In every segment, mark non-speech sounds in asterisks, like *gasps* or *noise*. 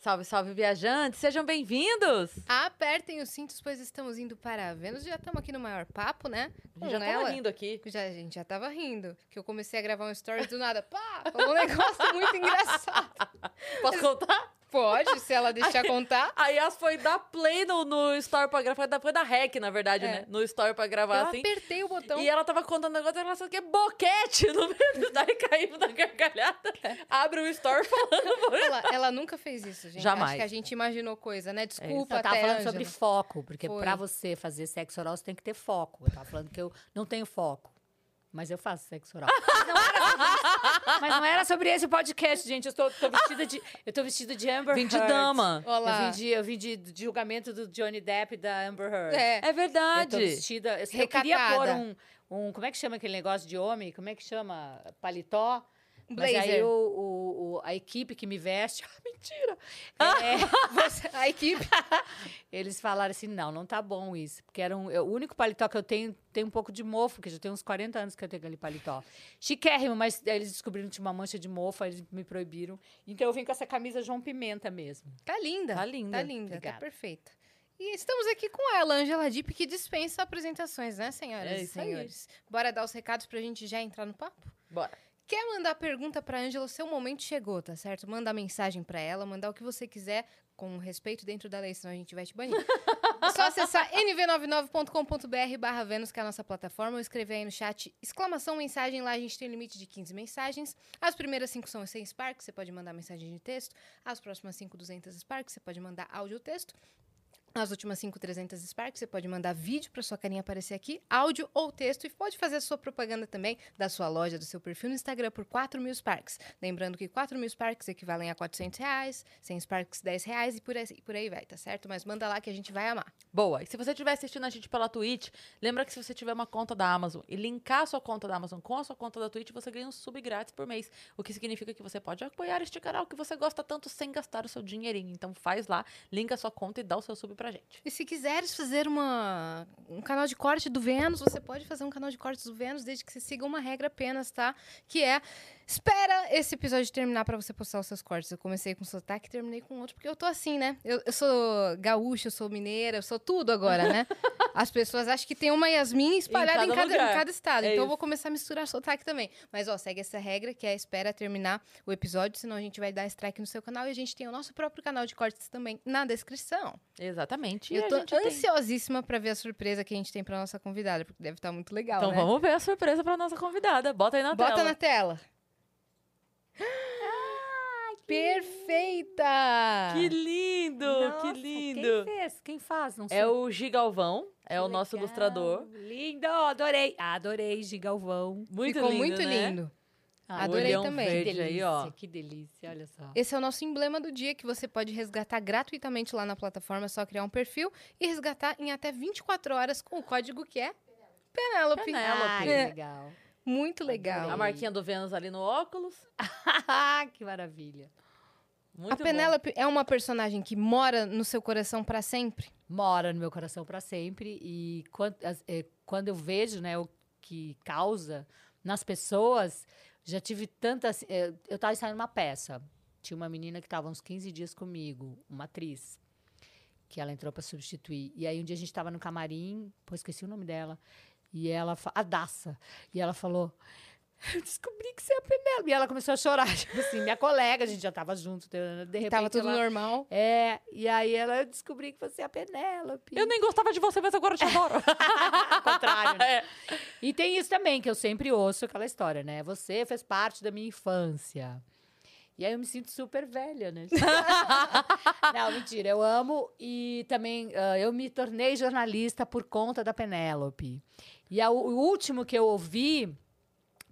Salve, salve, viajantes! Sejam bem-vindos! Apertem os cintos, pois estamos indo para Vênus. Já estamos aqui no maior papo, né? Com Já ela. tava rindo aqui. Já, a gente já tava rindo. Que eu comecei a gravar um stories do nada. Pá! Falou um *laughs* negócio muito engraçado. Posso contar? Pode, se ela deixar *laughs* contar. A Yas foi dar play no, no story pra gravar, foi da, REC, na verdade, É. né? No story pra gravar, Eu assim. apertei o botão. E ela tava contando um negócio, ela falou que é boquete no meio, daí caiu da gargalhada, abre o story falando. *laughs* Ela, ela nunca fez isso, gente. Jamais. Acho que a gente imaginou coisa, né? Desculpa, Eu tava até, falando Ângela. sobre foco, porque Foi. pra você fazer sexo oral, você tem que ter foco. Eu tava falando que eu não tenho foco. Mas eu faço sexo oral. Mas não era sobre, isso. Mas não era sobre esse podcast, gente. Eu tô, tô vestida de. Eu tô vestida de Amber Vim de Heard. dama. Olá. Eu vim, de, eu vim de, de julgamento do Johnny Depp e da Amber Heard. É. É Eu verdade. tô vestida. Eu, eu queria pôr um, um. Como é que chama aquele negócio de homem? Como é que chama? Paletó? Um Mas aí blazer. o, o- o- a equipe que me veste. *laughs* Ah, mentira! É, Você- a equipe. *laughs* eles falaram assim: não, não tá bom isso. Porque era um, eu- o único paletó que eu tenho tem um pouco de mofo, porque já tem uns 40 anos que eu tenho aquele paletó. Chiquérrimo, mas eles descobriram que tinha uma mancha de mofo, aí eles me proibiram. Então eu vim com essa camisa João Pimenta mesmo. Tá linda. Tá linda. Tá linda, tá Obrigada. perfeita. E estamos aqui com ela, Angela Dipp, que dispensa apresentações, né, senhoras É e isso aí. senhores? Bora dar os recados pra gente já entrar no papo? Bora. Quer mandar pergunta pra Ângela? Seu momento chegou, tá certo? Manda mensagem pra ela, mandar o que você quiser, com respeito dentro da lei, senão a gente vai te banir. *laughs* Só acessar nv99.com.br barra Vênus, que é a nossa plataforma, ou escrever aí no chat exclamação mensagem. Lá a gente tem limite de 15 mensagens. As primeiras 5 são 100 Sparks, você pode mandar mensagem de texto. As próximas 5, 200 Sparks, você pode mandar áudio ou texto. As últimas 5, 300 Sparks, você pode mandar vídeo para sua carinha aparecer aqui, áudio ou texto, e pode fazer a sua propaganda também da sua loja, do seu perfil no Instagram por 4 mil Sparks. Lembrando que 4 mil Sparks equivalem a 400 reais, 100 Sparks 10 reais e por aí, por aí vai, tá certo? Mas manda lá que a gente vai amar. Boa. E se você estiver assistindo a gente pela Twitch, lembra que se você tiver uma conta da Amazon e linkar a sua conta da Amazon com a sua conta da Twitch, você ganha um sub grátis por mês. O que significa que você pode apoiar este canal que você gosta tanto sem gastar o seu dinheirinho. Então faz lá, linka a sua conta e dá o seu sub pra gente. E se quiseres fazer uma, um canal de corte do Vênus, você pode fazer um canal de cortes do Vênus, desde que você siga uma regra apenas, tá? Que é, espera esse episódio terminar pra você postar os seus cortes. Eu comecei com sotaque e terminei com outro, porque eu tô assim, né? Eu, eu sou gaúcha, eu sou mineira, eu sou tudo agora, né? *laughs* As pessoas acham que tem uma Yasmin espalhada em cada cada, em cada estado. É então eu isso. vou começar a misturar sotaque também. Mas, ó, segue essa regra, que é espera terminar o episódio, senão a gente vai dar strike no seu canal. E a gente tem o nosso próprio canal de cortes também na descrição. Exatamente. E Eu a tô gente tem- ansiosíssima pra ver a surpresa que a gente tem pra nossa convidada, porque deve estar muito legal, Então né? vamos ver a surpresa pra nossa convidada. Bota aí na Bota tela. na tela. Perfeita! Que lindo, Nossa, que lindo. Quem fez? Quem faz? Não É o Gigalvão, é Que o nosso legal, ilustrador. Lindo, adorei. Adorei, Gigalvão. Muito Ficou lindo, muito né? lindo. Ah, Adorei também. Que delícia, aí, ó. que delícia, olha só. Esse é o nosso emblema do dia que você pode resgatar gratuitamente lá na plataforma. É só criar um perfil e resgatar em até 24 horas com o código que é Penélope. Penélope. Ah, que É. legal. Muito legal. A marquinha do Vênus ali no óculos. *laughs* que maravilha. Muito a bom. Penélope é uma personagem que mora no seu coração pra sempre? Mora no meu coração para sempre e quando, é, quando eu vejo, né, o que causa nas pessoas, já tive tantas. é, eu estava ensaiando uma peça. Tinha uma menina que estava uns 15 dias comigo, uma atriz, que ela entrou para substituir. E aí um dia a gente estava no camarim, pô, esqueci o nome dela, e ela, a Daça, e ela falou. Eu descobri que você é a Penélope. E ela começou a chorar. *laughs* Tipo assim, minha colega, a gente já estava junto. De repente, Tava tudo ela, normal. É, e aí ela eu descobri que você é a Penélope. Eu nem gostava de você, mas agora eu te adoro. Ao *laughs* contrário, né? É. E tem isso também, que eu sempre ouço aquela história, né? Você fez parte da minha infância. E aí eu me sinto super velha, né? *laughs* Não, mentira, eu amo. E também ah, eu me tornei jornalista por conta da Penélope. E a- o último que eu ouvi,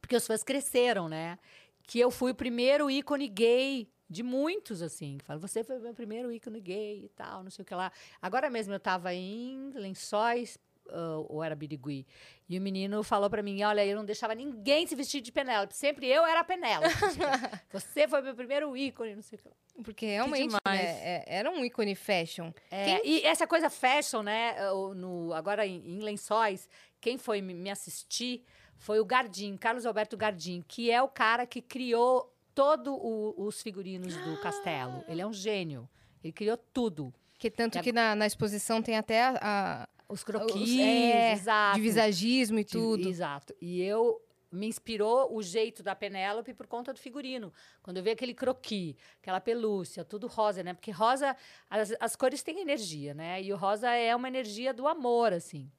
porque os fãs cresceram, né? Que eu fui o primeiro ícone gay de muitos, assim. que Falam, você foi o meu primeiro ícone gay e tal, não sei o que lá. Agora mesmo eu tava em Lençóis, ah, ou era Birigui. E o menino falou pra mim: Olha, eu não deixava ninguém se vestir de Penélope. Sempre eu era a Penélope. *laughs* *laughs* Você foi meu primeiro ícone, não sei o que. lá. Porque realmente né, demais. é- era um ícone fashion. É, E essa coisa fashion, né? No, agora em, em Lençóis, quem foi me, assistir foi o Gardim, Carlos Alberto Gardim, que é o cara que criou todos os figurinos do castelo. Ele é um gênio. Ele criou tudo. Que tanto E que na, na exposição tem até a, a- Os os- croquis, é, exato. de visagismo e De- tudo. Exato. E eu me inspirou o jeito da Penélope por conta do figurino. Quando eu vi aquele croquis, aquela pelúcia, tudo rosa, né? Porque rosa, as, as cores têm energia, né? E o rosa é uma energia do amor, assim.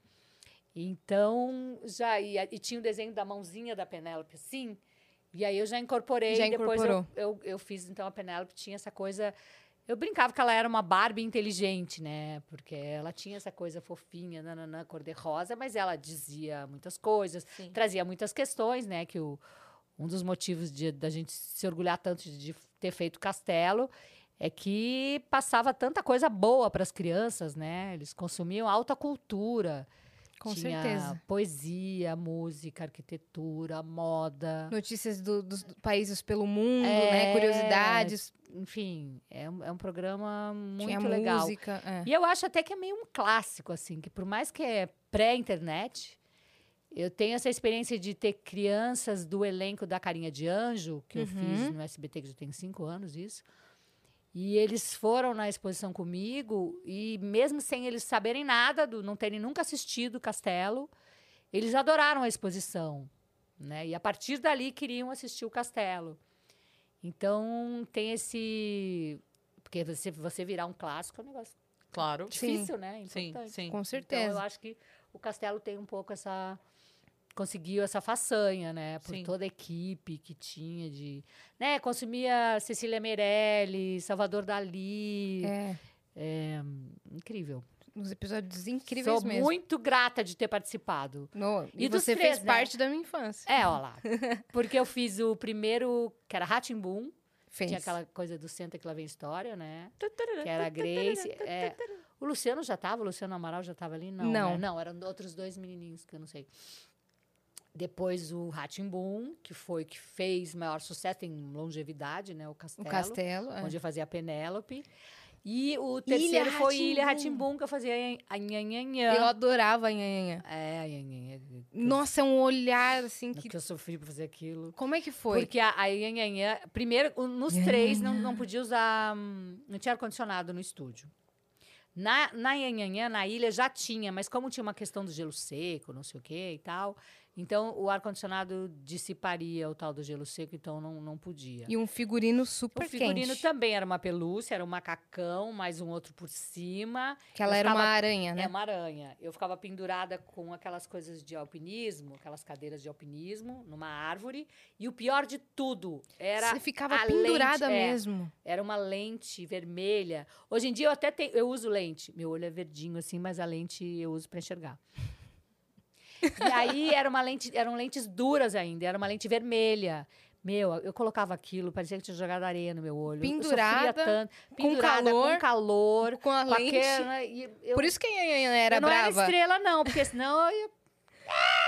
Então, já. E, a- e tinha o desenho da mãozinha da Penélope, assim. E aí eu já incorporei. Já depois eu, eu, eu fiz, então, a Penélope tinha essa coisa. Eu brincava que ela era uma Barbie inteligente, né? Porque ela tinha essa coisa fofinha, nananã, cor-de-rosa, mas ela dizia muitas coisas, Sim. trazia muitas questões, né? Que o, um dos motivos de, da gente se orgulhar tanto de, de ter feito Castelo é que passava tanta coisa boa para as crianças, né? Eles consumiam alta cultura. Com Tinha certeza. Poesia, música, arquitetura, moda. Notícias do- dos países pelo mundo, É, né? Curiosidades. Enfim, é um, é um programa muito tinha legal. música. é. E eu acho até que é meio um clássico, assim, que por mais que é pré-internet, eu tenho essa experiência de ter crianças do elenco da Carinha de Anjo, que eu Uhum. fiz no SBT, que já tem cinco anos isso. E eles foram na exposição comigo, e mesmo sem eles saberem nada, do, não terem nunca assistido o Castelo, eles adoraram a exposição. Né? E a partir dali queriam assistir o Castelo. Então tem esse. Porque você, você virar um clássico é um negócio Claro. Sim. difícil, né? Sim, Importante. sim. Com Então, certeza. eu acho que o Castelo tem um pouco essa. Conseguiu essa façanha, né? Por Sim. toda a equipe que tinha de. Né? Consumia Cecília Meirelles, Salvador Dali. É, É, incrível. uns episódios incríveis Sou mesmo. muito grata de ter participado. No- e E você três, fez né? parte da minha infância. É, ó lá. *laughs* Porque eu fiz o primeiro, que era Ratimbum. Fez. Tinha aquela coisa do Senta que lá vem história, né? Que era a Grace. é. o Luciano já tava? O Luciano Amaral já tava ali? Não. Não. né? Não, eram outros dois menininhos que eu não sei. Depois o Ratimbum, que foi que fez maior sucesso, tem longevidade, né? O O Castelo. castelo. é. Onde eu fazia a Penélope. E o terceiro foi Ilha Ratimbum, que eu fazia a Nhanhanhã. Eu adorava a Nhanhanha. É, a Nhanhanhã. Nossa, é um olhar assim Que... que. eu sofri pra fazer aquilo. Como é que foi? Porque a, a Nhanhanhã... Primeiro, nos três, não, não podia usar... hum, Não tinha ar-condicionado no estúdio. Na, na Nhanhanhã, na ilha, já tinha, mas como tinha uma questão do gelo seco, não sei o quê e tal, então o ar-condicionado dissiparia o tal do gelo seco, então não, não podia. E um figurino super o figurino quente. também era uma pelúcia, era um macacão, mais um outro por cima. Que ela Eu era uma ficava- aranha, É né? uma aranha. Eu ficava pendurada com aquelas coisas de alpinismo, aquelas cadeiras de alpinismo, numa árvore. E o pior de tudo era. Você ficava pendurada lente, é, mesmo. Era uma lente vermelha. Hoje em dia eu até tenho, eu uso lente. Meu olho é verdinho assim, mas a lente eu uso para enxergar. E aí era uma lente, eram lentes duras ainda, era uma lente vermelha. Meu, eu colocava aquilo, parecia que tinha jogado areia no meu olho. Pendurada, tanto, com pendurada, calor, com calor, Com a com lente. aquela- e eu- Por isso que a Nhanhanha era eu não brava. era estrela, não, porque senão eu ia.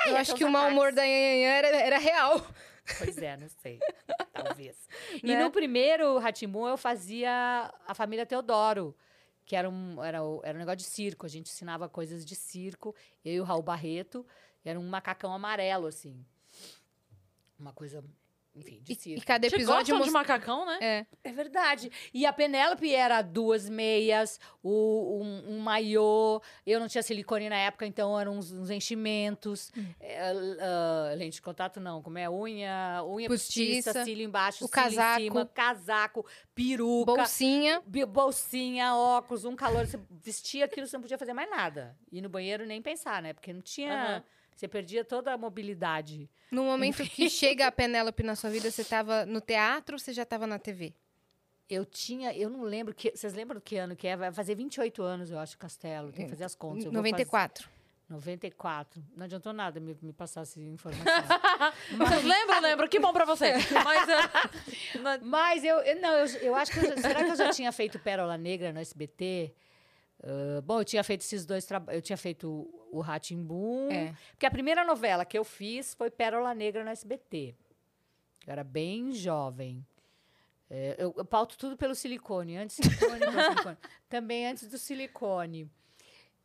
Eu acho que o mau humor da Nhanhanha era, era real. Pois é, não sei. *laughs* Talvez. E Né? no primeiro Ratimu eu fazia a família Teodoro, que era um, era, era um negócio de circo. A gente ensinava coisas de circo, eu e o Raul Barreto. Era um macacão amarelo, assim. Uma coisa, enfim, de E, circo. e cada episódio gostam de macacão, né? É. É verdade. E a Penélope era duas meias, o, um, um maiô. Eu não tinha silicone na época, então eram uns, uns enchimentos. Hum. É, ah, lente de contato, não. Como é? Unha, unha Postiça, postiça, cílio embaixo, o cílio casaco. em cima, casaco, peruca, Bolsinha. bolsinha, óculos, um calor. Você vestia aquilo, você não podia fazer mais nada. Ir no banheiro nem pensar, né? Porque não tinha... Aham. Você perdia toda a mobilidade. No momento que *laughs* chega a Penélope na sua vida, você tava no teatro ou você já tava na TV? Eu tinha, eu não lembro que. Vocês lembram que ano que é? Vai fazer 28 anos, eu acho, Castelo. Tem que fazer as contas. Eu vou fazer- 94. 94. Não adiantou nada me, me passar essa *laughs* informação. Vocês lembram? Lembro. Que bom pra você. *laughs* Mas Mas eu, eu- não, eu, eu acho que eu será que eu já tinha feito Pérola Negra no SBT? Ah, bom, eu tinha feito esses dois trabalhos. Eu tinha feito o Ratimbum. É. Porque a primeira novela que eu fiz foi Pérola Negra no SBT. Eu era bem jovem. É, eu, eu pauto tudo pelo silicone. Antes silicone, *laughs* silicone. Também antes do silicone.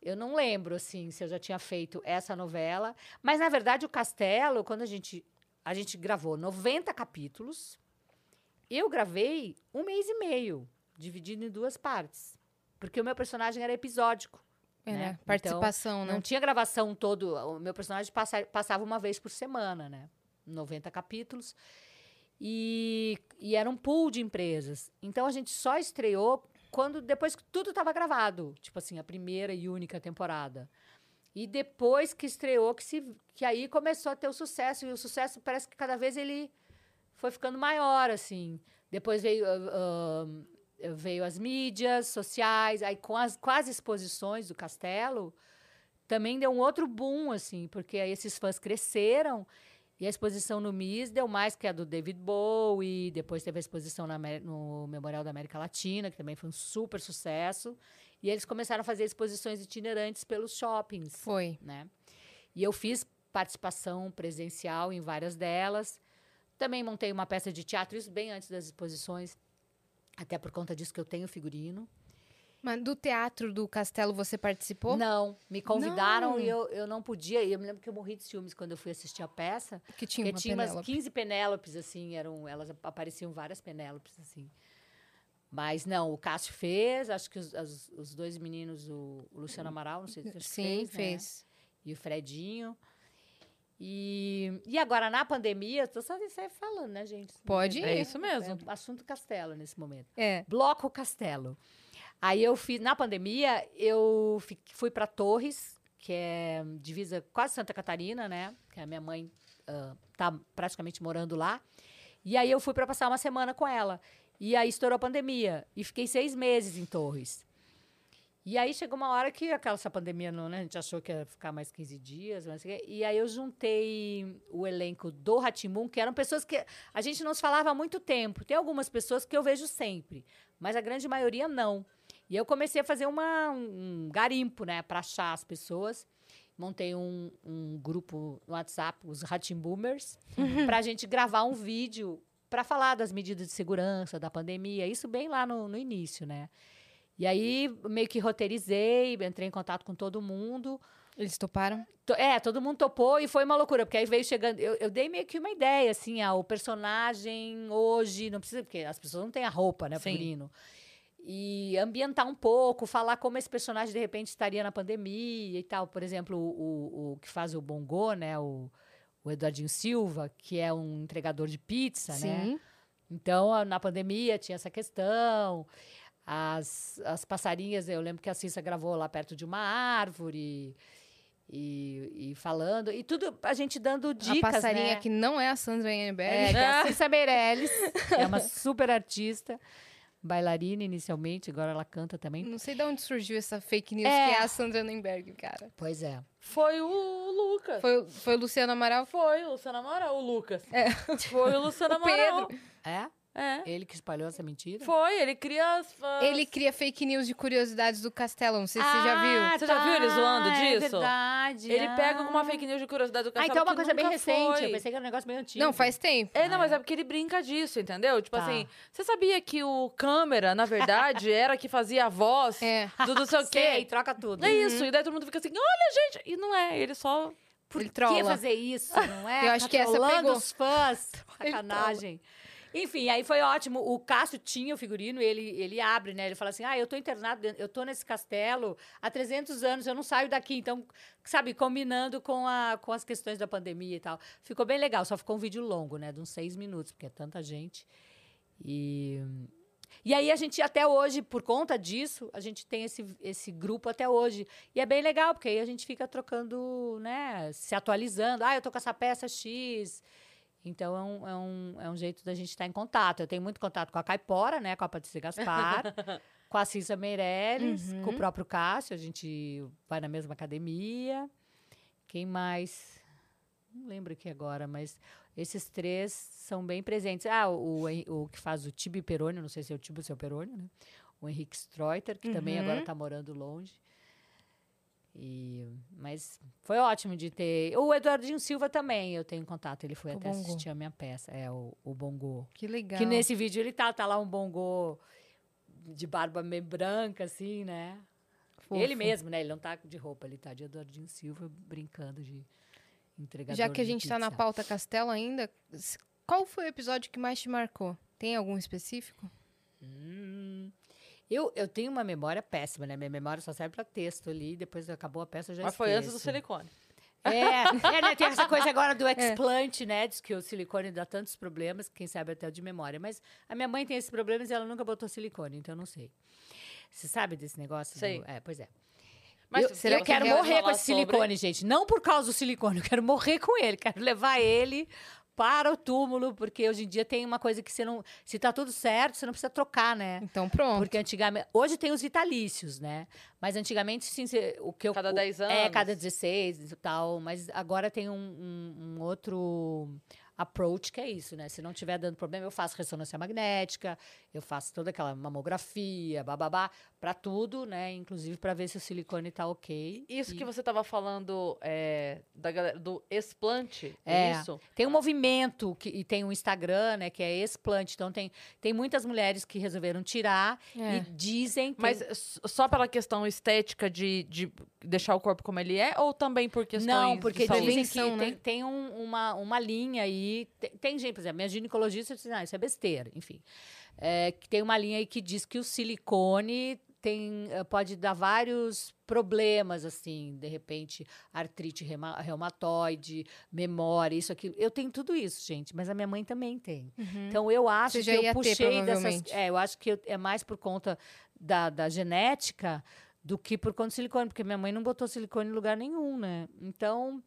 Eu não lembro, assim, se eu já tinha feito essa novela. Mas, na verdade, o Castelo, quando a gente, a gente gravou 90 capítulos, eu gravei um mês e meio, dividido em duas partes. Porque o meu personagem era episódico. É, né? né? Então, Participação, Não né? tinha gravação todo. O meu personagem passa- passava uma vez por semana, né? 90 capítulos. E, e era um pool de empresas. Então a gente só estreou quando depois que tudo estava gravado. Tipo assim, a primeira e única temporada. E depois que estreou, que, se, que aí começou a ter o sucesso. E o sucesso parece que cada vez ele foi ficando maior, assim. Depois veio, ah, ah, veio as mídias sociais, aí com as, as exposições do castelo, também deu um outro boom, assim, porque aí esses fãs cresceram e a exposição no MIS deu mais que a do David Bowie, depois teve a exposição na no Memorial da América Latina, que também foi um super sucesso, e eles começaram a fazer exposições itinerantes pelos shoppings Foi. né? E eu fiz participação presencial em várias delas. Também montei uma peça de teatro, isso bem antes das exposições, até por conta disso que eu tenho figurino. Mas do teatro do Castelo você participou? Não, me convidaram Não. e eu, eu não podia. E eu me lembro que eu morri de ciúmes quando eu fui assistir a peça. Que tinha Porque uma tinha umas Penélope. 15 Penélopes, assim, eram, elas apareciam várias Penélopes, assim. Mas não, o Cássio fez, acho que os, as- os dois meninos, o, o Luciano Amaral, não sei se Sim, fez, né? fez. e o Fredinho. E, e agora, na pandemia, tô só sair falando, né, gente? Pode É isso mesmo. É assunto Castelo nesse momento. É. Bloco Castelo. Aí eu fiz, na pandemia, eu fi- fui para Torres, que é divisa quase Santa Catarina, né? Que a minha mãe ah, tá praticamente morando lá. E aí eu fui para passar uma semana com ela. E aí estourou a pandemia. E fiquei seis meses em Torres. E aí chegou uma hora que aquela essa pandemia não, né? A gente achou que ia ficar mais 15 dias, mas e aí eu juntei o elenco do Ratimum, que eram pessoas que a gente não se falava há muito tempo. Tem algumas pessoas que eu vejo sempre, mas a grande maioria não. E eu comecei a fazer uma, um garimpo, né, para achar as pessoas. Montei um, um grupo no WhatsApp, os Ratimboomers, para a gente gravar um vídeo para falar das medidas de segurança, da pandemia, isso bem lá no, no início, né? E aí, meio que roteirizei, entrei em contato com todo mundo. Eles toparam? To- É, todo mundo topou e foi uma loucura, porque aí veio chegando. Eu, eu dei meio que uma ideia, assim, ah, o personagem hoje, não precisa, porque as pessoas não têm a roupa, né, figurino. E ambientar um pouco, falar como esse personagem de repente estaria na pandemia e tal. Por exemplo, o, o, o que faz o Bongo, né, o, o Eduardinho Silva, que é um entregador de pizza, né? Sim. Então, a- na pandemia tinha essa questão. As, as passarinhas, eu lembro que a Cissa gravou lá perto de uma árvore. E, e falando. E tudo a gente dando dicas, a passarinha né? que não é a Sandra É, Yenberg. que é a *laughs* Cissa Meirelles, que é uma super artista. Bailarina inicialmente, agora ela canta também. Não sei de onde surgiu essa fake news É. que é a Sandra Nenberg, cara. Pois é. Foi o Lucas. Foi, o- foi o Luciano Amaral? Foi o Luciano Amaral, o Lucas. É. Foi o Luciano *laughs* O Amaral. Pedro. É? É. Ele que espalhou essa mentira? Foi, ele cria as... as- Ele cria fake news de curiosidades do Castelo. Não sei se você já viu. Você já viu ele zoando é disso? verdade. Ele ah. pega alguma fake news de curiosidade do Ah, Castelo então é uma coisa bem recente. foi. Eu pensei que era um negócio meio antigo. Não, faz tempo. É, não, Ah, mas é. é porque ele brinca disso, entendeu? Tipo Tá. assim, você sabia que o câmera, na verdade, *laughs* era que fazia a voz É. do não sei o *laughs* Sei, quê? troca tudo. É isso, e daí todo mundo fica assim, olha, gente! E não é, ele só... Por Ele que trola. fazer isso, não é? *laughs* Eu acho Tá que essa pegou. os fãs. Ele Sacanagem. Enfim, aí foi ótimo. O Cássio tinha o figurino, ele, ele abre, né? Ele fala assim: ah, eu tô internado, eu tô nesse castelo há 300 anos, eu não saio daqui. Então, sabe, combinando com, a, com as questões da pandemia e tal. Ficou bem legal, só ficou um vídeo longo, né? De uns seis minutos, porque é tanta gente. E. E aí a gente, até hoje, por conta disso, a gente tem esse, esse grupo até hoje. E é bem legal, porque aí a gente fica trocando, né? Se atualizando. Ah, eu tô com essa peça X. Então é um, é um, é um jeito da gente estar em contato. Eu tenho muito contato com a Caipora, né? Com a Patrícia Gaspar, *laughs* com a Cissa Meirelles, com o próprio Cássio. A gente vai na mesma academia. Quem mais? Não lembro aqui agora, mas Esses três são bem presentes. Ah, o, o, que faz o Tibi Peroni, não sei se é o Tibi ou se é o Peroni, né? O Henrique Streuter, que também agora Uhum. está morando longe. E, mas foi ótimo de ter. O Eduardinho Silva também, eu tenho contato. Ele foi O até Bongo. assistir a minha peça. É, o, o Bongo. Que legal. Que nesse vídeo ele tá, tá lá um Bongo de barba meio branca, assim, né? Fofo. Ele mesmo, né? Ele não tá de roupa, ele tá de Eduardinho Silva brincando de entregador Já que a gente tá na pizza. pauta Castelo ainda, qual foi o episódio que mais te marcou? Tem algum específico? Hum, eu, eu tenho uma memória péssima, né? Minha memória só serve pra texto ali, depois acabou a peça, eu já Mas foi antes do esqueço. silicone. É, é né? tem essa *laughs* coisa agora do explante, né? Diz que o silicone dá tantos problemas, quem sabe até o de memória. Mas a minha mãe tem esses problemas e ela nunca botou silicone, então eu não sei. Você sabe desse negócio? do- Sei. É, pois é. Mas eu, eu quero quer morrer com esse sobre- silicone, gente. Não por causa do silicone, eu quero morrer com ele. Quero levar ele para o túmulo, porque hoje em dia tem uma coisa que você não. Se tá tudo certo, você não precisa trocar, né? Então pronto. Porque antigamente. Hoje tem os vitalícios, né? Mas antigamente, sim, o que eu. Cada o- 10 É, anos. cada 16 e tal. Mas agora tem um, um- um outro approach que é isso, né? Se não tiver dando problema, eu faço ressonância magnética, eu faço toda aquela mamografia, bababá, pra tudo, né? Inclusive pra ver se o silicone tá ok. Isso E que você tava falando é, da galera, do explante, é, É. isso? Tem um movimento que, e tem um Instagram, né? Que é explante. Então tem, tem muitas mulheres que resolveram tirar É. e dizem. Mas só pela questão estética de, de deixar o corpo como ele é, ou também por questões Não, porque dizem que né? tem, tem um- uma, uma linha aí. Tem, tem gente, por exemplo, minha ginecologista diz, ah, isso é besteira, enfim. É, que tem uma linha aí que diz que o silicone tem, eh, pode dar vários problemas, assim, de repente, artrite reuma- reumatoide, memória, isso, aquilo. Eu tenho tudo isso, gente, mas a minha mãe também tem. Então eu acho Uhum. Que eu ia ter, puxei dessas. É, eu acho que eu- é mais por conta da, da genética do que por conta do silicone, porque minha mãe não botou silicone em lugar nenhum, né? Então,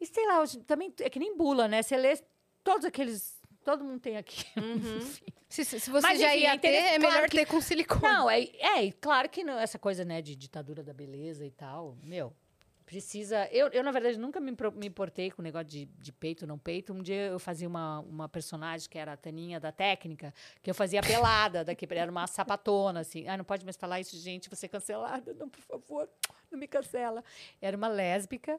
e sei lá, também é que nem bula, né? Você lê todos aqueles. Todo mundo tem aqui. *laughs* Enfim. Se, se você Mas, já enfim, ia é ter, é melhor claro que- ter com silicone. Não, é, é claro que não, essa coisa, né, de ditadura da beleza e tal, meu, precisa... Eu, eu na verdade, nunca me, me importei com o negócio de, de peito, não peito. Um dia eu fazia uma, uma personagem que era a Taninha da técnica, que eu fazia pelada daqui, era uma sapatona, assim. Ah, não pode mais falar isso, gente, você é cancelada. Não, por favor, não me cancela. Era uma lésbica,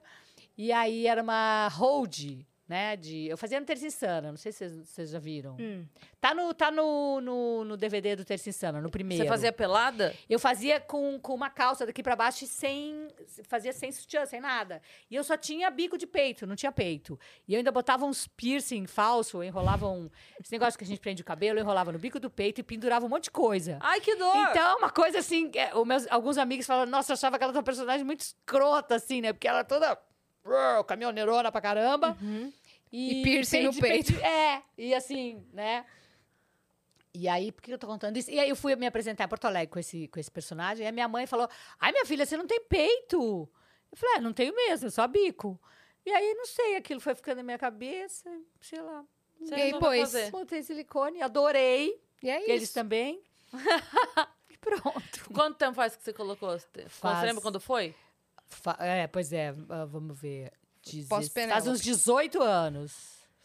e aí era uma hold, né, de... Eu fazia no Terça Insana, não sei se vocês- já viram. Hum. Tá no, tá no, no, no DVD do Terça Insana, no primeiro. Você fazia pelada? Eu fazia com, com uma calça daqui pra baixo e sem. Fazia sem sutiã, sem nada. E eu só tinha bico de peito, não tinha peito. E eu ainda botava uns piercing falso, enrolava um. Esse negócio que a gente prende o cabelo, eu enrolava no bico do peito e pendurava um monte de coisa. Ai, que dor! Então, uma coisa assim, é, meus, alguns amigos falaram, nossa, eu achava aquela tua personagem muito escrota, assim, né? Porque ela é toda brrr, caminhoneirona pra caramba. E piercing no peito. *laughs* É, e assim, né? E aí, por que eu tô contando isso? E aí eu fui me apresentar em Porto Alegre com esse, com esse personagem, e a minha mãe falou, ai, minha filha, você não tem peito. Eu falei, ah, não tenho mesmo, só bico. E aí, não sei, aquilo foi ficando na minha cabeça, sei lá. Você E aí, pois? Botei silicone, adorei, E é que eles isso. também. *laughs* e pronto. Quanto tempo faz que você colocou? Você Faz- lembra quando foi? Fa- é, pois é, ah, vamos ver. Pós-Penélope. Faz uns 18 anos.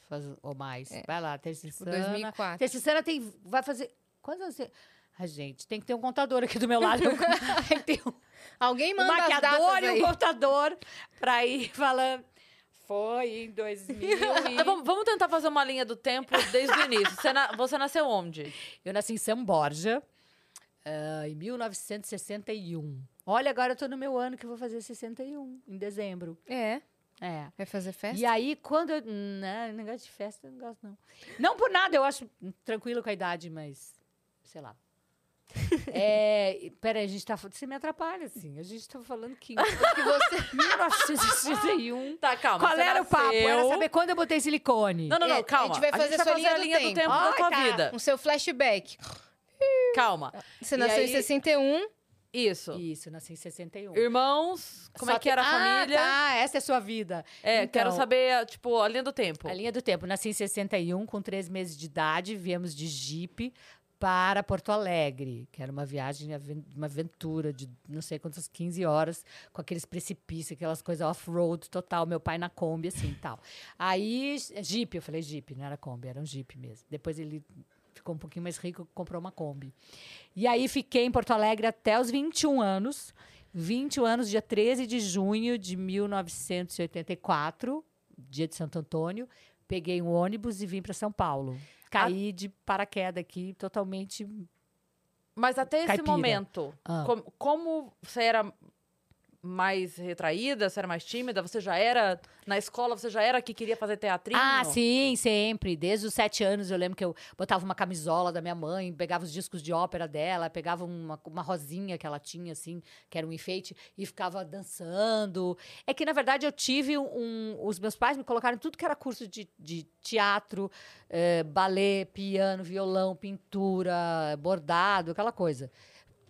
Faz, ou mais. É. Vai lá, Tipo, Insana. 2004. Terça Insana tem. Vai fazer. Quantos anos você. Ai, gente, tem que ter um contador aqui do meu lado. *laughs* tem que ter um, Alguém um manda as maquiador datas e um aí. contador pra ir falando. Foi em *laughs* 2000 e... Vamos, vamos tentar fazer uma linha do tempo desde o início. Você, na- você nasceu onde? Eu nasci em São Borja, ah, em 1961. Olha, agora eu tô no meu ano que eu vou fazer 61, em dezembro. É, É. vai fazer festa? E aí, quando eu. Não, negócio de festa eu não gosto, não. Não por nada, eu acho tranquilo com a idade, mas. Sei lá. *laughs* é, peraí, a gente tá. Você me atrapalha, assim. A gente tá falando que. Que você... *laughs* 1961. Tá, calma. Qual era o papo? Era saber quando eu botei silicone. Não, não, É, não, a calma. gente vai fazer vai sua linha a do linha do tempo. tempo da Ai, tua tá. vida. Um seu flashback. Calma. Você E nasceu em aí- 61. Isso. Isso, nasci em 61. Irmãos, como Só é que era a ah, família? Tá, essa é a sua vida. É, Então, quero saber, tipo, a linha do tempo. A linha do tempo. Nasci em 61, com três meses de idade, viemos de Jeep para Porto Alegre, que era uma viagem, uma aventura de não sei quantas 15 horas, com aqueles precipícios, aquelas coisas off-road total, meu pai na Kombi, assim, tal. Aí, Jeep, eu falei Jeep, não era Kombi, era um Jeep mesmo. Depois ele ficou um pouquinho mais rico, comprou uma Kombi. E aí fiquei em Porto Alegre até os 21 anos. 21 anos, dia 13 de junho de 1984, dia de Santo Antônio. Peguei um ônibus e vim para São Paulo. Caí de paraquedas aqui, totalmente. Mas até esse Caipira. momento, Ah. com- como você era mais retraída, você era mais tímida, você já era na escola, você já era que queria fazer teatrinho? Ah, sim, sempre. Desde os sete anos eu lembro que eu botava uma camisola da minha mãe, pegava os discos de ópera dela, pegava uma, uma rosinha que ela tinha, assim, que era um enfeite, e ficava dançando. É que, na verdade, eu tive um. Os meus pais me colocaram em tudo que era curso de, de teatro, eh, balé, piano, violão, pintura, bordado, aquela coisa.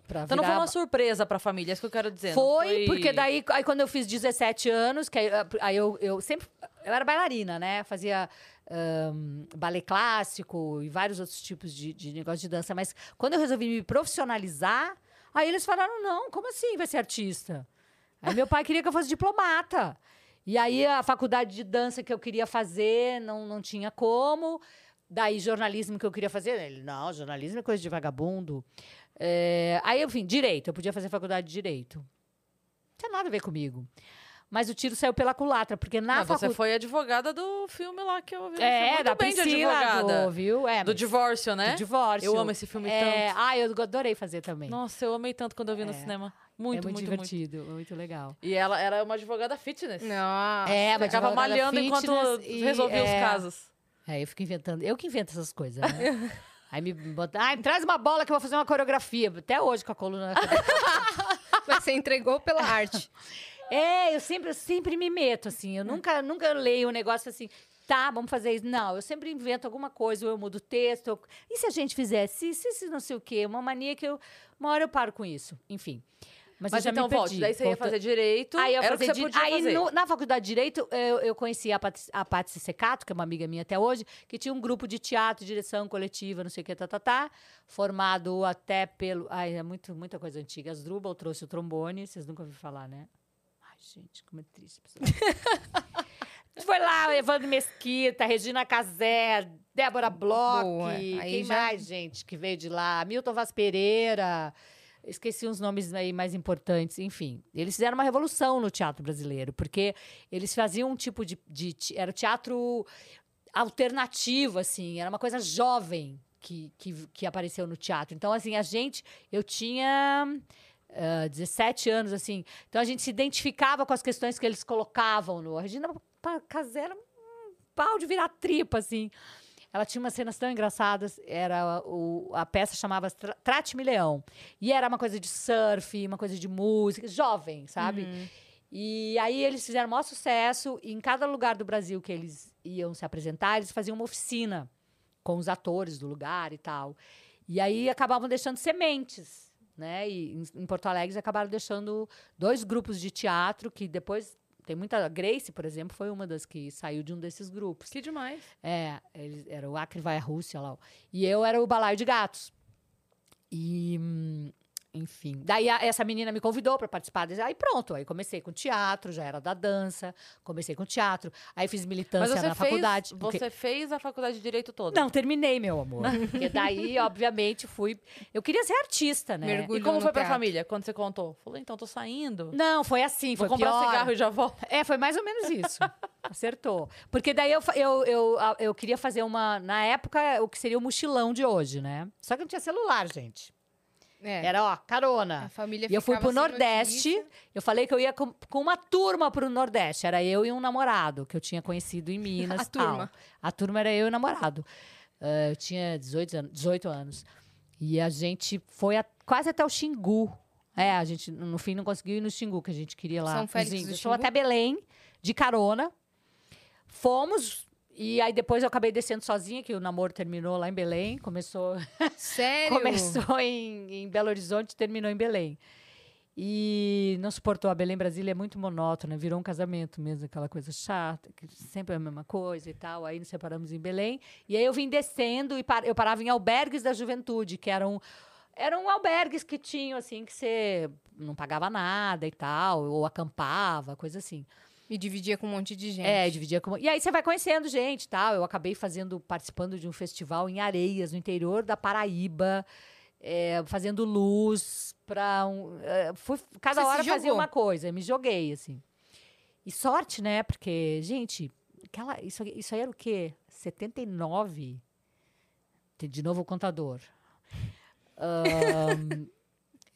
Pra Então não foi uma surpresa pra família, é isso que eu quero dizer. não foi, porque daí, aí quando eu fiz 17 anos, que aí, aí eu, eu sempre. Eu era bailarina, né? Fazia ahn, balé clássico e vários outros tipos de, de negócio de dança. Mas quando eu resolvi me profissionalizar, aí eles falaram: não, como assim vai ser artista? Aí meu pai queria que eu fosse diplomata. E aí a faculdade de dança que eu queria fazer não, não tinha como. Daí jornalismo que eu queria fazer, ele, não, jornalismo é coisa de vagabundo. É, aí, enfim, direito. Eu podia fazer faculdade de direito. Não tinha nada a ver comigo. Mas o tiro saiu pela culatra, porque na Não, você faculdade. foi advogada do filme lá que eu vi. É, muito da bem de Priscila, advogada. do, viu? É, Do divórcio, né? do divórcio. Eu amo esse filme é, tanto. Ah, eu adorei fazer também. Nossa, eu amei tanto quando eu vi no É. cinema. é Muito, muito, muito, muito. divertido, muito legal. E ela era uma advogada fitness. Nossa. É, mas Ficava malhando enquanto e, resolvia os é, casos. É, eu fico inventando. Eu que invento essas coisas, né? *laughs* Aí me bota. Ah, traz uma bola que eu vou fazer uma coreografia. Até hoje com a coluna. *laughs* Mas você entregou pela arte. É, eu sempre, eu sempre me meto, assim. Eu nunca, nunca leio um negócio assim, tá, vamos fazer isso. Não, eu sempre invento alguma coisa, ou eu mudo o texto. ou- E se a gente fizesse isso, isso, não sei o quê? Uma mania que eu. Uma hora eu paro com isso. Enfim. Mas, Mas eu já então me perdi. volte. Daí você ia Volta- fazer direito. Aí eu era o que fazia você di- podia aí fazer. no- na faculdade de Direito, eu, eu conheci a, Pat, a Patsy Secato, que é uma amiga minha até hoje, que tinha um grupo de teatro, direção coletiva, não sei o que, tá, tá, tá, formado até pelo... Ai, é muito, muita coisa antiga. Asdrubal trouxe o trombone, vocês nunca ouviram falar, né? Ai, gente, como é triste. *laughs* Foi lá, Evandro Mesquita, Regina Casé, Débora Bloch, Boa, aí quem já- mais, gente, que veio de lá? Milton Vaz Pereira... Esqueci uns nomes aí mais importantes, enfim. Eles fizeram uma revolução no teatro brasileiro, porque eles faziam um tipo de. de era teatro alternativo, assim, era uma coisa jovem que, que, que apareceu no teatro. Então, assim, a gente. Eu tinha. ah, 17 anos, assim. Então a gente se identificava com as questões que eles colocavam no. A Regina Pa- Casé era um pau de virar tripa, assim. Ela tinha umas cenas tão engraçadas. Era o, a peça chamava Tra- Trate-me Leão. E era uma coisa de surf, uma coisa de música, jovem, sabe? E aí eles fizeram o maior sucesso. E em cada lugar do Brasil que eles iam se apresentar, eles faziam uma oficina com os atores do lugar e tal. E aí acabavam deixando sementes, né? E em Porto Alegre eles acabaram deixando dois grupos de teatro que depois tem muita a Grace, por exemplo, foi uma das que saiu de um desses grupos. Que demais. É, eles, era o Acre vai à Rússia lá. E eu era o balaio de gatos. E, hum, enfim. Daí a- essa menina me convidou para participar. Aí pronto, aí comecei com teatro, já era da dança, comecei com teatro. Aí fiz militância na fez, faculdade. O quê? você fez a faculdade de Direito toda. Não, terminei, meu amor. Porque daí, *laughs* obviamente, fui. Eu queria ser artista, né? Mergulho. E como foi pra teatro. família quando você contou? Falou, então, tô saindo. Não, foi assim, Vou foi comprar pior. cigarro e já volto. É, foi mais ou menos isso. *laughs* Acertou. Porque daí eu, eu, eu, a- eu queria fazer uma. Na época, o que seria o mochilão de hoje, né? Só que não tinha celular, gente. É. Era, ó, A carona. família E eu fui pro Nordeste. notícia. Eu falei que eu ia com, com uma turma pro Nordeste. Era eu e um namorado que eu tinha conhecido em Minas. *laughs* A tal. turma. A turma era eu e o namorado. Ah, eu tinha 18 anos, 18 anos. E a gente foi a- quase até o Xingu. É, a gente no fim não conseguiu ir no Xingu, que a gente queria lá. São Félix? Fomos até Belém, de carona. Fomos. E aí depois eu acabei descendo sozinha, que o namoro terminou lá em Belém. Começou *laughs* Sério? Começou em, em Belo Horizonte e terminou em Belém. E não suportou. A Belém Brasília é muito monótona, virou um casamento mesmo, aquela coisa chata, que sempre é a mesma coisa e tal. Aí nos separamos em Belém. E aí eu vim descendo e par- eu parava em albergues da juventude, que eram eram albergues que tinham assim que você não pagava nada e tal, ou acampava, coisa assim. E dividia com um monte de gente. É, dividia com. E aí você vai conhecendo gente e tal. Eu acabei fazendo, participando de um festival em Areias, no interior da Paraíba, é, fazendo luz para um. é, fui, cada Você hora fazia uma coisa, me joguei, assim. E sorte, né? Porque, gente, aquela, isso, isso aí era o quê? 79? Tem De novo o contador. Ahn,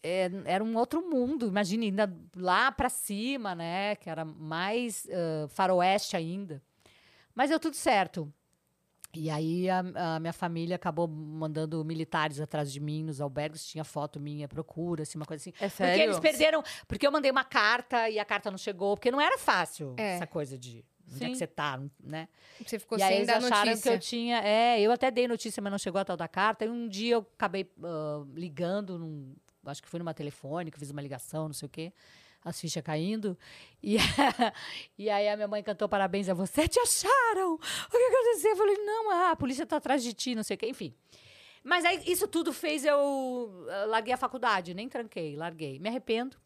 é, era um outro mundo, imagine, ainda lá pra cima, né? Que era mais ah, faroeste ainda. Mas deu tudo certo. E aí a, a minha família acabou mandando militares atrás de mim nos albergues, tinha foto minha, procura, assim, uma coisa assim. É Porque sério? eles perderam. Porque eu mandei uma carta e a carta não chegou, porque não era fácil É. essa coisa de onde é Sim. que você tá, né? Você ficou e aí sem eles dar acharam notícia. que eu tinha. É, eu até dei notícia, mas não chegou a tal da carta. E um dia eu acabei ah, ligando, num, acho que foi numa telefônica, fiz uma ligação, não sei o quê. As fichas caindo. E, *laughs* e aí a minha mãe cantou parabéns a você. Te acharam! O que aconteceu? Eu falei, não, ah, a polícia tá atrás de ti, não sei o quê. Enfim. Mas aí isso tudo fez eu. ah, larguei a faculdade, nem tranquei, larguei. Me arrependo,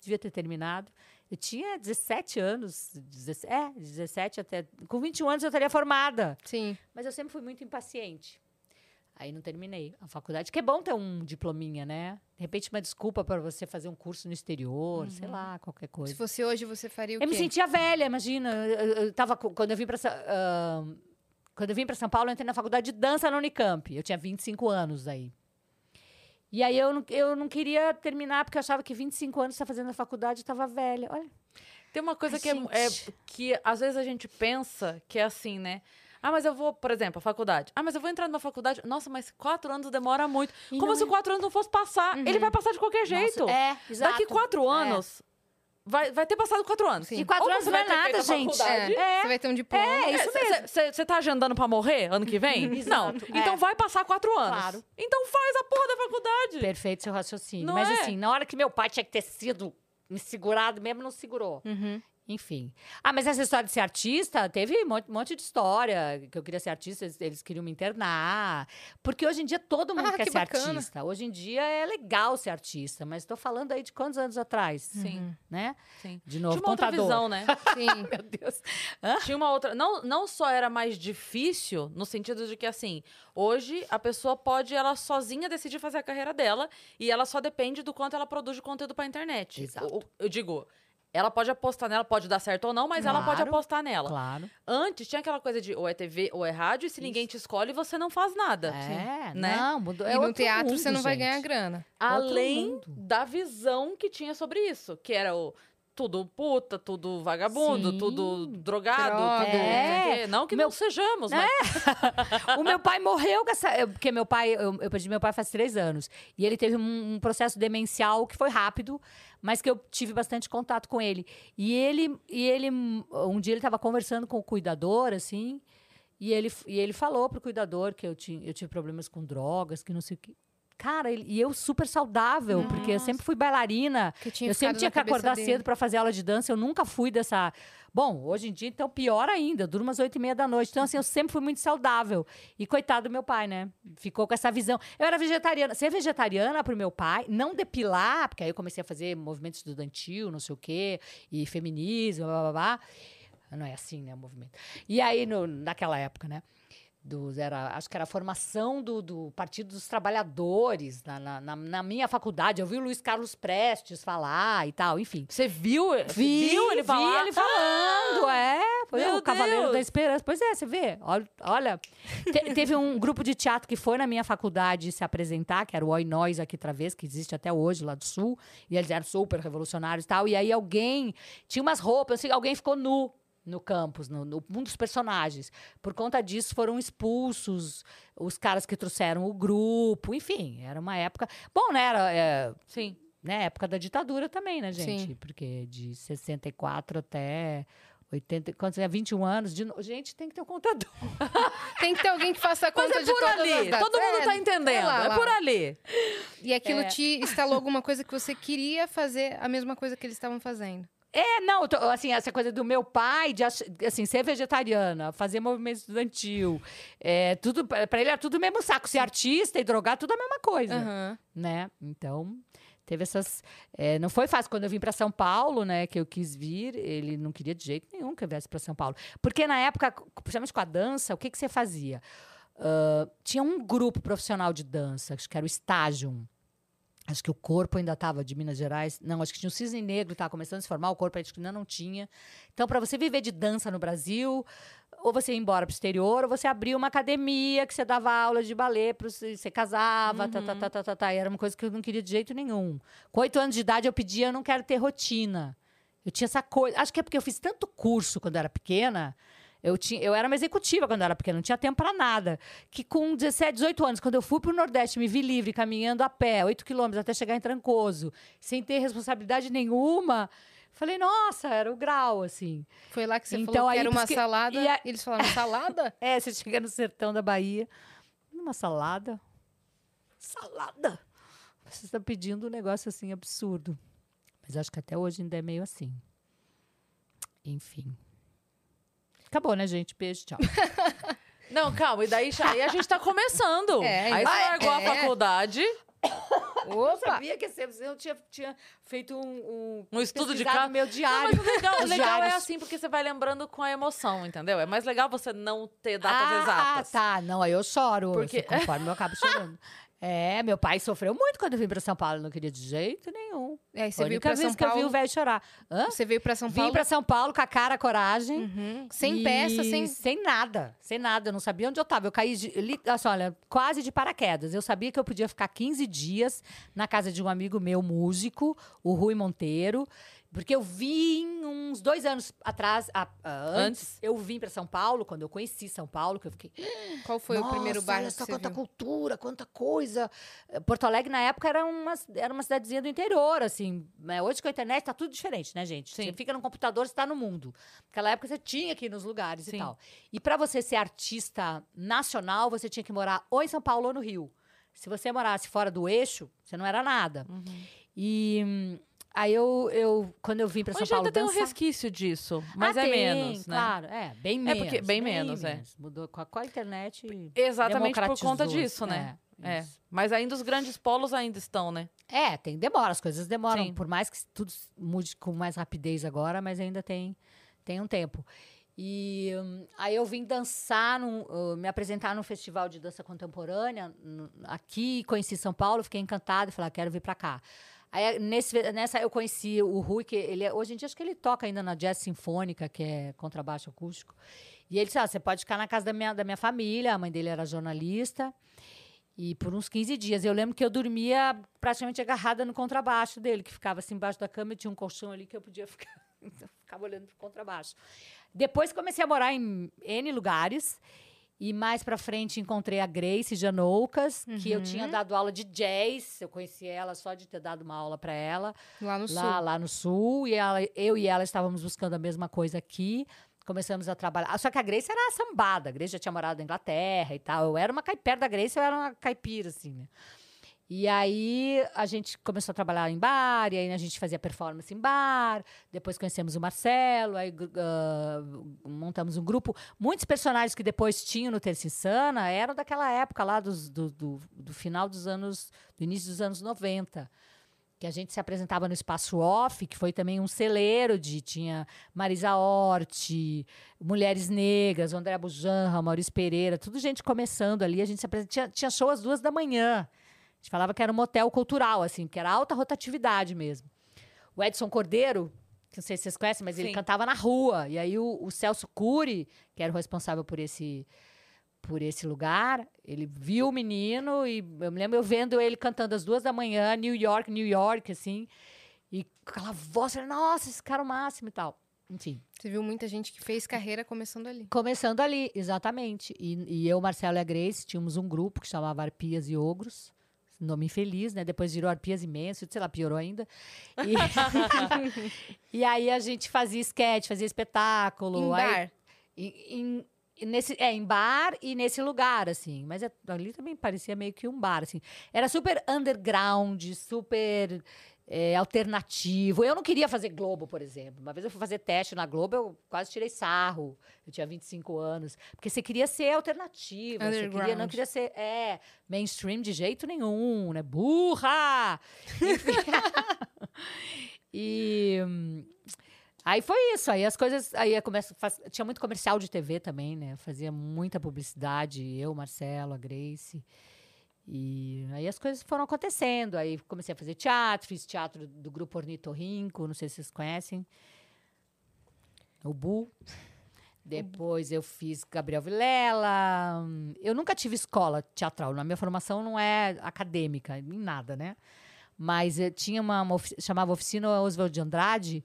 devia ter terminado. Eu tinha 17 anos, 17, é, 17 até. Com 21 anos eu estaria formada. Sim. Mas eu sempre fui muito impaciente. Aí não terminei a faculdade, que é bom ter um diplominha, né? De repente, uma desculpa para você fazer um curso no exterior, sei lá, qualquer coisa. Se fosse hoje, você faria o Eu quê? me sentia velha, imagina. Eu, eu- eu tava, quando eu vim para quando eu vim para São Paulo, eu entrei na faculdade de dança na Unicamp. Eu tinha 25 anos aí. E aí eu não, eu não queria terminar porque eu achava que 25 anos tá fazendo a faculdade, eu estava velha. Olha, Tem uma coisa Ai, que, é, é- que às vezes a gente pensa que é assim, né? Ah, mas eu vou, por exemplo, a faculdade. Ah, mas eu vou entrar numa faculdade. Nossa, mas quatro anos demora muito. E Como se é. quatro anos não fosse passar. Ele vai passar de qualquer jeito. Nossa, é, exato. Daqui quatro É. anos, vai, vai ter passado quatro anos. Sim. E quatro Ou anos você não vai é nada, gente. É, Você vai ter um diploma. É, isso mesmo. Você tá agendando pra morrer ano que vem? *laughs* não. Exato, Então é. vai passar quatro anos. Claro. Então faz a porra da faculdade. Perfeito seu raciocínio. Não Mas é? assim, na hora que meu pai tinha que ter sido me segurado mesmo, não segurou. Uhum. Enfim. Ah, mas essa história de ser artista, teve um monte, monte de história. Que eu queria ser artista, eles, eles queriam me internar. Porque hoje em dia todo mundo Ah, quer que ser bacana. artista. Hoje em dia é legal ser artista, mas estou falando aí de quantos anos atrás? Sim, Né? sim. De novo, Tinha uma outra contador. visão, né? *laughs* Sim. Meu Deus. Tinha uma outra. Não, não só era mais difícil, no sentido de que, assim, hoje a pessoa pode, ela sozinha, decidir fazer a carreira dela e ela só depende do quanto ela produz de conteúdo pra internet. Exato. Eu digo, ela pode apostar nela, pode dar certo ou não, mas ela pode Claro. apostar nela. Claro. Antes tinha aquela coisa de ou é TV ou é rádio, e se ninguém te escolhe, você não faz nada. É, né? não, mudou. E é no outro teatro mundo, você não vai gente. ganhar grana. Além da visão que tinha sobre isso, que era o tudo puta, tudo vagabundo, Sim. tudo drogado, Droga. tudo É. Não que Meu- não sejamos, É. mas *laughs* o meu pai morreu com essa. eu- Porque meu pai, eu, eu perdi meu pai faz três anos. E ele teve um, um processo demencial que foi rápido, mas que eu tive bastante contato com ele. E ele, e ele um dia ele estava conversando com o cuidador, assim, e ele, e ele falou pro cuidador que eu, tinha, eu tive problemas com drogas, que não sei o que. Cara, e eu super saudável, porque eu sempre fui bailarina. Eu sempre tinha que acordar dele. cedo para fazer aula de dança. Eu nunca fui dessa. Bom, hoje em dia, então, pior ainda. Eu durmo às oito e meia da noite. Então, assim, eu sempre fui muito saudável. E coitado do meu pai, né? Ficou com essa visão. Eu era vegetariana. Ser vegetariana pro meu pai, não depilar, porque aí eu comecei a fazer movimento estudantil, não sei o quê, e feminismo, blá blá blá. Não é assim, né, o movimento. E aí, no, naquela época, né? Dos- era, acho que era a formação do, do Partido dos Trabalhadores na, na, na- na minha faculdade. Eu vi o Luiz Carlos Prestes falar e tal, enfim. você viu, Vi, viu ele falar? Vi ele falando, é. Foi o Cavaleiro Deus. da Esperança. Pois é, você vê. Olha, olha, te- teve um grupo de teatro que foi na minha faculdade se apresentar, que era o Oi Nós aqui outra vez, que existe até hoje lá do Sul. E eles eram super revolucionários e tal. E aí alguém tinha umas roupas, assim, alguém ficou nu no campus, no, no- um dos personagens. Por conta disso, foram expulsos os caras que trouxeram o grupo. Enfim, era uma época. Bom, né? Era, é, Sim. né, época da ditadura também, né, gente? Sim. Porque de 64 até 80, quando você tinha 21 anos, de no- gente, tem que ter um contador. *laughs* Tem que ter alguém que faça a Mas conta é de por todas as ali. Todo mundo É, tá entendendo. lá, É lá. por ali. E aquilo É. te instalou alguma coisa que você queria fazer a mesma coisa que eles estavam fazendo. É, não, tô- assim, essa coisa do meu pai, de assim, ser vegetariana, fazer movimento estudantil, é, tudo, pra ele era tudo o mesmo saco, ser artista e drogar, tudo a mesma coisa. Aham. né? Então, teve essas. é, não foi fácil quando eu vim para São Paulo, né? Que eu quis vir. Ele não queria de jeito nenhum que eu viesse para São Paulo. Porque na época, principalmente com a dança, o que, que você fazia? Ah, tinha um grupo profissional de dança, acho que era o Estágio. Acho que o corpo ainda estava de Minas Gerais. Não, acho que tinha o Cisne Negro, estava começando a se formar, o corpo acho que ainda não tinha. Então, para você viver de dança no Brasil, ou você ia embora para o exterior, ou você abria uma academia que você dava aula de balé, você casava, tá, tá, tá, tá, tá, tá. E era uma coisa que eu não queria de jeito nenhum. Com oito anos de idade, eu pedia, eu não quero ter rotina. Eu tinha essa coisa. Acho que é porque eu fiz tanto curso quando eu era pequena. Eu, tinha, eu era uma executiva quando eu era pequena, não tinha tempo para nada. Que com 17, 18 anos, quando eu fui para o Nordeste, me vi livre, caminhando a pé, 8 quilômetros até chegar em Trancoso, sem ter responsabilidade nenhuma. Falei, nossa, era o grau, assim. Foi lá que você Então, falou que era uma salada. e a- eles falaram, salada? *laughs* É, você chega no sertão da Bahia, numa salada. Salada? Você está pedindo um negócio assim absurdo. Mas acho que até hoje ainda é meio assim. Enfim. Acabou, né, gente? Beijo, tchau. *laughs* Não, calma. E daí já- aí a gente tá começando. *laughs* É, aí você ah, largou a é. faculdade. *coughs* Eu Opa! sabia que você não tinha, tinha feito um, um, Um estudo de caso. meu Não, diário. mas o legal, *laughs* o legal é assim, porque você vai lembrando com a emoção, entendeu? É mais legal você não ter datas ah, exatas. tá. Não, aí eu choro. Porque- Porque... Conforme eu acabo chorando. É, meu pai sofreu muito quando eu vim pra São Paulo. Não queria de jeito nenhum. E aí você a veio única pra vez São que eu vi o Paulo. velho chorar. Hã? Você veio pra São Vim Paulo. pra São Paulo com a cara, a coragem. Uhum. Sem e peça, sem. Sem nada, sem nada. Eu não sabia onde eu tava. Eu caí, de, li- assim, olha, quase de paraquedas. Eu sabia que eu podia ficar 15 dias na casa de um amigo meu, músico, o Rui Monteiro. Porque eu vim uns dois anos atrás, a- a- antes, Antes. eu vim para São Paulo, quando eu conheci São Paulo, que eu fiquei. *gasps* Qual foi o primeiro "Nossa, bairro olha que só quanta viu? cultura, quanta coisa. Eh, Porto Alegre, na época, era uma, era uma cidadezinha do interior, assim. né? Hoje, com a internet, tá tudo diferente, né, gente? Sim. Você fica no computador, você tá no mundo. Naquela época, você tinha que ir nos lugares Sim. e tal. E para você ser artista nacional, você tinha que morar ou em São Paulo ou no Rio. Se você morasse fora do eixo, você não era nada. Uhum. E hum, aí eu, eu quando eu vim para São Hoje Paulo ainda tem um resquício disso, mas Ah, é tem, menos, né? Claro, é, bem É menos. porque- bem menos, é. Mudou com a, com a internet. Exatamente por conta disso, né? É. isso. Mas ainda os grandes polos ainda estão, né? É, tem demora, as coisas demoram, Sim. por mais que tudo mude com mais rapidez agora, mas ainda tem, tem um tempo. E hum, aí eu vim dançar, num, uh, me apresentar num festival de dança contemporânea aqui, conheci São Paulo, fiquei encantada e falei, ah, quero vir para cá. Aí nesse, nessa eu conheci o Rui, que ele é- hoje em dia acho que ele toca ainda na Jazz Sinfônica, que é contrabaixo acústico. E ele disse: ah, você pode ficar na casa da minha, da minha família, a mãe dele era jornalista. E por uns 15 dias. Eu lembro que eu dormia praticamente agarrada no contrabaixo dele, que ficava assim embaixo da cama e tinha um colchão ali que eu podia *laughs* ficar. Então, ficava olhando pro contrabaixo. Depois comecei a morar em N lugares. E mais pra frente encontrei a Grace Janoucas, que eu tinha dado aula de jazz. Eu conheci ela só de ter dado uma aula para ela Lá no sul. lá, lá no sul. E ela, eu e ela estávamos buscando a mesma coisa aqui. Começamos a trabalhar. Ah, Só que a Grace era sambada. A Grace já tinha morado na Inglaterra e tal. Eu era uma caipira da Grace, eu era uma caipira, assim, né? E aí a gente começou a trabalhar em bar, e aí a gente fazia performance em bar. Depois conhecemos o Marcelo, aí ah, montamos um grupo. Muitos personagens que depois tinham no Terça Insana eram daquela época lá dos- do, do, do final dos anos, do início dos anos 90 que a gente se apresentava no Espaço Off, que foi também um celeiro de tinha Marisa Hort, Mulheres Negras, André Bujanra, Maurício Pereira, tudo gente começando ali. A gente se apresentava, tinha, tinha show às duas da manhã. A gente falava que era um motel cultural, assim, que era alta rotatividade mesmo. O Edson Cordeiro, que não sei se vocês conhecem, mas ele Sim. cantava na rua. E aí o, o Celso Cury, que era o responsável por esse por esse lugar, ele viu o menino e eu me lembro eu vendo ele cantando às duas da manhã, New York, New York, assim, e com aquela voz, eu falei, nossa, esse cara é o máximo e tal. Enfim, Você viu muita gente que fez carreira começando ali. começando ali, exatamente. E, e eu, Marcelo e a Grace tínhamos um grupo que chamava Arpias e Ogros. Nome infeliz, né? Depois virou Arpias Imenso, sei lá, piorou ainda. E, *laughs* e aí a gente fazia sketch, fazia espetáculo. Em aí- bar. em, em- nesse, é, em bar e nesse lugar, assim. Mas é- ali também parecia meio que um bar, assim. Era super underground, super é, alternativo. Eu não queria fazer Globo, por exemplo. Uma vez eu fui fazer teste na Globo, eu quase tirei sarro. Eu tinha 25 anos. Porque você queria ser alternativo. Você queria, não queria ser é, mainstream de jeito nenhum, né? Burra! *laughs* E... Aí foi isso, aí as coisas. Aí eu começo, faz- tinha muito comercial de TV também, né? Fazia muita publicidade, eu, Marcelo, a Grace. E aí as coisas foram acontecendo. Aí comecei a fazer teatro, fiz teatro do grupo Ornitorrinco, não sei se vocês conhecem. O Bu. Depois eu fiz Gabriel Vilela. Eu nunca tive escola teatral. Na minha formação não é acadêmica, em nada, né? Mas eu tinha uma, uma ofi- chamava Oficina Oswald de Andrade,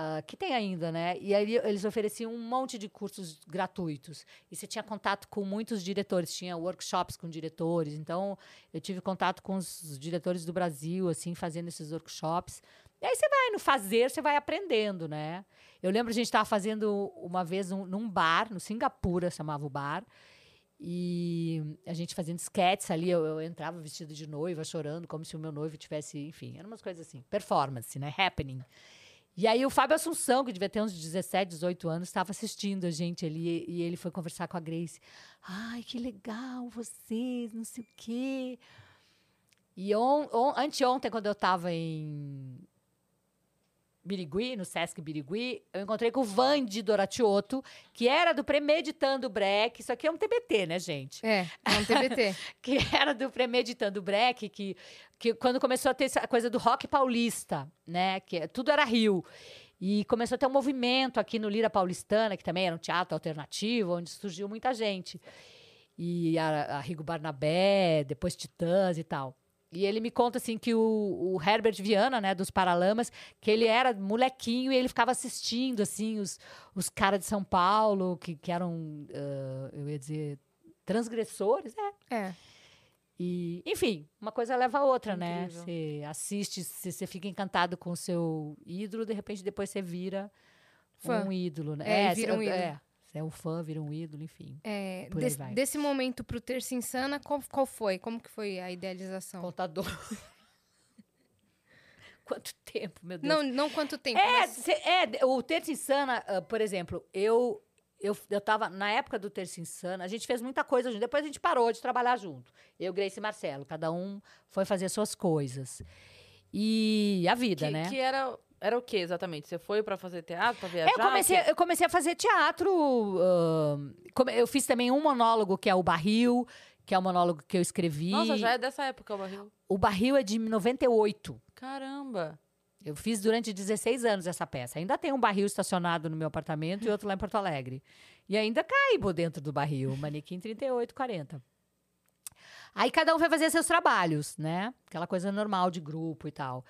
ah, que tem ainda, né? E aí eles ofereciam um monte de cursos gratuitos. E você tinha contato com muitos diretores, tinha workshops com diretores. Então, eu tive contato com os diretores do Brasil, assim, fazendo esses workshops. E aí você vai no fazer, você vai aprendendo, né? Eu lembro a gente estava fazendo uma vez um- num bar, no Singapura, chamava o bar. E a gente fazendo sketches ali, eu, eu entrava vestida de noiva, chorando, como se o meu noivo tivesse, enfim, eram umas coisas assim, performance, né? Happening. E aí o Fábio Assunção, que devia ter uns 17, 18 anos, estava assistindo a gente ali e ele foi conversar com a Grace. Ai, que legal vocês, não sei o quê. E on, on, anteontem, quando eu estava em Birigui, no Sesc Birigui, eu encontrei com o Vande Doratioto, que era do Premeditando Breck. Isso aqui é um TBT, né, gente? É, é um TBT. *laughs* que era do Premeditando Breck, que, que quando começou a ter essa coisa do rock paulista, né? Que é- tudo era Rio. E começou a ter um movimento aqui no Lira Paulistana, que também era um teatro alternativo, onde surgiu muita gente. E a, a Rigo Barnabé, depois Titãs e tal. E ele me conta assim que o, o Herbert Viana, né, dos Paralamas, que ele era molequinho e ele ficava assistindo assim os, os caras de São Paulo, que, que eram, ah, eu ia dizer, transgressores, é, É. e, enfim, uma coisa leva a outra, né? Você assiste, você fica encantado com o seu ídolo, de repente depois você vira Fã. um ídolo, né? É, cê- vira um ídolo. É, você é um fã, vira um ídolo, enfim. É, Por aí des- vai. desse momento pro Terça Insana, qual, qual foi? Como que foi a idealização? Contador. *laughs* Quanto tempo, meu Deus. Não, não quanto tempo, É, mas cê- é, o Terça Insana, ah, por exemplo, eu, eu, eu tava, na época do Terça Insana, a gente fez muita coisa junto, depois a gente parou de trabalhar junto. Eu, Grace e Marcelo, cada um foi fazer suas coisas. E a vida, Que, né? que era, era o que exatamente? Você foi pra fazer teatro, pra viajar? Eu comecei, eu comecei a fazer teatro. come- eu fiz também um monólogo, que é o Barril, que é um monólogo que eu escrevi. Nossa, já é dessa época o barril. O Barril é de 98. Caramba. Eu fiz durante 16 anos essa peça. Ainda tem um barril estacionado no meu apartamento e outro lá em Porto Alegre. E ainda caibo dentro do barril, manequim 38, 40. Aí cada um vai fazer seus trabalhos, né? Aquela coisa normal de grupo e tal.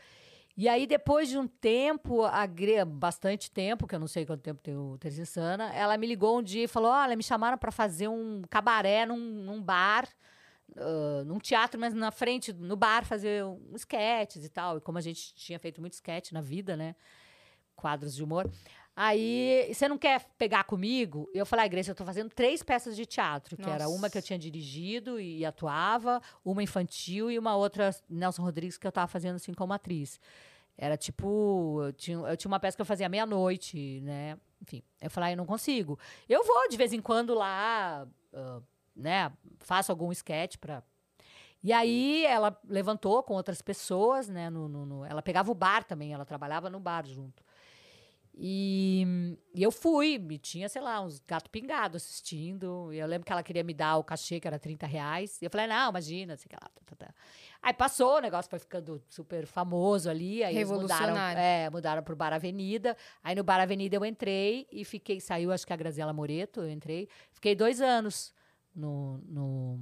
E aí, depois de um tempo, a bastante tempo, que eu não sei quanto tempo tem o Terça Insana, ela me ligou um dia e falou: Olha, me chamaram para fazer um cabaré num, num bar, ah, num teatro, mas na frente, no bar, fazer um sketches e tal. E como a gente tinha feito muito sketch na vida, né? Quadros de humor. Aí, você não quer pegar comigo? Eu falei, ah, Grace, eu tô fazendo três peças de teatro, que era uma que eu Nossa. tinha dirigido e atuava, uma infantil e uma outra, Nelson Rodrigues, que eu tava fazendo assim como atriz. Era tipo, eu tinha, eu tinha uma peça que eu fazia meia-noite, né? Enfim, eu falei, ah, eu não consigo. Eu vou de vez em quando lá, ah, né? Faço algum sketch pra. E aí ela levantou com outras pessoas, né? no- no- no- ela pegava o bar também, ela trabalhava no bar junto. E, e eu fui, e tinha, sei lá, uns gato pingado assistindo. E eu lembro que ela queria me dar o cachê, que era 30 reais. E eu falei, não, imagina, sei lá. Tá, tá, tá. Aí passou, o negócio foi ficando super famoso ali. Aí eles mudaram, é, mudaram pro Bar Avenida. Aí no Bar Avenida eu entrei e fiquei, saiu acho que a Graziela Moreto, eu entrei. Fiquei dois anos no... no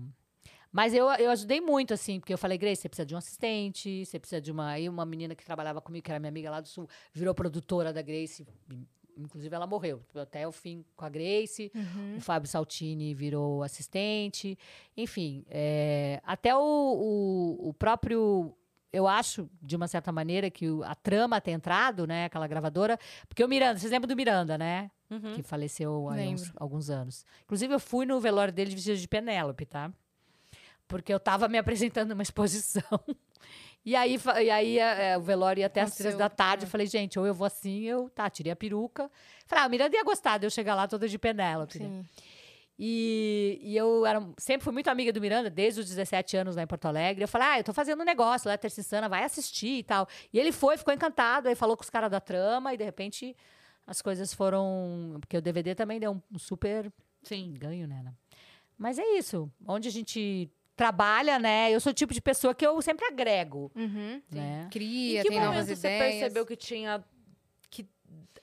mas eu, eu ajudei muito, assim, porque eu falei, Grace, você precisa de um assistente, você precisa de uma. Aí uma menina que trabalhava comigo, que era minha amiga lá do Sul, virou produtora da Grace, inclusive ela morreu até o fim com a Grace. Uhum. O Fábio Saltini virou assistente. Enfim, é, até o, o, o próprio. Eu acho, de uma certa maneira, que a trama ter entrado, né? Aquela gravadora. Porque o Miranda, vocês lembram do Miranda, né? Uhum. Que faleceu há uns, alguns anos. Inclusive, eu fui no velório dele vestido de Penélope, tá? Porque eu tava me apresentando numa exposição. E aí, e aí é, é, o velório ia até às três da tarde. é. Eu falei, gente, ou eu vou assim, eu tá, tirei a peruca. Falei, ah, o Miranda ia gostar de eu chegar lá toda de Penélope. né? E, e eu era, sempre fui muito amiga do Miranda, desde os 17 anos lá em Porto Alegre. Eu falei, ah, eu tô fazendo um negócio lá, Terça Insana, vai assistir e tal. E ele foi, ficou encantado, aí falou com os caras da trama, e de repente as coisas foram. Porque o DVD também deu um, super Sim. ganho, né? Mas é isso. Onde a gente trabalha, né? Eu sou o tipo de pessoa que eu sempre agrego. Uhum. Né? Cria, tem momento novas você ideias. percebeu que tinha. que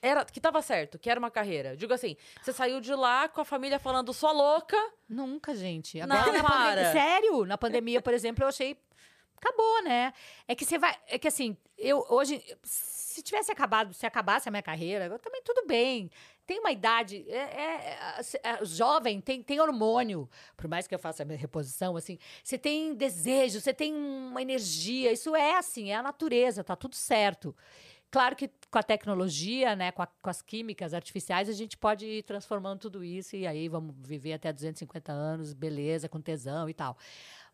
era que tava certo, que era uma carreira? Digo assim, você saiu de lá com a família falando sua louca. Nunca, gente. Não, Agora, na para. sério, na pandemia, por exemplo, eu achei. Acabou, né? É que você vai. É que assim, eu hoje. Se tivesse acabado, se acabasse a minha carreira, eu também tudo bem. Tem uma idade. É, é- é- é- jovem, tem, tem hormônio. Por mais que eu faça a minha reposição, assim, você tem desejo, você tem uma energia. Isso é assim, é a natureza, tá tudo certo. Claro que com a tecnologia, né, com, a- com as químicas artificiais, a gente pode ir transformando tudo isso e aí vamos viver até 250 anos, beleza, com tesão e tal.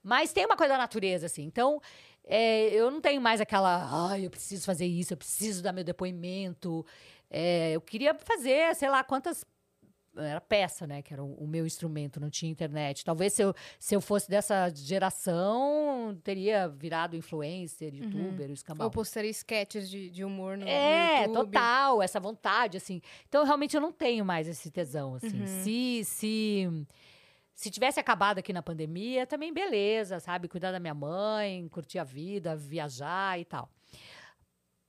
Mas tem uma coisa da natureza, assim. Então, é, eu não tenho mais aquela, ai, eu preciso fazer isso, eu preciso dar meu depoimento. É, eu queria fazer, sei lá, quantas. Era peça, né? Que era o, meu instrumento, não tinha internet. Talvez se eu, se eu fosse dessa geração, teria virado influencer, youtuber, o escambau. Ou postaria sketches de, de humor no, no É, YouTube. total, essa vontade, assim. Então, realmente, eu não tenho mais esse tesão, assim. Uhum. Se, se, se tivesse acabado aqui na pandemia, também beleza, sabe? Cuidar da minha mãe, curtir a vida, viajar e tal.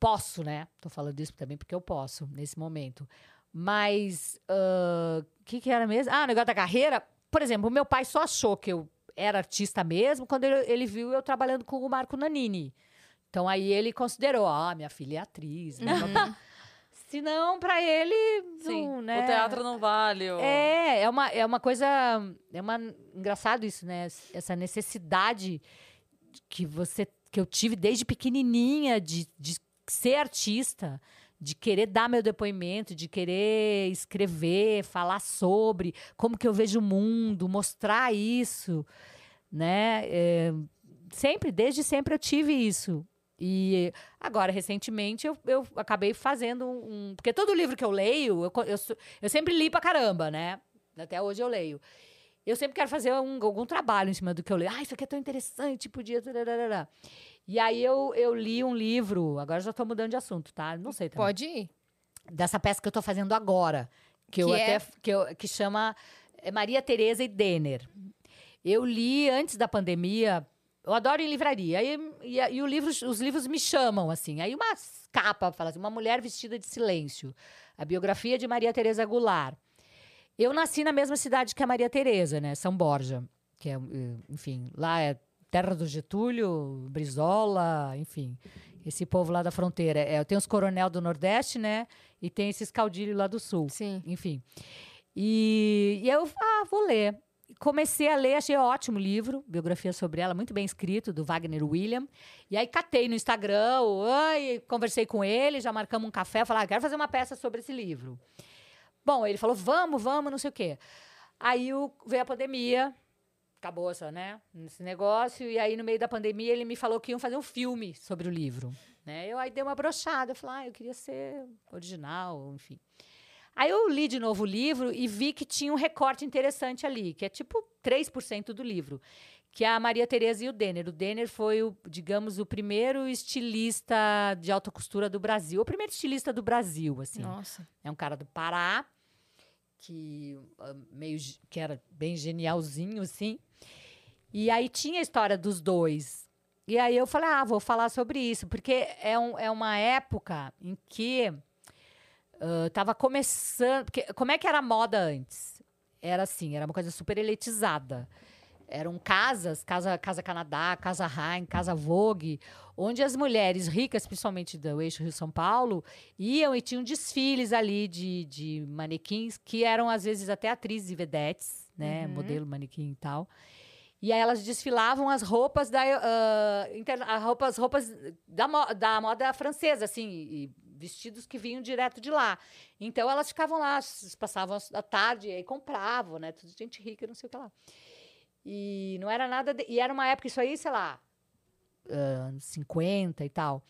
Posso, né? Tô falando isso também porque eu posso, nesse momento. Mas, o que que era mesmo? Ah, o negócio da carreira. Por exemplo, o meu pai só achou que eu era artista mesmo quando ele, ele viu eu trabalhando com o Marco Nanini. Então aí ele considerou, ah, minha filha é atriz. blá, blá. Se não, pra ele, Sim. não, né? O teatro não vale. o- É, é uma, é uma coisa. É uma, engraçado isso, né? Essa necessidade que você. que eu tive desde pequenininha de, de ser artista, de querer dar meu depoimento, de querer escrever, falar sobre como que eu vejo o mundo, mostrar isso, né? É, sempre, desde sempre eu tive isso. E agora, recentemente, eu, eu acabei fazendo um. Porque todo livro que eu leio, eu, eu, eu sempre li pra caramba, né? Até hoje eu leio. Eu sempre quero fazer um- algum trabalho em cima do que eu leio. Ah, isso aqui é tão interessante, podia. tararara. E aí eu, eu li um livro, agora já tô mudando de assunto, tá? Não sei também Pode ir. dessa peça que eu tô fazendo agora, que, eu Que até é? que, eu, que chama é, Maria Teresa e Denner. Eu li antes da pandemia. Eu adoro em livraria. E, e, e livro, os livros me chamam, assim. Aí uma capa fala assim: Uma Mulher Vestida de Silêncio. A biografia de Maria Teresa Goulart. Eu nasci na mesma cidade que a Maria Teresa, né? São Borja. Que é, eh, enfim, lá é terra do Getúlio, Brizola, enfim. Esse povo lá da fronteira. É, tem os coronel do Nordeste, né? E tem esses caudilhos lá do Sul. Sim. Enfim. E, e eu, ah, vou ler. Comecei a ler, achei ótimo o livro, biografia sobre ela, muito bem escrito, do Wagner William. E aí catei no Instagram, oi, conversei com ele, já marcamos um café, falei, ah, quero fazer uma peça sobre esse livro. Bom, ele falou, vamos, vamos, não sei o quê. Aí o, veio a pandemia, acabou essa, né, esse negócio, e aí no meio da pandemia ele me falou que iam fazer um filme sobre o livro. Né? Eu aí dei uma brochada, eu falei, ah, eu queria ser original, enfim. Aí eu li de novo o livro e vi que tinha um recorte interessante ali, que é tipo 3% do livro, que é a Maria Tereza e o Denner. O Denner foi, o, digamos, o primeiro estilista de alta costura do Brasil, o primeiro estilista do Brasil, assim. Nossa. É um cara do Pará, que ah, meio que era bem genialzinho, assim. E aí tinha a história dos dois. E aí eu falei, ah, vou falar sobre isso, porque é, um, é uma época em que ah, tava começando. Porque, como é que era a moda antes? Era assim, era uma coisa super elitizada. Eram casas, Casa, casa Canadá, Casa Rain, Casa Vogue, onde as mulheres ricas, principalmente do eixo Rio-São Paulo, iam e tinham desfiles ali de, de manequins, que eram às vezes até atrizes e vedetes, né? Uhum. Modelo, manequim e tal. E aí elas desfilavam as roupas da ah, inter- a roupas, roupas da, mo- da moda francesa, assim, e vestidos que vinham direto de lá. Então elas ficavam lá, passavam as- a tarde e aí compravam, né? Tudo gente rica, não sei o que lá. E não era nada. de- e era uma época, isso aí, sei lá, ah, anos 50 e tal.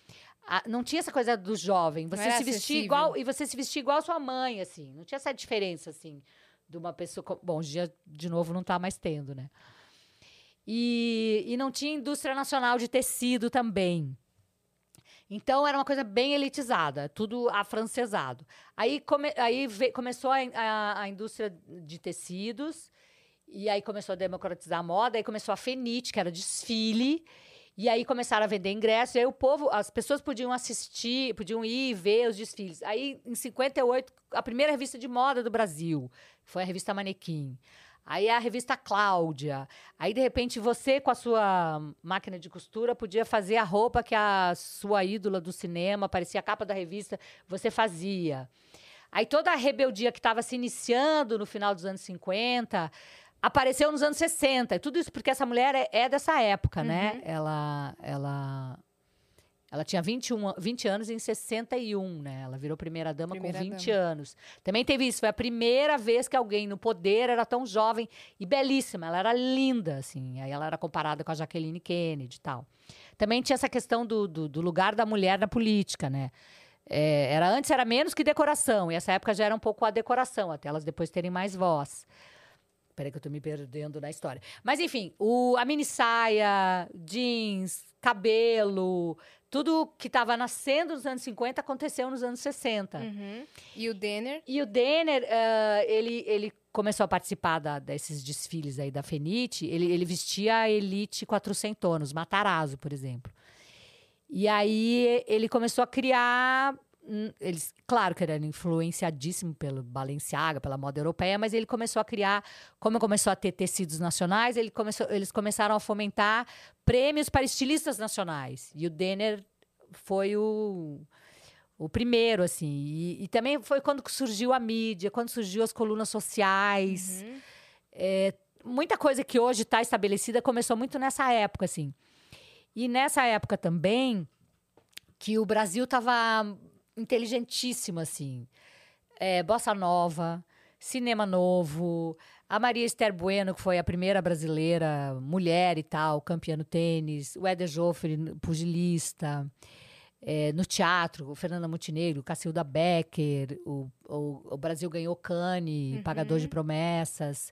Ah, não tinha essa coisa do jovem. Você se vestia acessível. igual. E você se vestia igual sua mãe, assim. Não tinha essa diferença, assim, de uma pessoa. Bom, hoje dia, de novo, não está mais tendo, né? E, e não tinha indústria nacional de tecido também. Então era uma coisa bem elitizada, tudo afrancesado. Aí, come, aí ve- começou a, a, a indústria de tecidos, e aí começou a democratizar a moda, aí começou a Fenite, que era desfile, e aí começaram a vender ingressos, e aí o povo, as pessoas podiam assistir, podiam ir e ver os desfiles. Aí, em 58, a primeira revista de moda do Brasil foi a revista Manequim. Aí a revista Cláudia. Aí, de repente, você, com a sua máquina de costura, podia fazer a roupa que a sua ídola do cinema, parecia a capa da revista, você fazia. Aí toda a rebeldia que estava se iniciando no final dos anos 50 apareceu nos anos 60. E tudo isso porque essa mulher é, é dessa época, né? Ela, ela, ela tinha 21, an- 20 anos em 61, né? Ela virou primeira-dama com Primeira 20 anos. Também teve isso. Foi a primeira vez que alguém no poder era tão jovem e belíssima. Ela era linda, assim. Aí ela era comparada com a Jacqueline Kennedy e tal. Também tinha essa questão do, do, do lugar da mulher na política, né? É, era antes era menos que decoração e essa época já era um pouco a decoração até elas depois terem mais voz. Peraí que eu tô me perdendo na história. Mas enfim, o, a mini saia, jeans, cabelo, tudo que estava nascendo nos anos 50 aconteceu nos anos 60. Uhum. E o Denner? E o Denner, ah, ele, ele começou a participar da- desses desfiles aí da Fenite. Ele, ele vestia a Elite 400 os Matarazzo, por exemplo. E aí ele começou a criar. Hum, Eles, claro que era influenciadíssimo pelo Balenciaga, pela moda europeia, mas ele começou a criar, como começou a ter tecidos nacionais, ele começou, eles começaram a fomentar prêmios para estilistas nacionais. E o Denner foi o, o primeiro, assim. E, e também foi quando surgiu a mídia, quando surgiu as colunas sociais. Uhum. É, muita coisa que hoje está estabelecida começou muito nessa época, assim. E nessa época também, que o Brasil estava inteligentíssimo, assim. É, Bossa Nova, Cinema Novo, a Maria Esther Bueno, que foi a primeira brasileira mulher e tal, campeã no tênis, o Éder Joffre, pugilista. É, no teatro, o Fernanda Montenegro, Cacilda Becker, o, o, o Brasil ganhou Cane, Pagador de Promessas.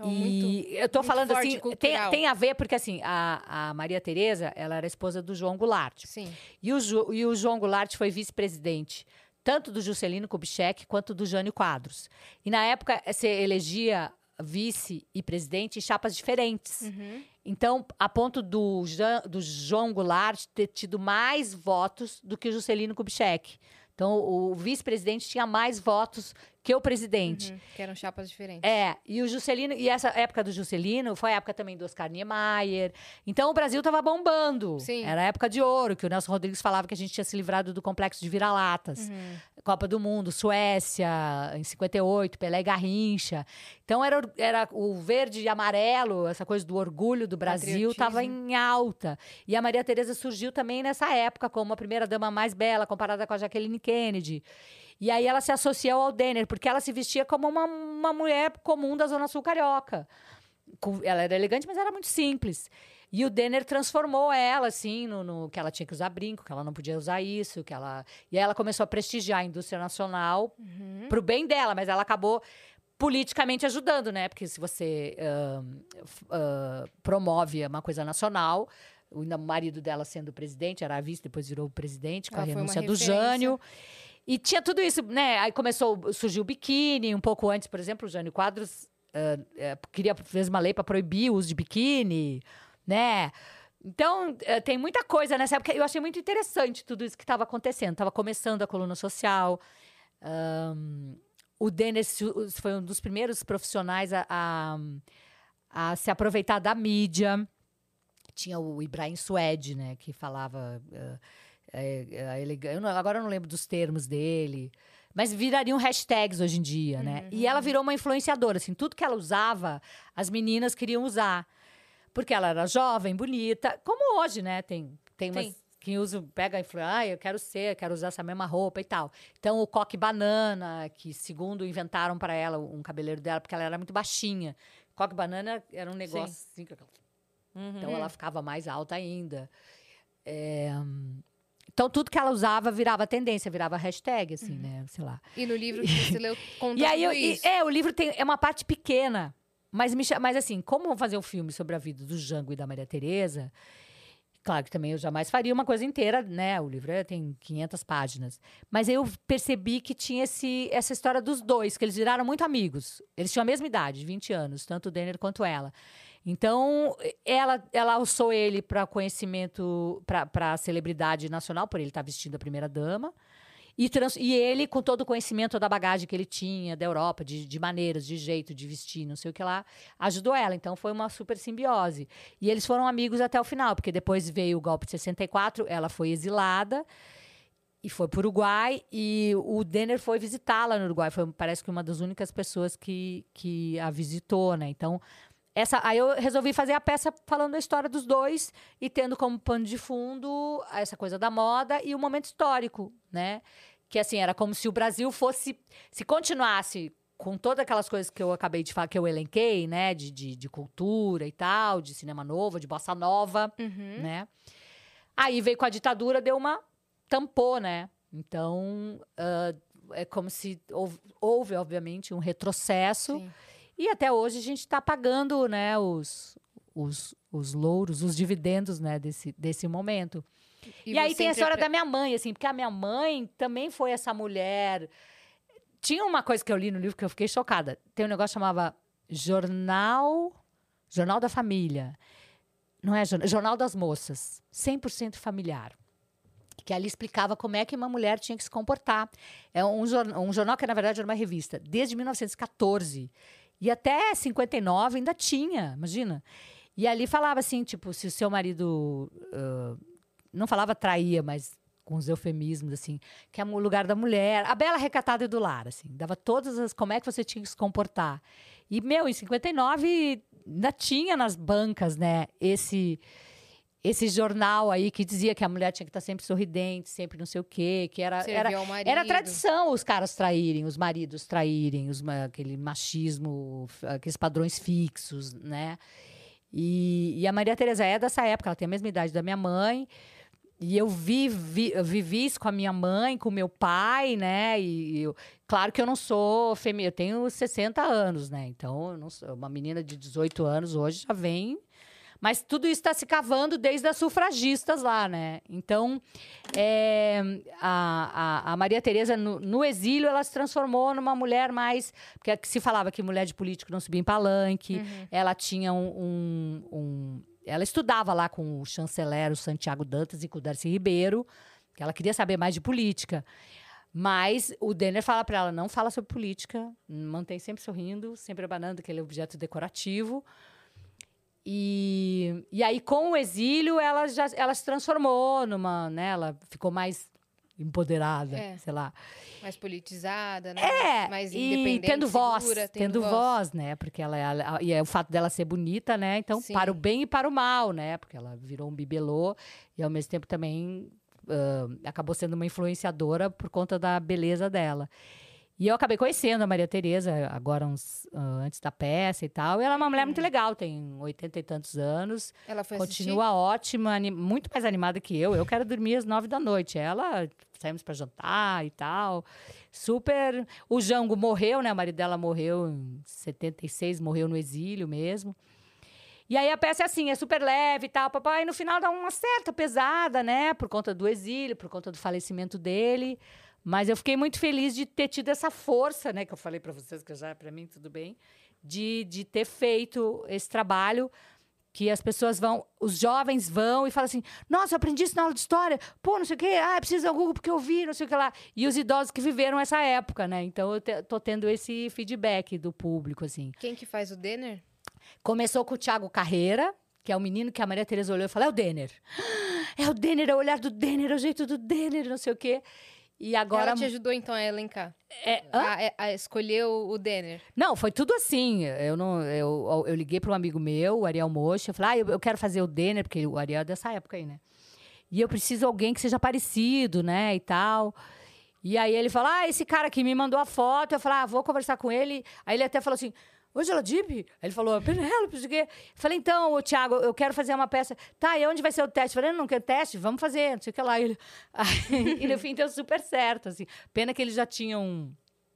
Então, e muito- eu tô falando forte assim, tem, tem a ver, porque assim, a, a Maria Tereza, ela era esposa do João Goulart. Sim. E o, e o João Goulart foi vice-presidente tanto do Juscelino Kubitschek quanto do Jânio Quadros. E na época, você elegia vice e presidente em chapas diferentes. Uhum. Então, a ponto do, do João Goulart ter tido mais votos do que o Juscelino Kubitschek. Então, o vice-presidente tinha mais votos que o presidente. Uhum. Que eram chapas diferentes. É, e o Juscelino, e essa época do Juscelino foi a época também do Oscar Niemeyer. Então o Brasil tava bombando. Sim. Era a época de ouro, que o Nelson Rodrigues falava que a gente tinha se livrado do complexo de vira-latas. Uhum. Copa do Mundo, Suécia, em 58, Pelé e Garrincha. Então era, o- era o verde e amarelo, essa coisa do orgulho do Brasil, estava em alta. E a Maria Tereza surgiu também nessa época como a primeira dama mais bela, comparada com a Jacqueline Kennedy. E aí ela se associou ao Denner, porque ela se vestia como uma, uma mulher comum da Zona Sul Carioca. Ela era elegante, mas era muito simples. E o Denner transformou ela, assim, no, no- que ela tinha que usar brinco, que ela não podia usar isso, que ela... E aí ela começou a prestigiar a indústria nacional Uhum. pro bem dela, mas ela acabou politicamente ajudando, né? Porque se você f- ah, promove uma coisa nacional, o marido dela sendo presidente, era vice, depois virou presidente, com Ela a renúncia do. Jânio. E tinha tudo isso, né? Aí começou, surgiu o biquíni, um pouco antes, por exemplo, o Jânio Quadros ah, eh, queria, fez uma lei para proibir o uso de biquíni, né? Então, eh, tem muita coisa nessa época. Eu achei muito interessante tudo isso que estava acontecendo. Estava começando a coluna social. Ahn, o Dennis foi um dos primeiros profissionais a, a, a se aproveitar da mídia. Tinha o Ibrahim Suede, né, que falava uh, é, elegante. Agora eu não lembro dos termos dele. Mas virariam hashtags hoje em dia, né? E ela virou uma influenciadora, assim, tudo que ela usava, as meninas queriam usar. Porque ela era jovem, bonita, como hoje, né? Tem, tem umas Sim. que usa, pega e fala, ah, eu quero ser, quero usar essa mesma roupa e tal. Então, o coque banana, que segundo inventaram para ela, um cabeleiro dela, porque ela era muito baixinha. Coque banana era um negócio assim, que- Uhum. então ela ficava mais alta ainda. É, Então, tudo que ela usava virava tendência, virava hashtag, assim, né? Sei lá. E no livro que você leu, conta E aí, eu, tudo e- isso. é, o livro tem, é uma parte pequena. Mas, me, mas assim, como vão fazer um filme sobre a vida do Jango e da Maria Tereza, claro que também eu jamais faria uma coisa inteira, né? O livro é- tem 500 páginas. Mas eu percebi que tinha esse, essa história dos dois, que eles viraram muito amigos. Eles tinham a mesma idade, 20 anos, tanto o Denner quanto ela. Então, ela, ela alçou ele para conhecimento, para a celebridade nacional, por ele estar vestindo a primeira dama. E, trans- e ele, com todo o conhecimento da bagagem que ele tinha da Europa, de, de maneiras, de jeito, de vestir, não sei o que lá, ajudou ela. Então foi uma super simbiose. E eles foram amigos até o final, porque depois veio o golpe de 64, ela foi exilada e foi para o Uruguai. E o Denner foi visitá-la no Uruguai. Foi, parece que uma das únicas pessoas que, que a visitou, né? Então. Essa, aí eu resolvi fazer a peça falando a história dos dois e tendo como pano de fundo essa coisa da moda e o momento histórico, né? Que assim, era como se o Brasil fosse. Se continuasse com todas aquelas coisas que eu acabei de falar, que eu elenquei, né? De, de, de cultura e tal, de cinema novo, de bossa nova, Uhum. né? Aí veio com a ditadura, deu uma. tampou, né? Então, ah, é como se houve, houve, obviamente, um retrocesso. Sim. E até hoje a gente está pagando né, os, os, os louros, os dividendos né, desse, desse momento. E, aí você tem a história interpre- da minha mãe, assim, porque a minha mãe também foi essa mulher. Tinha uma coisa que eu li no livro que eu fiquei chocada. Tem um negócio que chamava Jornal. Jornal da Família. Não é jornal, jornal das Moças. 100% familiar. Que ali explicava como é que uma mulher tinha que se comportar. É um, um jornal que, na verdade, era uma revista. Desde 1914. E até 59 ainda tinha, imagina. E ali falava assim, tipo, se o seu marido ah, não falava traía, mas com os eufemismos, assim, que é o lugar da mulher, a bela recatada do lar, assim, dava todas as, como é que você tinha que se comportar. E, meu, em 59 ainda tinha nas bancas, né, esse esse jornal aí que dizia que a mulher tinha que estar sempre sorridente, sempre não sei o quê, que era, era, era tradição os caras traírem, os maridos traírem, os, aquele machismo, aqueles padrões fixos, né? E, e a Maria Tereza é dessa época, ela tem a mesma idade da minha mãe. E eu vi, vi- eu vivi isso com a minha mãe, com o meu pai, né? E eu- claro que eu não sou feminina, eu tenho 60 anos, né? Então, eu não sou uma menina de 18 anos hoje já vem. Mas tudo isso está se cavando desde as sufragistas lá, né? Então, é, a, a, a Maria Tereza, no, no exílio, ela se transformou numa mulher mais... Porque se falava que mulher de político não subia em palanque. Ela tinha um, um- um- Ela estudava lá com o chanceler, o Santiago Dantas e com o Darcy Ribeiro, que ela queria saber mais de política. Mas o Denner fala para ela, não fala sobre política, mantém sempre sorrindo, sempre abanando aquele objeto decorativo. E, e aí, com o exílio, ela já ela se transformou numa, né? Ela ficou mais empoderada, É. sei lá. Mais politizada, né? É, mais e independente, tendo voz, segura, tendo, voz. né? Porque ela, ela- e é o fato dela ser bonita, né? Então, Sim. para o bem e para o mal, né? Porque ela virou um bibelô e ao mesmo tempo também ah, acabou sendo uma influenciadora por conta da beleza dela. E eu acabei conhecendo a Maria Tereza agora uns ah, antes da peça e tal. E ela é uma mulher muito legal, tem oitenta e tantos anos. Ela foi assistir? Continua ótima, ani- muito mais animada que eu. Eu quero dormir às nove da noite. Ela saímos para jantar e tal. Super. O Jango morreu, né? O marido dela morreu em 76, morreu no exílio mesmo. E aí a peça é assim, é super leve e tal, papai. E no final dá uma certa pesada, né? Por conta do exílio, por conta do falecimento dele. Mas eu fiquei muito feliz de ter tido essa força, né? Que eu falei para vocês, que já para mim tudo bem. De, de ter feito esse trabalho que as pessoas vão, os jovens vão e falam assim: nossa, eu aprendi isso na aula de história, pô, não sei o quê, ah, preciso do Google porque eu vi, não sei o que lá. E os idosos que viveram essa época, né? Então eu te, tô tendo esse feedback do público, assim. Quem que faz o Denner? Começou com o Thiago Carreira, que é o menino que a Maria Tereza olhou e falou: é o Denner. *gasps* É o Denner, é o olhar do Denner, é o jeito do Denner, não sei o quê. E agora. Ela te ajudou, então, a elencar? É? A, a escolher o, o Denner? Não, foi tudo assim. Eu não, eu, eu liguei para um amigo meu, o Ariel Mocha, eu falei, ah, eu, eu quero fazer o Denner, porque o Ariel é dessa época aí, né? E eu preciso de alguém que seja parecido, né, e tal. E aí ele falou, ah, esse cara aqui me mandou a foto. Eu falei, ah, vou conversar com ele. Aí ele até falou assim, Angela Dib? Aí ele falou, Penélope, não sei o quê. Falei, então, Thiago, eu quero fazer uma peça. Tá, e onde vai ser o teste? Falei, não quer teste? Vamos fazer, não sei o que lá. E, ele... *laughs* Aí, e no fim deu super certo, assim. Pena que ele já tinha um,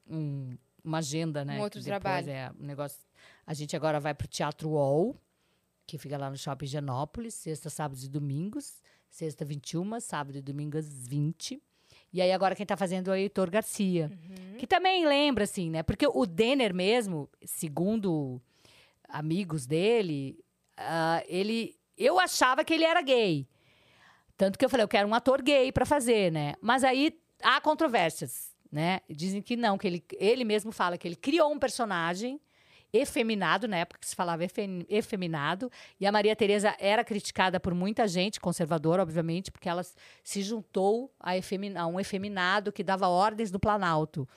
um- uma agenda, né? Um outro depois trabalho. É, um negócio... A gente agora vai pro Teatro UOL, que fica lá no Shopping Genópolis, sexta, sábados e domingos. Sexta, 21, sábado e domingo às 20. E aí agora quem tá fazendo é o Heitor Garcia. Que também lembra, assim, né? Porque o Denner mesmo, segundo amigos dele, ah, ele... Eu achava que ele era gay. Tanto que eu falei, eu quero um ator gay pra fazer, né? Mas aí há controvérsias, né? Dizem que não, que ele, ele mesmo fala que ele criou um personagem efeminado, na época que se falava efe- efeminado, e a Maria Tereza era criticada por muita gente, conservadora, obviamente, porque ela se juntou a, efemi- a um efeminado que dava ordens do Planalto.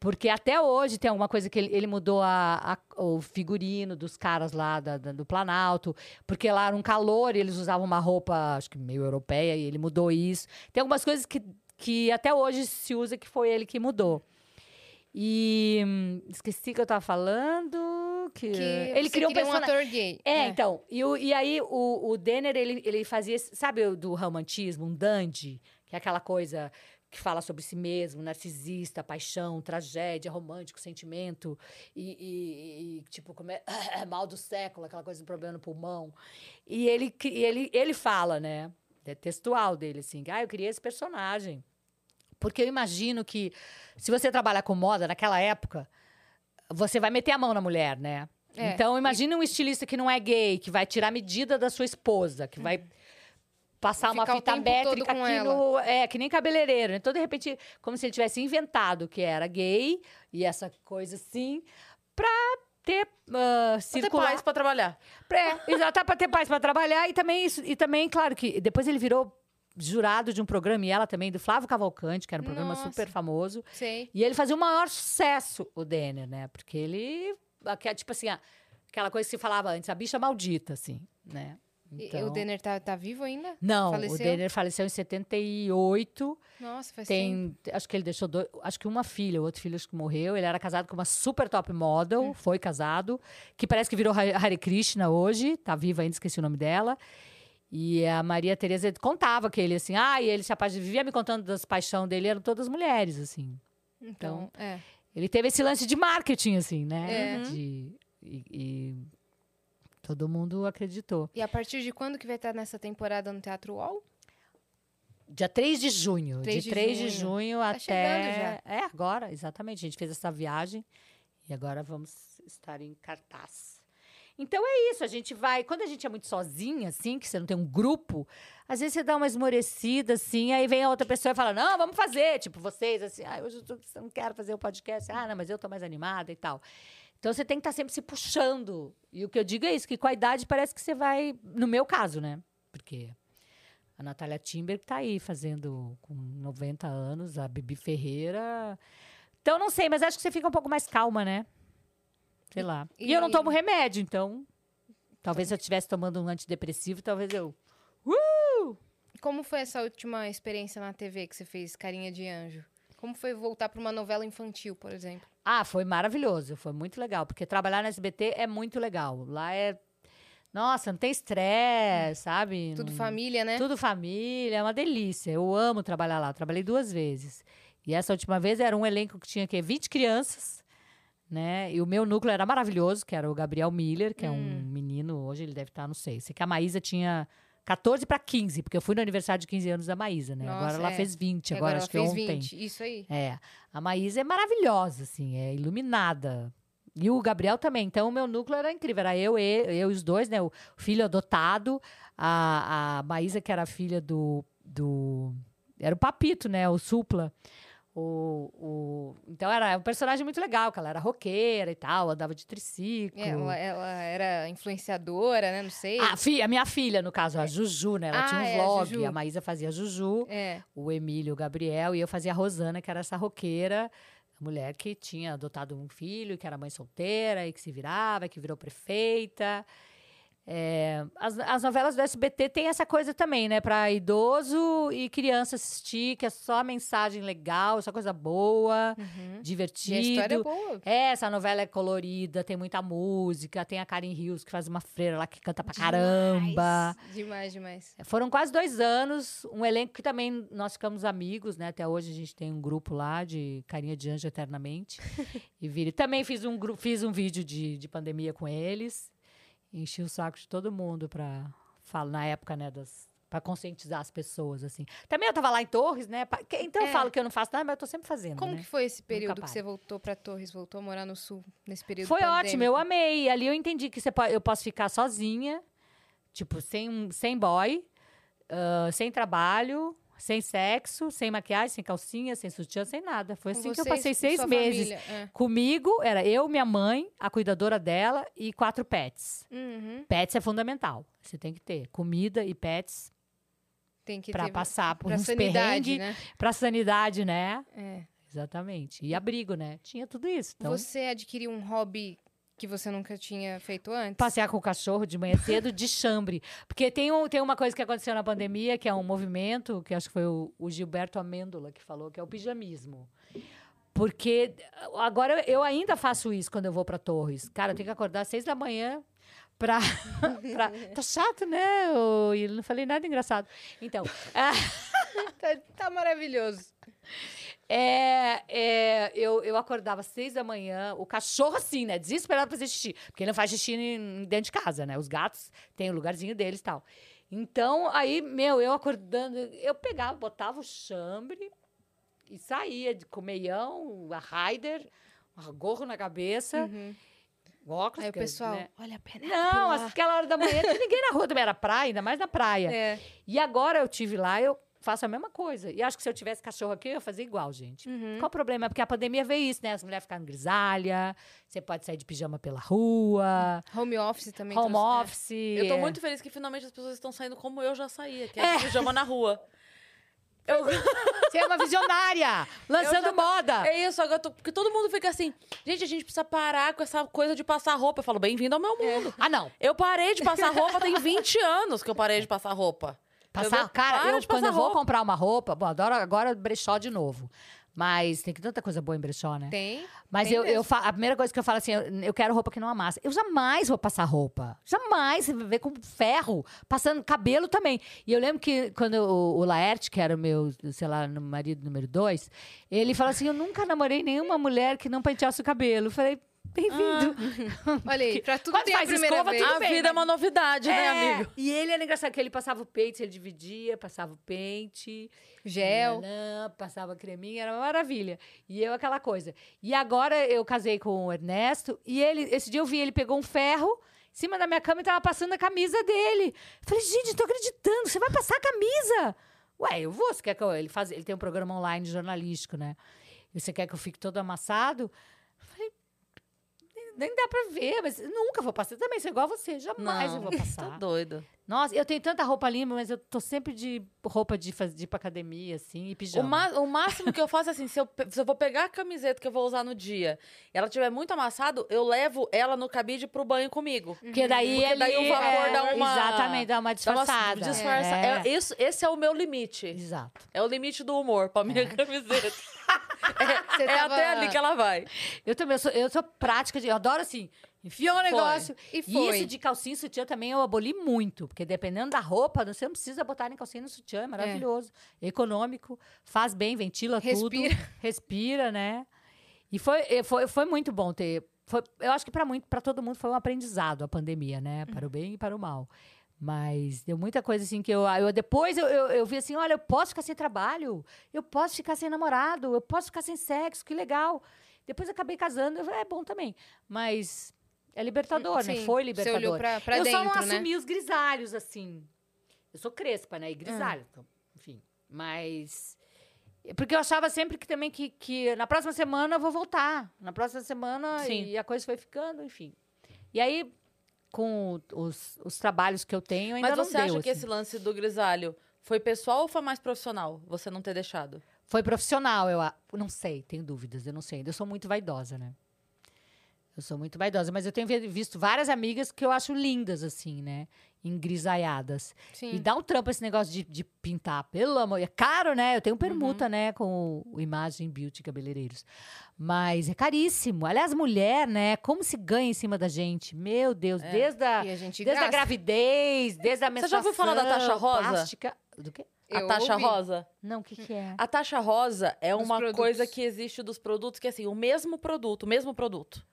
Porque até hoje tem alguma coisa que ele, ele mudou a- a- o figurino dos caras lá da- da- do Planalto, porque lá era um calor e eles usavam uma roupa, acho que meio europeia, e ele mudou isso. Tem algumas coisas que, que até hoje se usa que foi ele que mudou. E hum, esqueci que eu tava falando. Que, Que ele criou um queria um personagem. ator gay. É, então. E, o- e aí, o, o Denner, ele, ele fazia. Sabe do romantismo, um dandy? Que é aquela coisa que fala sobre si mesmo, narcisista, paixão, tragédia, romântico, sentimento. E, e- e, tipo, como é, *laughs* mal do século, aquela coisa do problema no pulmão. E ele, ele, ele fala, né? É textual dele, assim. Ah, eu criei esse personagem. Porque eu imagino que, se você trabalha com moda naquela época, você vai meter a mão na mulher, né? É, Então, imagine um estilista que não é gay, que vai tirar a medida da sua esposa, que vai passar uma Ficar o fita métrica aqui ela. no. É, que nem cabeleireiro. Então, de repente, como se ele tivesse inventado que era gay e essa coisa assim, pra ter. Uh, Vou ter circular. paz pra trabalhar. É, exato, para ter paz para trabalhar e também isso, e também, claro que depois ele virou jurado de um programa e ela também do Flávio Cavalcante, que era um programa Nossa. super famoso. Sei. E ele fazia o maior sucesso, o Denner, né? Porque ele tipo assim, aquela coisa que se falava antes, a bicha maldita assim, né? E Então- o Denner tá, tá vivo ainda? Não, faleceu? o Denner faleceu em 78. Nossa, faz tempo. Tem, acho que ele deixou dois, acho que uma filha, o outro filho acho que morreu. Ele era casado com uma super top model, Hum. foi casado, que parece que virou Hare Krishna hoje, tá viva ainda, esqueci o nome dela. E a Maria Tereza contava que ele assim, ah, e ele se apa- vivia me contando das paixão dele, eram todas mulheres assim. Então, é. Ele teve esse lance de marketing assim, né? É. De, e, e todo mundo acreditou. E a partir de quando que vai estar nessa temporada no Teatro UOL? Dia 3 de junho. 3 de de 3 de junho. junho Tá até. É, agora, exatamente. A gente fez essa viagem e agora vamos estar em cartaz. Então é isso, a gente vai. Quando a gente é muito sozinha, assim, que você não tem um grupo, às vezes você dá uma esmorecida, assim, aí vem a outra pessoa e fala: Não, vamos fazer. Tipo, vocês, assim, ah, hoje eu não quero fazer o podcast. Ah, não, mas eu tô mais animada e tal. Então você tem que estar sempre se puxando. E o que eu digo é isso, que com a idade parece que você vai. No meu caso, né? Porque a Natália Timber tá aí fazendo com 90 anos, a Bibi Ferreira. Então não sei, mas acho que você fica um pouco mais calma, né? Sei lá. E, eu não e- tomo remédio, então. Talvez se eu estivesse tomando um antidepressivo, talvez eu. Como foi essa última experiência na TV que você fez, Carinha de Anjo? Como foi voltar para uma novela infantil, por exemplo? Ah, foi maravilhoso, foi muito legal, porque trabalhar no SBT é muito legal. Lá é. Nossa, não tem estresse, sabe? Tudo Não- família, né? Tudo família, é uma delícia. Eu amo trabalhar lá. Trabalhei duas vezes. E essa última vez era um elenco que tinha que 20 crianças, né? E o meu núcleo era maravilhoso, que era o Gabriel Miller, que é um menino, hoje ele deve estar, não sei. Sei que a Maísa tinha 14 para 15, porque eu fui no aniversário de 15 anos da Maísa, né? agora Nossa, ela é. fez 20, E agora, ela acho que ontem. 20. Isso aí. É. A Maísa é maravilhosa, assim, é iluminada. E o Gabriel também. Então, o meu núcleo era incrível. Era eu, e- eu e os dois, né? O filho adotado, a, a Maísa, que era filha do, do. Era o Papito, né? O Supla. O, o, então era um personagem muito legal, que ela era roqueira e tal, andava de triciclo. É, ela, ela era influenciadora, né? Não sei. A, fi- a minha filha, no caso, a Juju, né? Ela Ah, tinha um é, a vlog. Juju. A Maísa fazia Juju, É. o Emílio, o Gabriel, e eu fazia a Rosana, que era essa roqueira, mulher que tinha adotado um filho, que era mãe solteira e que se virava, que virou prefeita. É, as, as novelas do SBT têm essa coisa também, né? Para idoso e criança assistir, que é só mensagem legal, só coisa boa, Uhum. E divertido. a história é boa. É, essa novela é colorida, tem muita música, tem a Karen Hills, que faz uma freira lá que canta pra caramba. Demais, demais. demais. Foram quase dois anos, um elenco que também nós ficamos amigos, né? Até hoje a gente tem um grupo lá de Carinha de Anjo Eternamente. *laughs* e vire. Também fiz um, fiz um vídeo de, de pandemia com eles. Enchi o saco de todo mundo pra falar na época, né, das. Pra conscientizar as pessoas, assim. Também eu tava lá em Torres, né? pa- que- Então É. eu falo que eu não faço nada, mas eu tô sempre fazendo. Como né? que foi esse período que você voltou pra Torres, voltou a morar no Sul, nesse período Foi pandêmico? ótimo, eu amei. Ali eu entendi que você po- eu posso ficar sozinha, tipo, sem, sem boy, ah, sem trabalho, sem sexo, sem maquiagem, sem calcinha, sem sutiã, sem nada. Foi assim que eu passei seis meses. é. Comigo, era eu, minha mãe, a cuidadora dela e quatro pets. Uhum. Pets é fundamental. Você tem que ter comida e pets Tem que pra ter passar por pra uns sanidade, perrengues, né? pra sanidade, né? É. Exatamente. E abrigo, né? Tinha tudo isso. Então, Você adquiriu um hobby que você nunca tinha feito antes? passear com o cachorro de manhã cedo de chambre. Porque tem, um, tem uma coisa que aconteceu na pandemia, que é um movimento, que acho que foi o, o Gilberto Amêndola que falou, que é o pijamismo. Porque agora eu ainda faço isso quando eu vou para Torres. Cara, eu tenho que acordar às seis da manhã pra. *laughs* pra- *laughs* tá chato, né? ô, E não falei nada engraçado. Então. *laughs* Tá, tá maravilhoso. É, é, eu, eu acordava às seis da manhã, o cachorro assim, né? Desesperado pra fazer xixi. Porque ele não faz xixi dentro de casa, né? Os gatos têm o lugarzinho deles e tal. Então, aí, meu, eu acordando, eu pegava, botava o chambre e saía de- com meião, a Raider, um gorro na cabeça, Uhum. óculos. Aí o pessoal, né? olha a Penélope Não, aquela hora da manhã, ninguém na rua também, era praia, ainda mais na praia. É. E agora eu tive lá, eu faço a mesma coisa. E acho que se eu tivesse cachorro aqui, eu ia fazer igual, gente. Uhum. Qual o problema? Porque a pandemia veio isso, né? As mulheres ficaram grisalha, você pode sair de pijama pela rua, Home office também. home trouxe- é. office. Eu tô é. muito feliz que finalmente as pessoas estão saindo como eu já saía, que é, de pijama na rua. Eu, Você é uma visionária, lançando já- moda. é isso, agora eu tô- porque todo mundo fica assim, gente, a gente precisa parar com essa coisa de passar roupa. Eu falo, bem-vindo ao meu mundo. Ah, não. Eu parei de passar roupa, tem 20 anos que eu parei de passar roupa. Passar, cara, eu quando eu vou comprar uma roupa, bom, adoro agora brechó de novo. Mas tem que tanta coisa boa em brechó, né? Tem. Mas tem eu, eu fa- a primeira coisa que eu falo assim, eu, eu quero roupa que não amassa. Eu jamais vou passar roupa. Jamais. Você ver com ferro, passando cabelo também. E eu lembro que quando o, o Laerte, que era o meu, sei lá, marido número dois, ele falou assim: Eu nunca namorei nenhuma mulher que não penteasse o cabelo. Eu falei, bem-vindo. *laughs* Olha aí, pra tudo Quando tem a faz primeira escova, vez. tudo A bem, vida é uma novidade, né, É, amigo? E ele era engraçado, que ele passava o pente, ele dividia, passava o pente. Gel. nanã, passava creminha, era uma maravilha. E eu aquela coisa. E agora eu casei com o Ernesto e ele, esse dia eu vi, ele pegou um ferro em cima da minha cama e tava passando a camisa dele. Falei, gente, não tô acreditando, você vai passar a camisa? Ué, eu vou, você quer que eu... Ele, faz, ele tem um programa online jornalístico, né? E você quer que eu fique todo amassado? Nem- dá pra ver, mas nunca vou passar. Também sou igual a você, jamais eu vou Tá passar. *laughs* doido. Nossa, eu tenho tanta roupa limpa, mas eu tô sempre de roupa de, faz- de ir pra academia, assim, e O, pijama. ma- o máximo que eu faço é assim, se eu, pe- se eu vou pegar a camiseta que eu vou usar no dia e ela tiver muito amassado, eu levo ela no cabide pro banho comigo. Porque daí, Porque daí ele- o vapor é, dá uma- Exatamente, dá uma Dá uma disfarçada. disfarça. É. É, isso, esse é o meu limite. Exato. É o limite do humor pra minha *laughs* camiseta. *laughs* Você É tava- até ali que ela vai. Eu também, eu sou, eu sou prática, de, eu adoro assim, enfiar um negócio. E E foi. isso de calcinha e sutiã também eu aboli muito, porque dependendo da roupa, você não precisa botar nem calcinha nem sutiã, é maravilhoso. Econômico, faz bem, ventila Respira. tudo. *laughs* Respira, né? E foi, e foi, foi muito bom ter. foi- eu acho que para muito, para todo mundo foi um aprendizado a pandemia, né? Para o bem e para o mal. Mas deu muita coisa assim que eu, eu depois eu, eu, eu vi assim, olha, eu posso ficar sem trabalho, eu posso ficar sem namorado, eu posso ficar sem sexo, que legal. Depois eu acabei casando, eu falei, é bom também. Mas é libertador, né? Sim, Foi Você libertador. olhou pra, pra eu dentro, só não né? assumi os grisalhos, assim. Eu sou crespa, né? E grisalho. então, enfim. Mas Porque eu achava sempre que também que, que na próxima semana eu vou voltar. Na próxima semana Sim. e a coisa foi ficando, enfim. E aí, com os, os trabalhos que eu tenho, ainda Mas não você deu, acha que assim. esse lance do grisalho foi pessoal ou foi mais profissional? Você não ter deixado? Foi profissional, eu não sei, tenho dúvidas, eu não sei ainda. Eu sou muito vaidosa, né? Eu sou muito vaidosa, mas eu tenho vi- visto várias amigas que eu acho lindas, assim, né? Engrisaiadas. Sim. E dá um trampo esse negócio de, de pintar, pelo amor. É caro, né? Eu tenho permuta, né, com o, o Imagem Beauty Cabeleireiros. Mas é caríssimo. Aliás, mulher, né? Como se ganha em cima da gente? Meu Deus, É. desde a, a gente desde a gravidez, desde a Você menstruação. já ouviu falar da taxa rosa? Plástica. Do quê? A Eu taxa ouvi. rosa? Não, o que, que é? A taxa rosa é Dos uma produtos. coisa que existe dos produtos que, assim, o mesmo produto, o mesmo produto.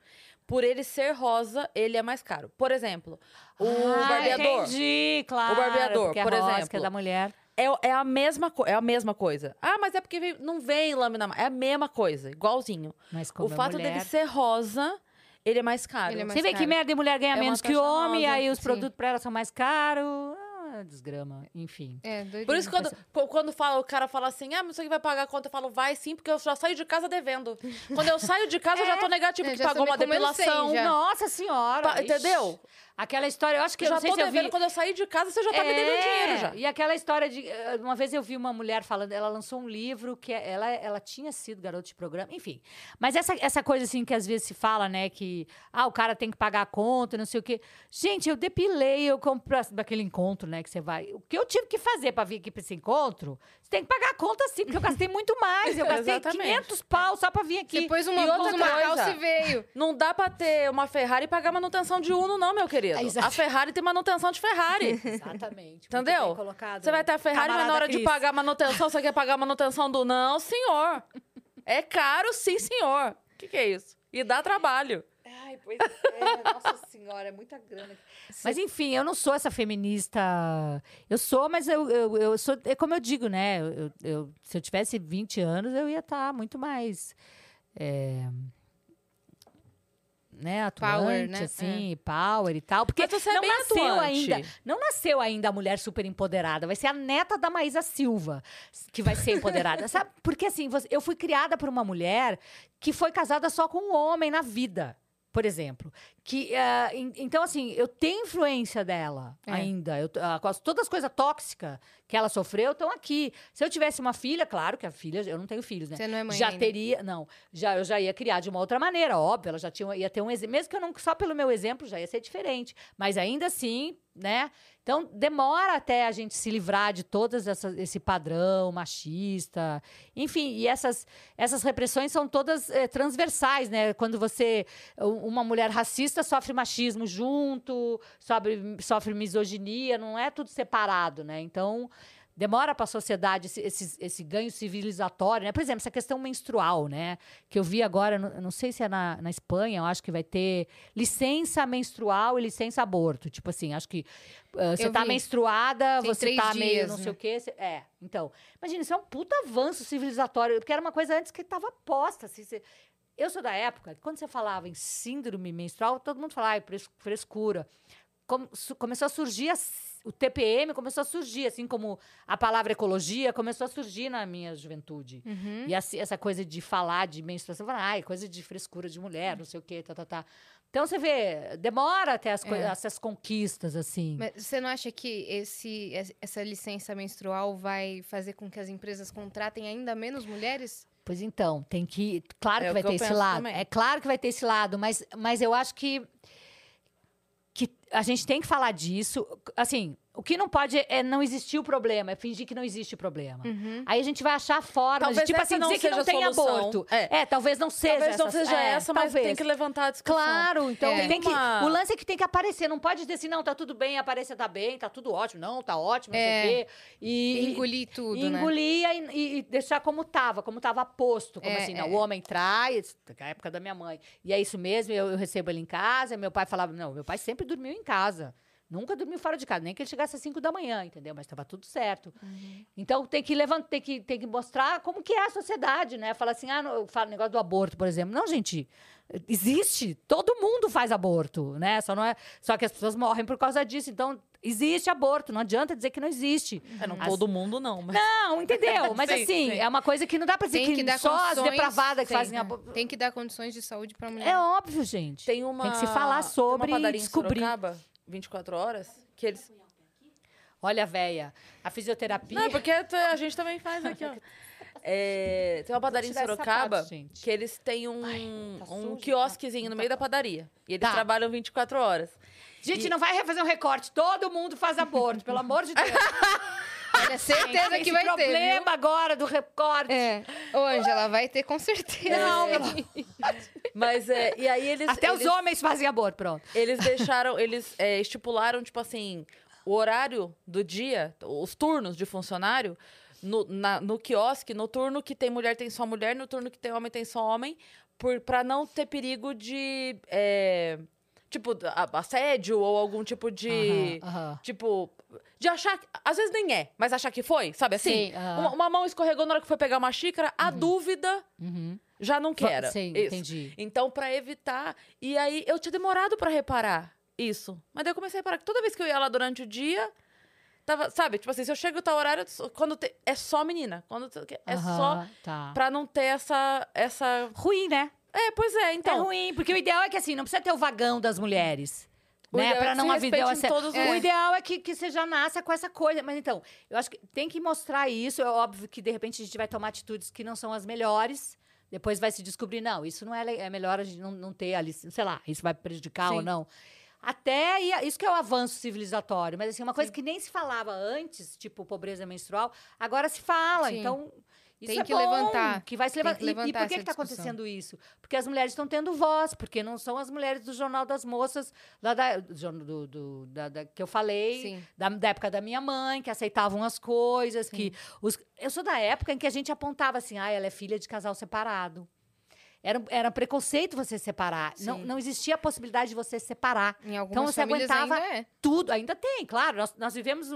Por ele ser rosa, ele é mais caro. Por exemplo, o Ah, barbeador. Entendi, claro. barbeador, porque é por rosa, que é exemplo. da mulher. É, é, a mesma, é a mesma coisa. Ah, mas é porque vem- não vem lâmina. É a mesma coisa, igualzinho. Mas como o é fato mulher... dele ser rosa, ele é mais caro. Ele é mais Você vê que caro. merda e mulher ganha É menos que homem, rosa, aí os sim. produtos pra ela são mais caros. Desgrama. Enfim. É, doideira. Por isso, quando, qu- quando fala, o cara fala assim, ah, mas você que vai pagar a conta, eu falo, vai sim, porque eu já saio de casa devendo. Quando eu saio de casa, eu já *laughs* tô negativo, É, que pagou uma depilação. Nossa senhora. Pa- ixi. entendeu? Aquela história, eu acho que eu já não sei tô se eu vi... devendo, quando eu sair de casa, você já tá me devendo dinheiro já. E aquela história de. eh, Uma vez eu vi uma mulher falando, ela lançou um livro que é- ela, ela tinha sido garota de programa, enfim. Mas essa, essa coisa assim que às vezes se fala, né? Que ah, o cara tem que pagar a conta, não sei o quê. Gente, eu depilei, eu compro daquele encontro, né? Que você vai. O que eu tive que fazer pra vir aqui pra esse encontro? Você tem que pagar a conta sim, porque eu gastei muito mais. Eu *laughs* gastei Exatamente. 500 pau só pra vir aqui. Você pôs E uma, outra uma coisa. calça e veio. Não dá pra ter uma Ferrari e pagar manutenção de Uno, não, meu querido. É, a Ferrari tem manutenção de Ferrari. *laughs* Exatamente. Entendeu? Você vai ter a Ferrari, mas na hora de Cris. pagar a manutenção, você quer pagar a manutenção do. Não, senhor. É caro, sim, senhor. O que, que é isso? E dá trabalho. Ai, pois é, nossa senhora, é muita grana. Mas enfim, eu não sou essa feminista. Eu sou, mas eu, eu, eu sou. É como eu digo, né? Eu, eu- se eu tivesse 20 anos, eu ia estar muito mais. é, né, atuante, Power, né? assim, power e tal. Porque é não nasceu atuante. ainda. Não nasceu ainda a mulher super empoderada. Vai ser a neta da Maísa Silva que vai ser empoderada. *laughs* Sabe? Porque assim, eu fui criada por uma mulher que foi casada só com um homem na vida. Por exemplo. Que, ah, en- então, assim, eu tenho influência dela É. ainda. Eu, as- todas as coisas tóxicas que ela sofreu estão aqui. Se eu tivesse uma filha, claro que a filha, eu não tenho filhos, né? Você não é mãe já ainda. teria, não, já eu já ia criar de uma outra maneira, óbvio, ela já tinha, ia ter um exemplo, mesmo que eu não, só pelo meu exemplo já ia ser diferente, mas ainda assim, né? Então demora até a gente se livrar de todas essas esse padrão machista, enfim, e essas essas repressões são todas eh, transversais, né? Quando você uma mulher racista sofre machismo junto, sofre, sofre misoginia, não é tudo separado, né? Então demora para a sociedade esse, esse, esse ganho civilizatório, né? Por exemplo, essa questão menstrual, né? Que eu vi agora, não, sei se é na, na Espanha, eu acho que vai ter licença menstrual e licença aborto. Tipo assim, acho que ah, você tá menstruada, Tem você tá meio dias, não sei né? o quê. você- é, então. Imagina, isso é um puta avanço civilizatório, porque era uma coisa antes que estava posta. Assim, você- eu sou da época, quando você falava em síndrome menstrual, todo mundo falava, fres- frescura. Su- começou a surgir, as- o TPM começou a surgir, assim como a palavra ecologia começou a surgir na minha juventude. Uhum. E assim, essa coisa de falar de menstruação, falar, ai, coisa de frescura de mulher, não sei o quê, tá, tá, tá. Então você vê, demora até as É. essas conquistas, assim. Mas você não acha que esse, es- essa licença menstrual vai fazer com que as empresas contratem ainda menos mulheres? Pois então, tem que. Claro É que vai que ter esse lado. também. É claro que vai ter esse lado, mas, mas eu acho que. Que a gente tem que falar disso. Assim, o que não pode é não existir o problema, é fingir que não existe o problema. Uhum. Aí a gente vai achar formas de, tipo assim, não dizer que não tem aborto. É. É. talvez não seja Talvez não seja é, essa, mas talvez. tem que levantar a discussão. Claro, então É. tem que. O lance é que tem que aparecer, não pode dizer assim, não, tá tudo bem, aparecer tá bem, tá tudo ótimo, não, tá ótimo, não É. sei o quê. E, Engolir tudo, e né? engolia e, e- deixar como tava, como tava posto. Como É, assim, é. não, o homem traz, na época da minha mãe. E é isso mesmo, eu, eu recebo ele em casa. Meu pai falava, não, meu pai sempre dormiu em casa. Nunca dormiu fora de casa, nem que ele chegasse às 5 da manhã, entendeu? Mas estava tudo certo. Então tem que levantar, tem que, tem que mostrar como que é a sociedade, né? Falar assim, ah, não, eu falo negócio do aborto, por exemplo. Não, gente, existe. Todo mundo faz aborto, né? Só não é, só que as pessoas morrem por causa disso. Então Existe aborto, não adianta dizer que não existe. É, não As- todo mundo não, mas... Não, entendeu? *laughs* Mas Sim, assim, sim. é uma coisa que não dá pra dizer Tem que que, só as depravadas que tem, fazem é. aborto. Tem que dar condições de saúde pra mulher. É óbvio, gente. Tem uma... Tem que se falar tem sobre uma e descobrir. Sorocaba, 24 horas, que eles... Olha, véia, a fisioterapia. Não, porque a gente também faz aqui, ó. *laughs* É, tem uma padaria em Sorocaba gente. que eles têm um, tá um sujo, quiosquezinho tá- no meio da padaria. E eles Tá. trabalham 24 horas. Gente, não vai refazer um recorte. Todo mundo faz aborto, pelo amor de Deus. *laughs* Olha, certeza que esse vai ter. problema agora do recorte. É. Ô, Angela, vai ter com certeza. Não, *laughs* É. Mas é, e aí eles. Até eles, os homens fazem aborto, pronto. Eles deixaram, eles é, estipularam, tipo assim, o horário do dia, os turnos de funcionário, no, na- no quiosque, no turno que tem mulher tem só mulher, no turno que tem homem tem só homem, por, pra não ter perigo de. é, tipo, assédio ou algum tipo de. Aham, aham. Tipo, de achar. Às vezes nem é, mas achar que foi, sabe assim? Sim, aham. uma, uma mão escorregou na hora que foi pegar uma xícara, a dúvida Uhum. Já não Va- quer. Sim, Isso. entendi. Então, pra evitar. E aí, eu tinha demorado pra reparar isso. Mas daí eu comecei a reparar que toda vez que eu ia lá durante o dia. Tava, sabe, tipo assim, se eu chego tal horário, quando te- é só menina. Quando te- é só Aham, Tá. pra não ter essa. essa... Ruim, né? É, pois é, é então. ruim, porque o ideal é que assim, não precisa ter o vagão das mulheres. O né? ideal é não haver essa- todos os- O ideal é que, que você já nasça com essa coisa. Mas então, eu acho que tem que mostrar isso. É óbvio que de repente a gente vai tomar atitudes que não são as melhores. Depois vai se descobrir, não, isso não é, é melhor a gente não, não ter ali, sei lá, isso vai prejudicar ou Sim. não. Até isso que é o avanço civilizatório. Mas assim, uma coisa que nem se falava antes, tipo pobreza menstrual, agora se fala. Sim. Então, isso Tem é que bom, levantar. Que vai se levantar. que E- levantar por que está acontecendo isso? Porque as mulheres estão tendo voz, porque não são as mulheres do Jornal das Moças, lá da, do, jornal do- da- da- que eu falei, Sim. da, da época da minha mãe, que aceitavam as coisas, que os, eu sou da época em que a gente apontava assim, ah, ela é filha de casal separado. Era, era preconceito você separar. Não, Sim. não existia a possibilidade de você separar Então, você aguentava ainda é. tudo. Ainda tem, claro. Nós, nós vivemos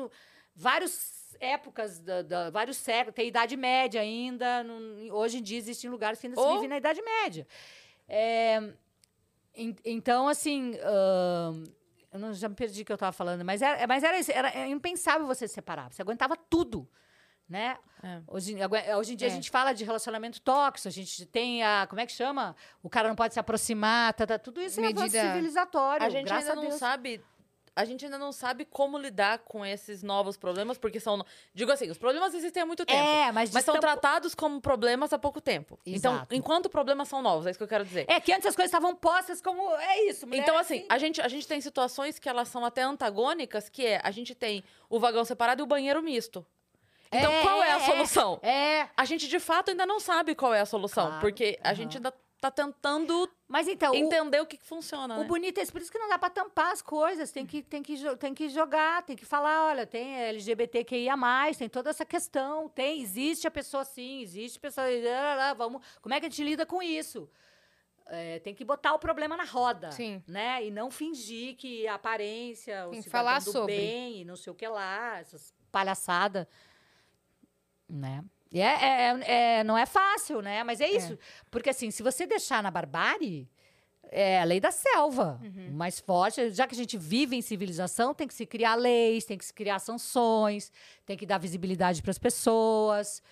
várias épocas, da, da- vários séculos. Tem Idade Média ainda. não- hoje em dia existem lugares que ainda se Ou- vivem na Idade Média. É, en- então, assim... ahn, eu não, já me perdi o que eu estava falando. Mas, era, mas era, isso, era é impensável você se separar. Você aguentava tudo. Né? É. Hoje, agu- hoje em dia É. a gente fala de relacionamento tóxico, a gente tem a. Como é que chama? O cara não pode se aproximar, tá, tá, tudo isso é avanço Medida- civilizatório. A gente ainda não sabe. A gente ainda não sabe como lidar com esses novos problemas, porque são. Digo assim, os problemas existem há muito tempo. É, mas, Mas são tratados como problemas há pouco tempo. Então, Exato. enquanto problemas são novos, é isso que eu quero dizer. É que antes as coisas estavam postas como. É isso, mulher Então, é assim, a gente, a gente tem situações que elas são até antagônicas, que é, a gente tem o vagão separado e o banheiro misto. Então, É, qual é a é, solução? É. A gente, de fato, ainda não sabe qual é a solução, Claro, porque a aham. gente ainda tá tentando Mas então, o, entender o que, que funciona, o né? bonito é isso, por isso que não dá pra tampar as coisas. Tem que, tem que, tem que jogar, tem que falar, olha, tem LGBTQIA, tem toda essa questão, tem, existe a pessoa assim, existe a pessoa. Vamos, como é que a gente lida com isso? É, tem que botar o problema na roda, Sim. né? E não fingir que a aparência, o Tem falar sobre. bem e não sei o que lá, essas palhaçadas, né? E é, é- é- não é fácil, né? Mas é isso. Porque assim, se você deixar na barbárie, é a lei da selva. Uhum. Mais forte, já que a gente vive em civilização, tem que se criar leis, tem que se criar sanções, tem que dar visibilidade para as pessoas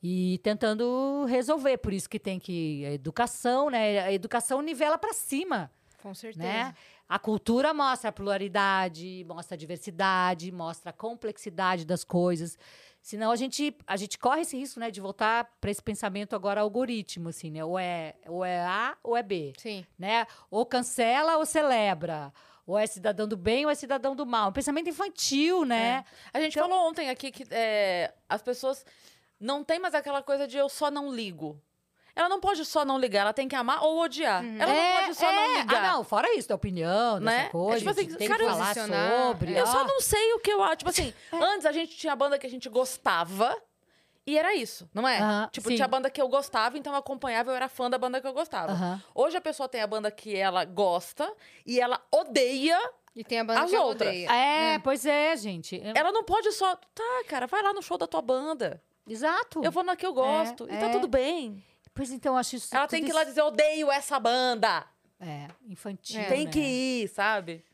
e tentando resolver. Por isso que tem que a educação, né? A educação nivela para cima Com certeza. né? A cultura mostra a pluralidade, mostra a diversidade, mostra a complexidade das coisas. Senão a gente, a gente corre esse risco, né, de voltar para esse pensamento agora algoritmo, assim, né? Ou é, ou é A ou é B, Sim. né? Ou cancela ou celebra. Ou é cidadão do bem ou é cidadão do mal. Um pensamento infantil, né? A gente Então- falou ontem aqui que é, as pessoas não têm mais aquela coisa de eu só não ligo. Ela não pode só não ligar, ela tem que amar ou odiar. Ela É, não pode só não é. ligar. Ah, não, fora isso, da opinião, dessa Né? coisa. É tipo assim, tem cara, que falar posicionar, sobre. Eu só ó. não sei o que eu acho. Tipo assim, *laughs* antes a gente tinha banda que a gente gostava e era isso, não é? Tipo, sim. tinha banda que eu gostava, então eu acompanhava, eu era fã da banda que eu gostava. Hoje a pessoa tem a banda que ela gosta e ela odeia. E tem a banda As que ela outras. odeia. É, pois é, gente. Eu- Ela não pode só. Tá, cara, vai lá no show da tua banda. Exato. Eu vou na que eu gosto. e tá é. tudo bem. Pois então, acho isso. Ela tem que ir lá dizer, odeio essa banda. É, infantil. tem né? que ir, sabe?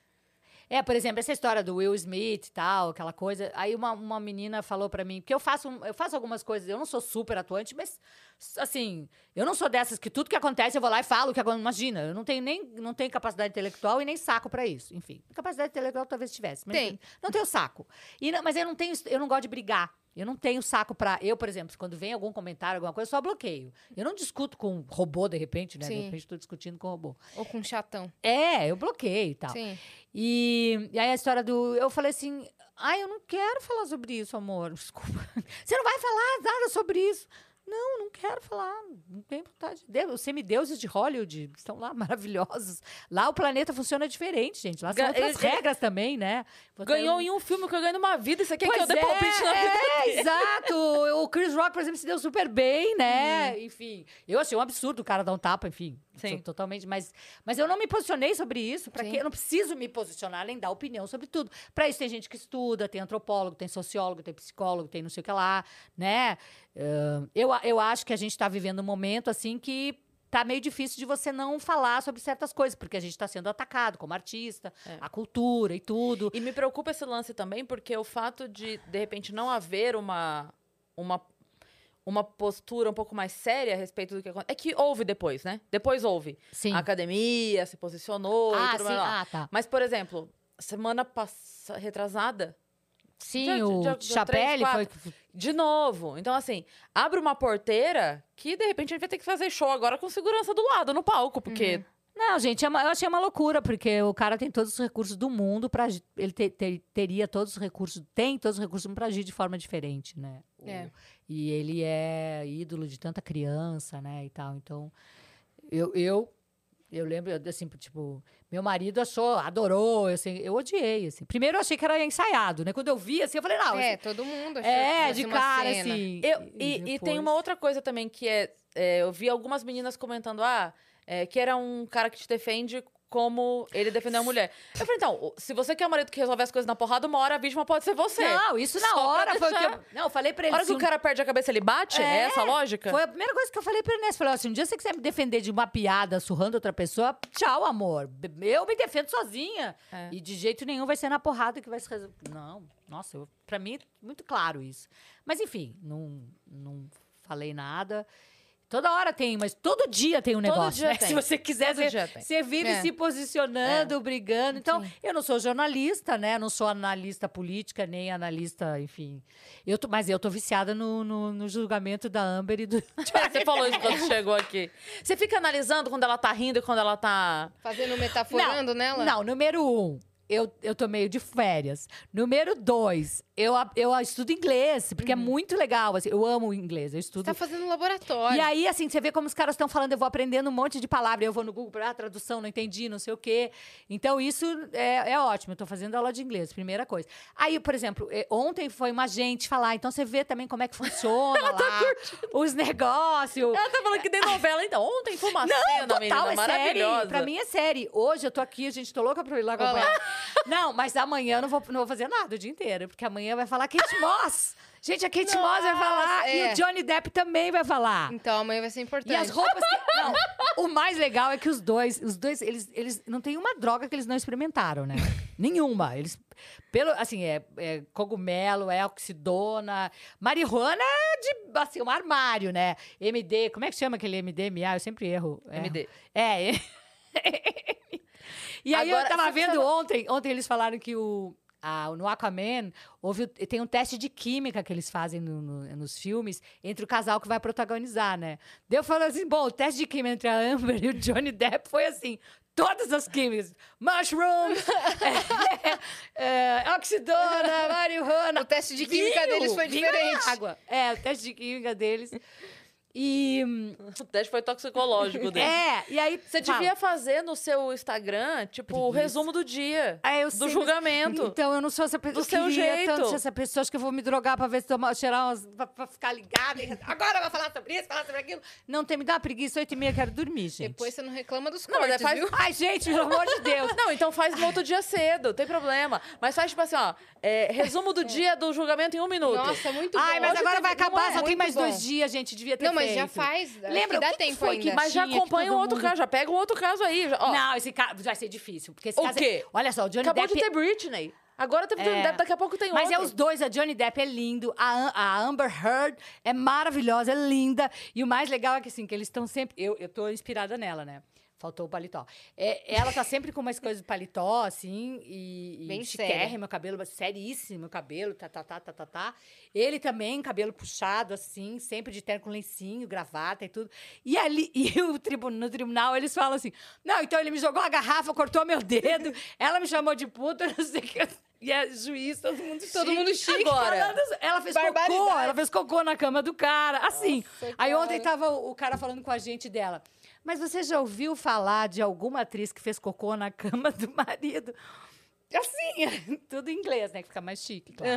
É, por exemplo, essa história do Will Smith e tal, aquela coisa. Aí uma, uma menina falou pra mim, porque eu faço, eu faço algumas coisas, eu não sou super atuante, mas assim, eu não sou dessas que tudo que acontece eu vou lá e falo que acontece. Imagina, eu não tenho nem não tenho capacidade intelectual e nem saco pra isso. Enfim, capacidade intelectual talvez tivesse, mas Tem. não tenho saco. E não- mas eu não tenho, eu não gosto de brigar. Eu não tenho saco pra. Eu, por exemplo, quando vem algum comentário, alguma coisa, eu só bloqueio. Eu não discuto com um robô, de repente, né? De Sim. repente, tô discutindo com um robô. Ou com um chatão. É, eu bloqueio e tal. Sim. E, e aí a história do. Eu falei assim. Ai, eu não quero falar sobre isso, amor. *laughs* Desculpa. Você não vai falar nada sobre isso. Não, não quero falar. Não tenho vontade. Deus, os semideuses de Hollywood estão lá *laughs* maravilhosos. Lá o planeta funciona diferente, gente. Lá são outras ele- regras também, né? Você- Ganhou em um filme que eu ganhei numa vida. Isso aqui é que eu dei palpite na vida. é, exato. O Chris Rock, por exemplo, se deu super bem, né? Enfim, eu achei um absurdo o cara dar um tapa, enfim. Sim. Totalmente, mas, mas eu não me posicionei sobre isso. Para quê? Eu não preciso me posicionar nem dar opinião sobre tudo. Para isso tem gente que estuda, tem antropólogo, tem sociólogo, tem psicólogo, tem não sei o que lá, né? Ah, eu, eu acho que a gente está vivendo um momento assim que tá meio difícil de você não falar sobre certas coisas, porque a gente está sendo atacado como artista, É. a cultura e tudo. E me preocupa esse lance também, porque o fato de, de repente, não haver uma, uma, uma postura um pouco mais séria a respeito do que acontece. É que houve depois, né? Depois houve. Sim. A academia se posicionou e ah, tudo sim. lá. Ah, tá. Mas, por exemplo, semana passada, retrasada, Sim, Já- o três, Chapelle foi. de novo. Então, assim, abre uma porteira que, de repente, a gente vai ter que fazer show agora com segurança do lado, no palco, porque... Não, gente, é eu achei uma loucura, porque o cara tem todos os recursos do mundo para Ele te- te- teria todos os recursos, tem todos os recursos para agir de forma diferente, né? O- É. E ele é ídolo de tanta criança, né? E tal. Então, eu, eu, eu lembro, assim, tipo, meu marido achou, adorou, eu, assim, eu odiei, assim. Primeiro eu achei que era ensaiado, né? Quando eu vi, assim, eu falei, não, É, esse- todo mundo achou é, de cara, cena. assim. Eu, e, e tem depois- uma outra coisa também que é, é, Eu vi algumas meninas comentando, ah, é, que era um cara que te defende como ele defendeu a mulher. Eu falei, então, o- se você quer um marido que resolve as coisas na porrada, uma hora a vítima pode ser você. Não, isso na Só hora foi o que eu. Não, eu falei pra A ele. hora se que o um- cara perde a cabeça, ele bate? É, É, essa a lógica? Foi a primeira coisa que eu falei pra Inês. Falei, ó, se um dia você quiser me defender de uma piada surrando outra pessoa, tchau, amor. Eu me defendo sozinha. É. E de jeito nenhum vai ser na porrada que vai se resolver. Não, nossa, eu, pra mim é muito claro isso. Mas enfim, não, não falei nada. Toda hora tem, mas todo dia tem um Todo negócio. dia né? tem. Se você quiser, Todo você, você vive É. se posicionando, brigando. Então, Sim. eu não sou jornalista, né? Não sou analista política, nem analista, enfim. Eu tô, mas eu tô viciada no, no, no julgamento da Amber e do. *laughs* Você falou isso quando chegou aqui. Você fica analisando quando ela tá rindo e quando ela tá. Fazendo metaforando nela? Não, número um, eu, eu tô meio de férias. Número dois, eu, eu estudo inglês, porque é muito legal. Assim, eu amo o inglês, eu Você estudo. tá fazendo laboratório. E aí, assim, você vê como os caras estão falando, eu vou aprendendo um monte de palavras, eu vou no Google para ah, tradução, não entendi, não sei o quê. Então, isso é, é ótimo. Eu tô fazendo aula de inglês, primeira coisa. Aí, por exemplo, eh, ontem foi uma gente falar, então você vê também como é que funciona *laughs* lá, os negócios. Ela tá falando que tem novela, então. Ontem foi uma cena, Total, menina, é série. maravilhosa. Pra mim é série. Hoje eu tô aqui, a gente tô louca pra ir lá acompanhar. Não, mas amanhã eu não vou, não vou fazer nada o dia inteiro, porque amanhã vai falar Kate Moss. Gente, a Kate Moss vai falar e é. o Johnny Depp também vai falar. Então amanhã vai ser importante. E as roupas que... Não, *laughs* o mais legal é que os dois, os dois, eles, eles não tem uma droga que eles não experimentaram, né? Nenhuma. Eles, pelo, assim, é, é cogumelo, é oxidona. Marihuana é de, assim, um armário, né? MD, como é que chama aquele MDMA? Eu sempre erro. erro. MD. É. é. *laughs* e aí Agora, eu tava vendo ontem, ontem eles falaram que o ah, no Aquaman, houve, tem um teste de química que eles fazem no- no- nos filmes entre o casal que vai protagonizar, né? Daí eu falo assim, bom, o teste de química entre a Amber e o Johnny Depp foi assim, todas as químicas. Mushrooms, *laughs* é, é, oxidona, marihuana. O teste de química vinho, deles foi diferente. água. É, o teste de química deles. E... O teste foi toxicológico dele. É, e aí... Você fala. devia fazer no seu Instagram, tipo, o resumo do dia. Ah, eu do sei, mas- julgamento. Então, eu não sou essa pessoa. Do seu eu jeito. tanto essa pessoa. Acho que eu vou me drogar pra ver se tomar, cheirar umas. Pra, pra ficar ligada. e- Agora vai falar sobre isso, falar sobre aquilo. Não tem, me dá uma preguiça, oito e meia, quero dormir, gente. Depois você não reclama dos Não, mas cortes, faz- viu? Ai, gente, pelo amor de Deus. *laughs* Não, então faz no outro dia cedo, não tem problema. Mas faz tipo assim, ó, é, resumo do dia do julgamento em um minuto. Nossa, muito bom. Ai, mas Hoje agora vai acabar, é só tem muito mais bom. dois dias, gente. Devia ter Não, mas já faz. Lembra, Dá que que tempo foi ainda. que- Mas já que acompanha um outro mundo- caso, já pega um outro caso aí. já- ó. Não, esse caso vai ser difícil. Porque esse O caso é- quê? Olha só, o Johnny Acabou Depp... de ter Britney. Agora teve Johnny É. Depp, daqui a pouco tem Mas é os dois, a Johnny Depp é lindo, a, a Amber Heard é maravilhosa, é linda. E o mais legal é que, assim, que eles estão sempre... Eu, eu tô inspirada nela, né? Faltou o paletó. É, ela tá sempre com umas coisas de paletó, assim, e, e Bem chiquérrimo, meu cabelo, seríssimo, o cabelo, tá, tá, tá, tá, tá, tá. Ele também, cabelo puxado, assim, sempre de terno com lencinho, gravata e tudo. E ali, *laughs* e o tribu, no tribunal, eles falam assim, não, então ele me jogou a garrafa, cortou meu dedo, ela me chamou de puta, *laughs* não sei o que... E é juiz, todo mundo Todo chique. mundo chique. Agora. Falando- ela fez cocô, ela fez cocô na cama do cara, assim. Nossa, Aí ontem cara. tava o o cara falando com a gente dela. Mas você já ouviu falar de alguma atriz que fez cocô na cama do marido? Assim, *laughs* tudo em inglês, né? Que fica mais chique, claro.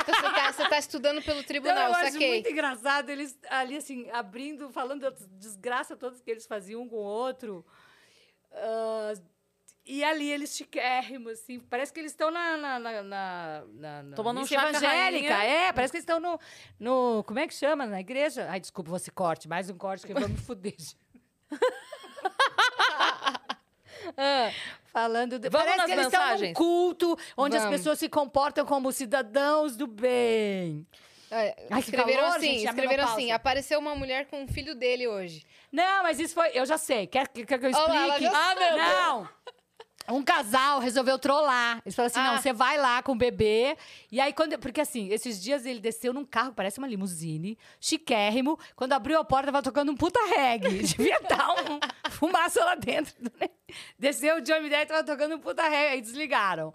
Então você tá, você tá estudando pelo Então, tribunal, eu acho saquei. muito engraçado eles ali, assim, abrindo, falando desgraça todas que eles faziam um com o outro. Ah, e ali eles chiquérrimos, assim. Parece que eles estão na, na, na, na, na- Tomando um chá evangélica. É, parece que eles estão no, no... Como é que chama? Na igreja? Ai, desculpa, você corte. Mais um corte que eu vou me *laughs* fuder. Ah, Falando de... Vamos Parece nas que eles estão num mensagens? culto onde as Vamos. pessoas se comportam como cidadãos do bem. é, Ai, que escreveram calor, assim, gente, escreveram assim, apareceu uma mulher com um filho dele hoje. Não, mas isso foi. Eu já sei. Quer, quer que eu explique? já Ah, meu Não! Um casal resolveu trollar. Eles falaram assim: Ah. não, você vai lá com o bebê. E aí, quando. Porque assim, esses dias ele desceu num carro, parece uma limusine, chiquérrimo. Quando abriu a porta, tava tocando um puta reggae. *laughs* Devia estar um fumaça lá dentro. né? Desceu o Johnny Depp, tava tocando um puta reggae. Aí desligaram.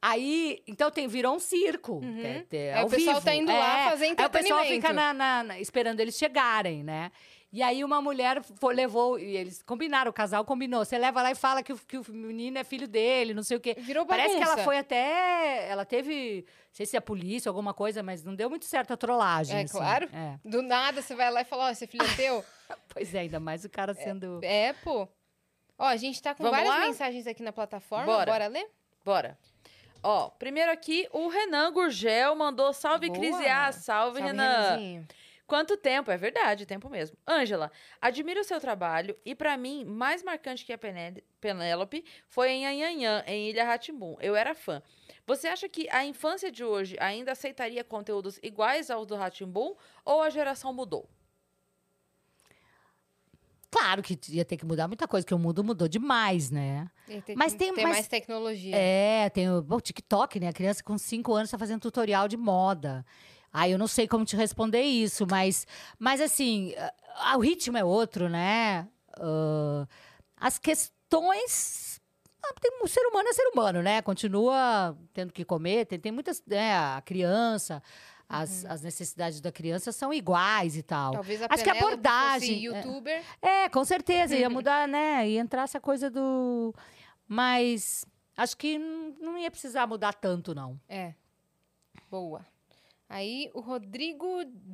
Aí, então tem, virou um circo. É, é, Aí o pessoal vivo. tá indo lá É. fazer Aí o pessoal entretenimento. fica na- na- na- esperando eles chegarem, né? E aí uma mulher fo- levou, e eles combinaram, o casal combinou. Você leva lá e fala que o, que o menino é filho dele, não sei o quê. Virou Parece que ela bagunça. foi até. Ela teve. Não sei se é a polícia, alguma coisa, mas não deu muito certo a trollagem. É, assim. claro. É. Do nada você vai lá e fala, ó, esse filho é teu. *laughs* Pois é, ainda mais o cara sendo. é, pô. Ó, a gente tá com Vamos várias lá? mensagens aqui na plataforma. Bora. Bora ler? Bora. Ó, primeiro aqui, o Renan Gurgel mandou salve Boa. Crisiar. Salve, Salve, Renan. Renanzinho. Quanto tempo? É verdade, tempo mesmo. Ângela, admiro o seu trabalho e pra mim, mais marcante que a Pené- Penélope foi em Anhanhã, em Ilha Ratimbum. Eu era fã. Você acha que a infância de hoje ainda aceitaria conteúdos iguais aos do Ratimbum ou a geração mudou? Claro que ia ter que mudar muita coisa, que o mundo mudou demais, né? Tem, Mas tem- tem mas- mais tecnologia. É, tem o, bom, o TikTok, né? A criança com 5 anos está fazendo tutorial de moda. Aí eu não sei como te responder isso, mas, mas assim, ah, o ritmo é outro, né? Ah, as questões. ah, tem- o ser humano é ser humano, né? Continua tendo que comer, tem, tem muitas. Né, a criança, as, as necessidades da criança são iguais e tal. Talvez a Acho que a abordagem- fosse youtuber. É, com certeza, ia mudar, né? Ia entrar essa coisa do. Mas acho que não ia precisar mudar tanto, não. É. Boa. Aí o Rodrigo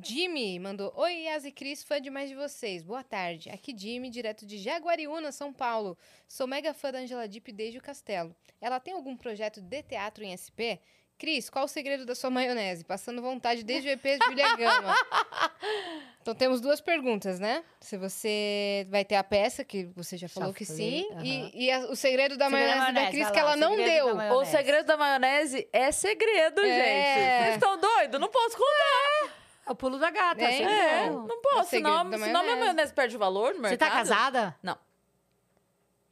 Jimmy mandou: Oi, Yas e Cris, fã demais de vocês. Boa tarde. Aqui Jimmy, direto de Jaguariúna, São Paulo. Sou mega fã da Angela Deep desde o castelo. Ela tem algum projeto de teatro em SP? Cris, qual o segredo da sua maionese? Passando vontade desde o EP de Julia Gama. *laughs* Então temos duas perguntas, né? Se você vai ter a peça, que você já falou que falei, sim, aham. e, e a- o segredo da Segredo da maionese da maionese, Cris, que ela o não da deu. O segredo da maionese é segredo, É. gente. Vocês estão doidos? Não posso contar. É o pulo da gata. É, assim, então. É, não. O posso, senão, da senão minha maionese. perde valor no Você mercado. tá casada? Não.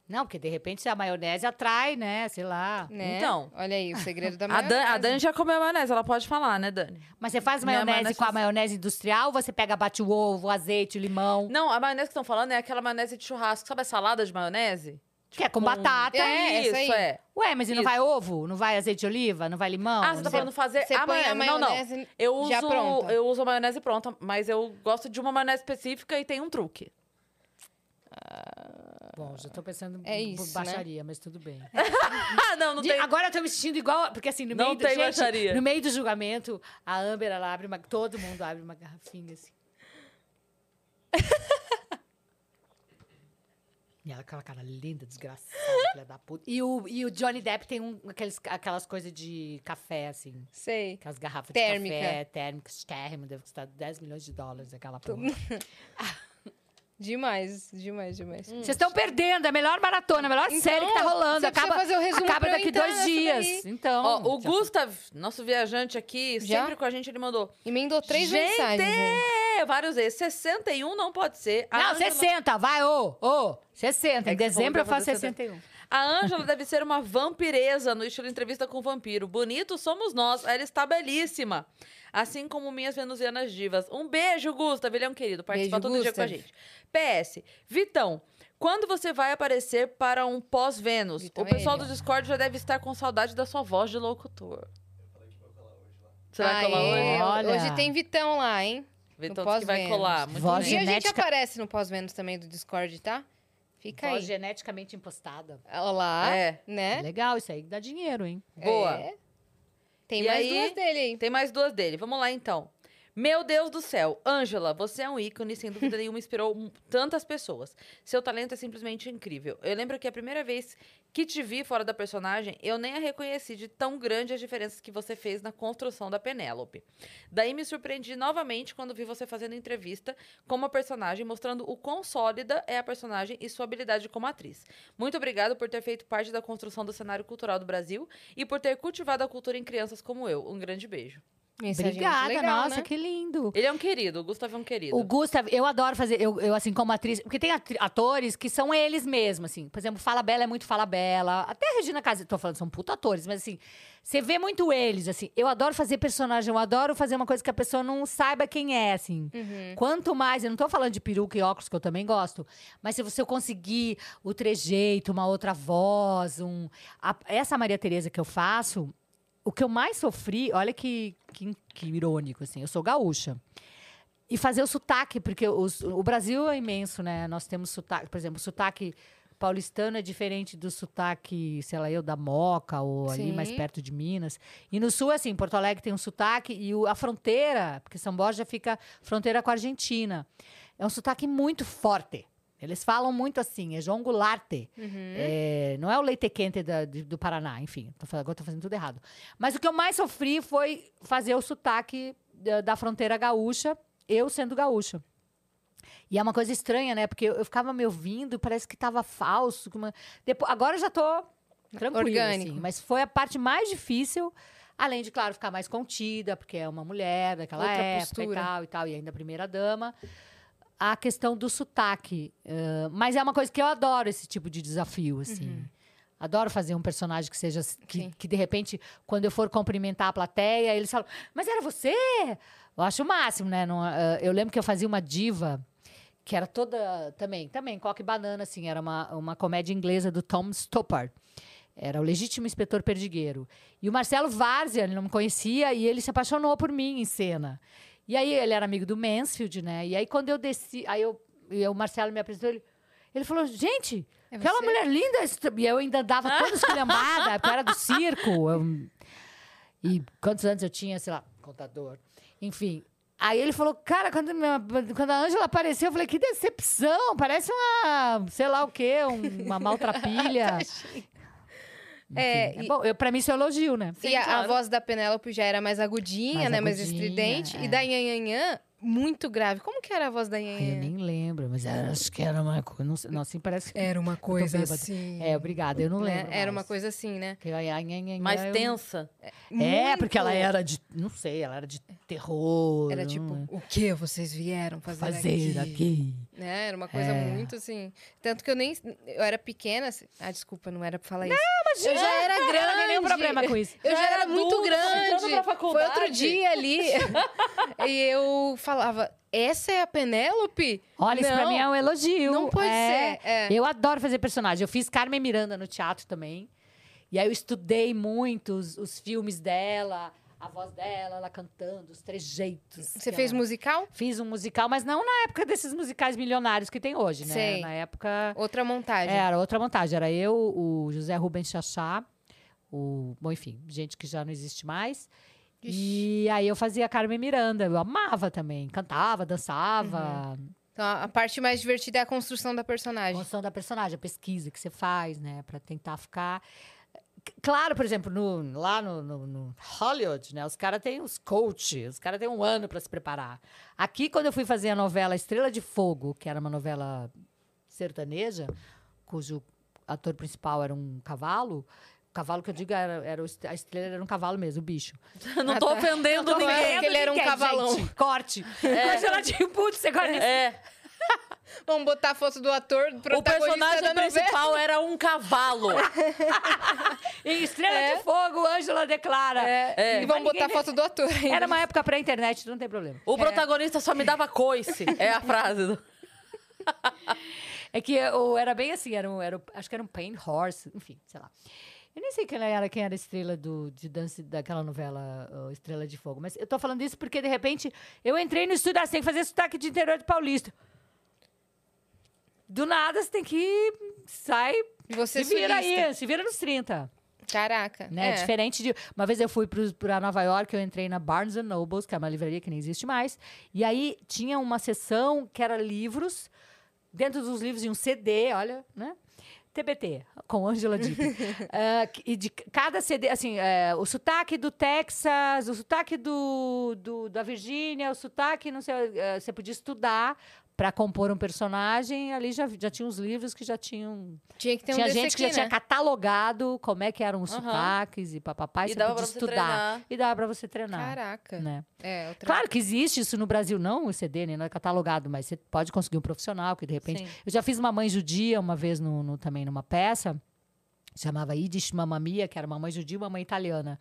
Não, porque de repente a maionese atrai, né? Sei lá. Né? Então. Olha aí, o segredo da A, maionese. Dan, a Dani já comeu maionese, ela pode falar, né, Dani? Mas você faz maionese maionese- com a maionese industrial ou você pega, bate o ovo, o azeite, o limão? Não, a maionese que estão falando é aquela maionese de churrasco. Sabe a salada de maionese? Que é com batata. É, Isso, essa aí. é. Ué, mas e não Isso. vai ovo? Não vai azeite de oliva? Não vai limão? Ah, você tá falando fazer Você a põe a maionese. Não, não. Eu uso, já pronta. eu uso a maionese pronta, mas eu gosto de uma maionese específica e tem um truque. Bom, já tô pensando É em isso, baixaria, mas tudo bem. *laughs* Ah, não, não De- tem. Agora eu tô me sentindo igual, porque assim, no Não meio do, tem gente, baixaria. no meio do julgamento, a Amber, ela abre uma, todo mundo abre uma garrafinha assim. e ela, aquela cara linda, desgraçada, filha da puta. E o, e o Johnny Depp tem um, aqueles, aquelas coisas de café, assim. Sei. Aquelas garrafas Térmica. de café térmicas, térmico, deve custar 10 milhões de dólares aquela porra. *laughs* Demais, demais, demais. Vocês estão perdendo, é a melhor maratona, a melhor Então, série que tá rolando. Acaba, fazer o resumo acaba daqui entrar dois dias. Então. Ó, o já- Gustav, nosso viajante aqui, Já? sempre com a gente, ele mandou. Emendou três Gente, mensagens. hein? É, vários vezes. 61 não pode ser. A Não, Ângela- 60, vai, ô, ô, 60. É em dezembro eu faço fazer 61. A Ângela *laughs* deve ser uma vampiresa no estilo entrevista com vampiro. Bonito somos nós. Ela está belíssima. Assim como minhas venusianas divas. Um beijo, Gustav. Ele é um querido. Participa Beijo, todo dia com a Gustav. gente. PS. Vitão. Quando você vai aparecer para um pós-Vênus? O é pessoal ele, do. Discord já deve estar com saudade da sua voz de locutor. Você vai colar hoje? Olha. Hoje tem Vitão lá, hein? Vitão que vai colar. Muito Voz Um bem. dia a gente Genética- aparece no pós-Vênus também do Discord, tá? Fica Voz aí. geneticamente impostada. Olá, É. né? Legal, isso aí dá dinheiro, hein? Boa. É. Tem E mais aí- duas dele aí. Tem mais duas dele. Vamos lá, então. Meu Deus do céu. Ângela, você é um ícone, sem dúvida nenhuma, inspirou tantas pessoas. Seu talento é simplesmente incrível. Eu lembro que a primeira vez que te vi fora da personagem, eu nem a reconheci de tão grande as diferenças que você fez na construção da Penélope. Daí me surpreendi novamente quando vi você fazendo entrevista como a personagem, mostrando o quão sólida é a personagem e sua habilidade como atriz. Muito obrigado por ter feito parte da construção do cenário cultural do Brasil e por ter cultivado a cultura em crianças como eu. Um grande beijo. Mensagem Obrigada, legal, nossa, né? que lindo. Ele é um querido, o Gustavo é um querido. O Gustav, eu adoro fazer, eu, eu, assim, como atriz, porque tem atores que são eles mesmos, assim. Por exemplo, Fala Bela é muito Fala Bela. Até a Regina Casé, tô falando, são puta atores, mas assim, você vê muito eles, assim. Eu adoro fazer personagem, eu adoro fazer uma coisa que a pessoa não saiba quem é, assim. Uhum. Quanto mais, eu não tô falando de peruca e óculos, que eu também gosto, mas se você conseguir o trejeito, uma outra voz, um. a- essa Maria Tereza que eu faço, o que eu mais sofri, olha que, que, que irônico, assim, eu sou gaúcha. E fazer o sotaque, porque os- o Brasil é imenso, né? Nós temos sotaque, por exemplo, o sotaque paulistano é diferente do sotaque, sei lá, eu, da Moca, ou ali Sim. mais perto de Minas. E no sul, assim, Porto Alegre tem um sotaque, e o- a fronteira, porque São Borja fica fronteira com a Argentina. É um sotaque muito forte. Eles falam muito assim, é João Goulart. É, não é o leite quente da- de- do Paraná, enfim. Tô, agora estou fazendo tudo errado. Mas o que eu mais sofri foi fazer o sotaque da, da fronteira gaúcha, eu sendo gaúcha. E é uma coisa estranha, né? Porque eu, eu ficava me ouvindo, parece que estava falso. uma- Depois, agora eu já tô tranquila, Orgânico. assim. Mas foi a parte mais difícil. Além de, claro, ficar mais contida, porque é uma mulher daquela Outra época postura. e tal e tal, e ainda primeira dama. A questão do sotaque. eh, mas é uma coisa que eu adoro, esse tipo de desafio, assim. Adoro fazer um personagem que seja. Que, que, de repente, quando eu for cumprimentar a plateia, eles falam, mas era você? Eu acho o máximo, né? Não, eh, eu lembro que eu fazia uma diva que era toda. Também, também, coque banana, assim. Era uma, uma comédia inglesa do Tom Stoppard. Era o legítimo inspetor perdigueiro. E o Marcelo Várzea, ele não me conhecia, e ele se apaixonou por mim em cena. E aí ele era amigo do Mansfield, né? E aí quando eu desci, aí eu, e o Marcelo me apresentou, ele, ele falou, gente, É aquela mulher linda. E eu ainda dava toda *laughs* esculhambada, porque eu era do circo. eu- e quantos anos eu tinha, sei lá, contador. Enfim. Aí ele falou, cara, quando, quando a Ângela apareceu, eu falei, que decepção, parece uma, sei lá o quê, um- uma maltrapilha. *laughs* É, Enfim, e- bom, eu, pra mim isso é elogio, né? e a, a claro. voz da Penélope já era mais agudinha, Mais né? Mais agudinha, estridente. é. E da Nhanhanhã, muito grave. Como que era a voz da Ai, eu nem lembro, mas era- acho que era uma coisa. Não, sei- não, assim parece que. Era uma coisa assim. É, obrigada, eu não né? lembro. Era uma mais. coisa assim, né? Que, ai, Mais tensa. É, Muito. porque ela era de. Não sei, ela era de terror. Era não tipo, é? o que vocês vieram fazer, fazer aqui? aqui. Né? Era uma coisa É. muito assim. Tanto que eu nem. Eu era pequena. assim- Ah, desculpa, não era pra falar isso. Não, eu já era grande. Não tem nenhum problema com isso. Eu já, Já era era muito entrando grande. pra Foi faculdade. outro dia ali. *laughs* e eu falava: essa é a Penélope? Olha, isso pra Não, mim é um elogio. Não pode É. ser. É. Eu adoro fazer personagem. Eu fiz Carmen Miranda no teatro também. E aí eu estudei muito os, os filmes dela, a voz dela, ela cantando, os trejeitos. Você fez ela- musical? Fiz um musical, mas não na época desses musicais milionários que tem hoje, né? Sei. Na época. Outra montagem. Era outra montagem. Era eu, o José Rubens Chachá, o. Bom, enfim, gente que já não existe mais. E aí eu fazia Carmen Miranda. Eu amava também. Cantava, dançava. Então, a a parte mais divertida é a construção da A personagem. construção da personagem, a pesquisa que você faz, né? Pra tentar ficar. Claro, por exemplo, no- lá no, no- no Hollywood, né? Os caras têm os coaches, os caras têm um ano pra se preparar. Aqui, quando eu fui fazer a novela Estrela de Fogo, que era uma novela sertaneja, cujo ator principal era um cavalo. O cavalo que eu digo era, era a estrela era um cavalo mesmo, o bicho. *laughs* Não tô ofendendo Não tô ninguém. ele era um Ninguém, cavalão. gente. Corte. Angela de putz, você gosta desse É, Vamos botar a foto do ator, o protagonista personagem principal era um cavalo. *laughs* Em Estrela É. de Fogo, Ângela declara. É, E Mas vamos botar a foto do ator *laughs* ainda. Era uma época pré-internet, não tem problema. O protagonista só me dava coice. É a frase. Do... *laughs* É que eu era bem assim, era, um, era acho que era um Pain Horse, enfim, sei lá. Eu nem sei quem era, quem era a estrela do, de dança daquela novela uh, Estrela de Fogo, mas eu tô falando isso porque, de repente, eu entrei no estúdio assim, fazer sotaque de interior de Paulista. Do nada, você tem que sai, E você se vira sulista. aí, se vira nos 30. Caraca. né? É. Diferente de. Uma vez eu fui para Nova York, eu entrei na Barnes Nobles, que é uma livraria que nem existe mais. E aí tinha uma seção que era livros. Dentro dos livros tinha um CD, olha, né? TBT, com Angela Dipp. *laughs* Ah, que- e de cada CD, assim, é, o sotaque do Texas, o sotaque do, do- da Virgínia, o sotaque, não sei, eh, você podia estudar para compor um personagem. Ali já, já tinha uns livros que já tinham Tinha que ter um tinha gente que aqui, já tinha né? catalogado como é que eram os Aham. sotaques e papapá, e, E você dava podia você estudar. treinar. E dava pra você treinar. Caraca. Né? É. Claro que existe isso no Brasil, não o CD, nem não é catalogado, mas você pode conseguir um profissional que de repente. Sim. Eu já fiz uma mãe judia uma vez no, no- também numa peça, chamava Yiddish Mamma Mia, que era uma mãe judia e uma mãe italiana.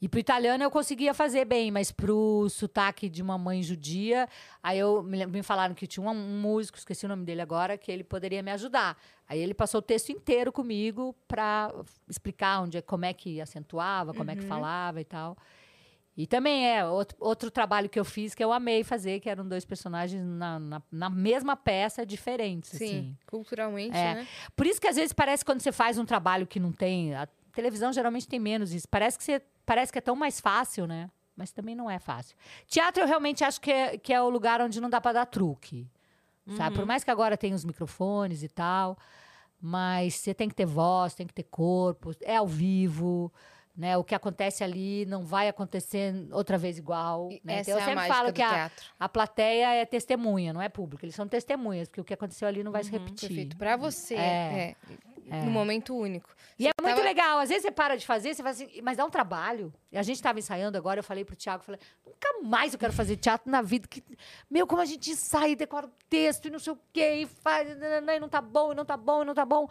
E pro italiano eu conseguia fazer bem, mas pro sotaque de uma mãe judia, aí eu me, falaram que tinha um, um músico, esqueci o nome dele agora, que ele poderia me ajudar. Aí ele passou o texto inteiro comigo para explicar onde, é- como é que acentuava, como é que falava e tal. E também é outro, outro trabalho que eu fiz que eu amei fazer, que eram dois personagens na, na, na mesma peça diferentes. Sim, assim. culturalmente, É. né? Por isso que às vezes parece quando você faz um trabalho que não tem. A televisão geralmente tem menos isso. Parece que, você, parece que é tão mais fácil, né? Mas também não é fácil. Teatro eu realmente acho que é, que é o lugar onde não dá para dar truque. Sabe? Por mais que agora tenha os microfones e tal, mas você tem que ter voz, tem que ter corpo, é ao vivo. Né, o que acontece ali não vai acontecer outra vez igual. Né? Então, eu é sempre falo que a, a plateia é testemunha, não é público. Eles são testemunhas, porque o que aconteceu ali não vai se repetir. Foi feito pra você. É. É. No momento único. E é muito tava- legal. Às vezes você para de fazer, você fala assim, mas dá um trabalho. E a gente estava ensaiando agora, eu falei pro Thiago, falei, nunca mais eu quero fazer teatro na vida. Que, meu, como a gente ensaia, e decora o texto e não sei o quê, e faz, e não tá bom, e não tá bom, e não tá bom.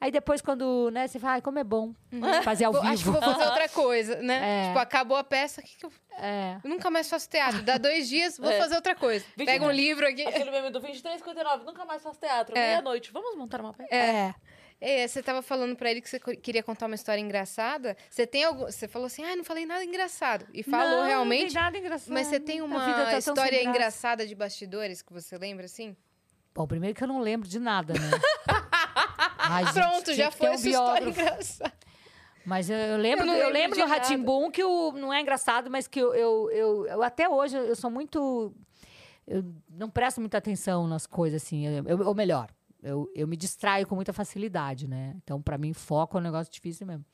Aí depois, quando, né, você fala, ai, como é bom fazer ao Vou- Acho que vivo. vou fazer outra *laughs* coisa, né? É. Tipo, acabou a peça, o que, que eu... É. eu nunca mais faço teatro. Dá dois dias, vou *laughs* É. fazer outra coisa. Pega um livro aqui. Aquele meme do 23,59, nunca mais faço teatro. É. Meia-noite, vamos montar uma peça? É. É, você tava falando pra ele que você queria contar uma história engraçada. Você tem algum... Você falou assim, ah, não falei nada engraçado. E falou Não, realmente. Não tem nada engraçado. Mas você tem uma tá história graça. engraçada de bastidores que você lembra, assim? Bom, primeiro que eu não lembro de nada, né? *laughs* Ai, gente, Pronto, já foi um essa história biógrafo. engraçada. Mas eu, eu lembro, Eu eu lembro do. Ratimbum que o, não é engraçado, mas que eu, eu, eu, até hoje eu sou muito. Eu não presto muita atenção nas coisas, assim. Ou melhor, eu, eu me distraio com muita facilidade, né? Então, para mim, foco é um negócio difícil mesmo.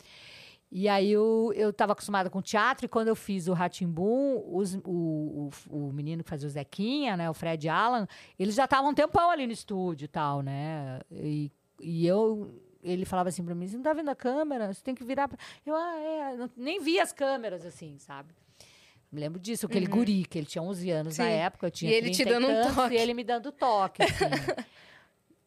E aí eu, eu tava acostumada com teatro, e quando eu fiz o Ratimbum, o, o, o menino que fazia o Zequinha, né? O Fred Allan, eles já estavam um tempão ali no estúdio e tal, né? E, e eu. Ele falava assim pra mim: você não tá vendo a câmera? Você tem que virar. Pra... Eu, ah, é. não- nem vi as câmeras, assim, sabe? Me lembro disso, aquele guri, que ele tinha 11 anos na Uhum. Sim. época, eu tinha E ele te 30 dando um tantos, toque. E ele me dando toque, assim. *laughs*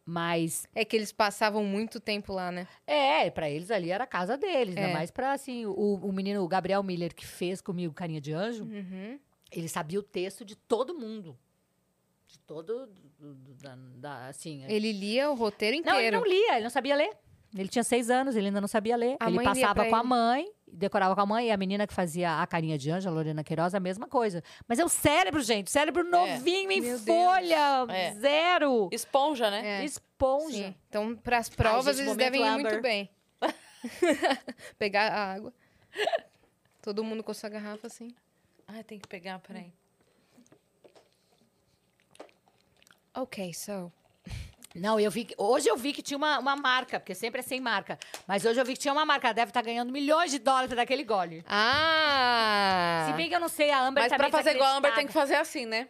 Mas É que eles passavam muito tempo lá, né? é, pra eles ali era a casa deles, É. ainda mais pra, assim, o, o menino, o Gabriel Miller, que fez comigo Carinha de Anjo, Uhum. ele sabia o texto de todo mundo. De todo, do- do- da, da- assim... Ele lia o roteiro não, ele inteiro. não lia, ele não sabia ler. Ele tinha seis anos, ele ainda não sabia ler. A ele passava com a ele. mãe, decorava com a mãe, e a menina que fazia a carinha de anjo, a Lorena Queiroz, a mesma coisa. Mas é o cérebro, gente, cérebro novinho em Meu folha, É. zero. Esponja, né? É. Esponja. Sim. Então, pras provas, gente, eles devem ir Amber. muito bem. *laughs* Pegar a água. Todo mundo com sua garrafa, assim. Ai, tem que pegar, peraí. Ok, so. Não, eu vi que, hoje eu vi que tinha uma, uma marca, porque sempre é sem marca. Mas hoje eu vi que tinha uma marca. Ela deve estar ganhando milhões de dólares daquele gole. Ah! Se bem que eu não sei, a Amber Mas pra fazer igual a Amber tem que fazer assim, né?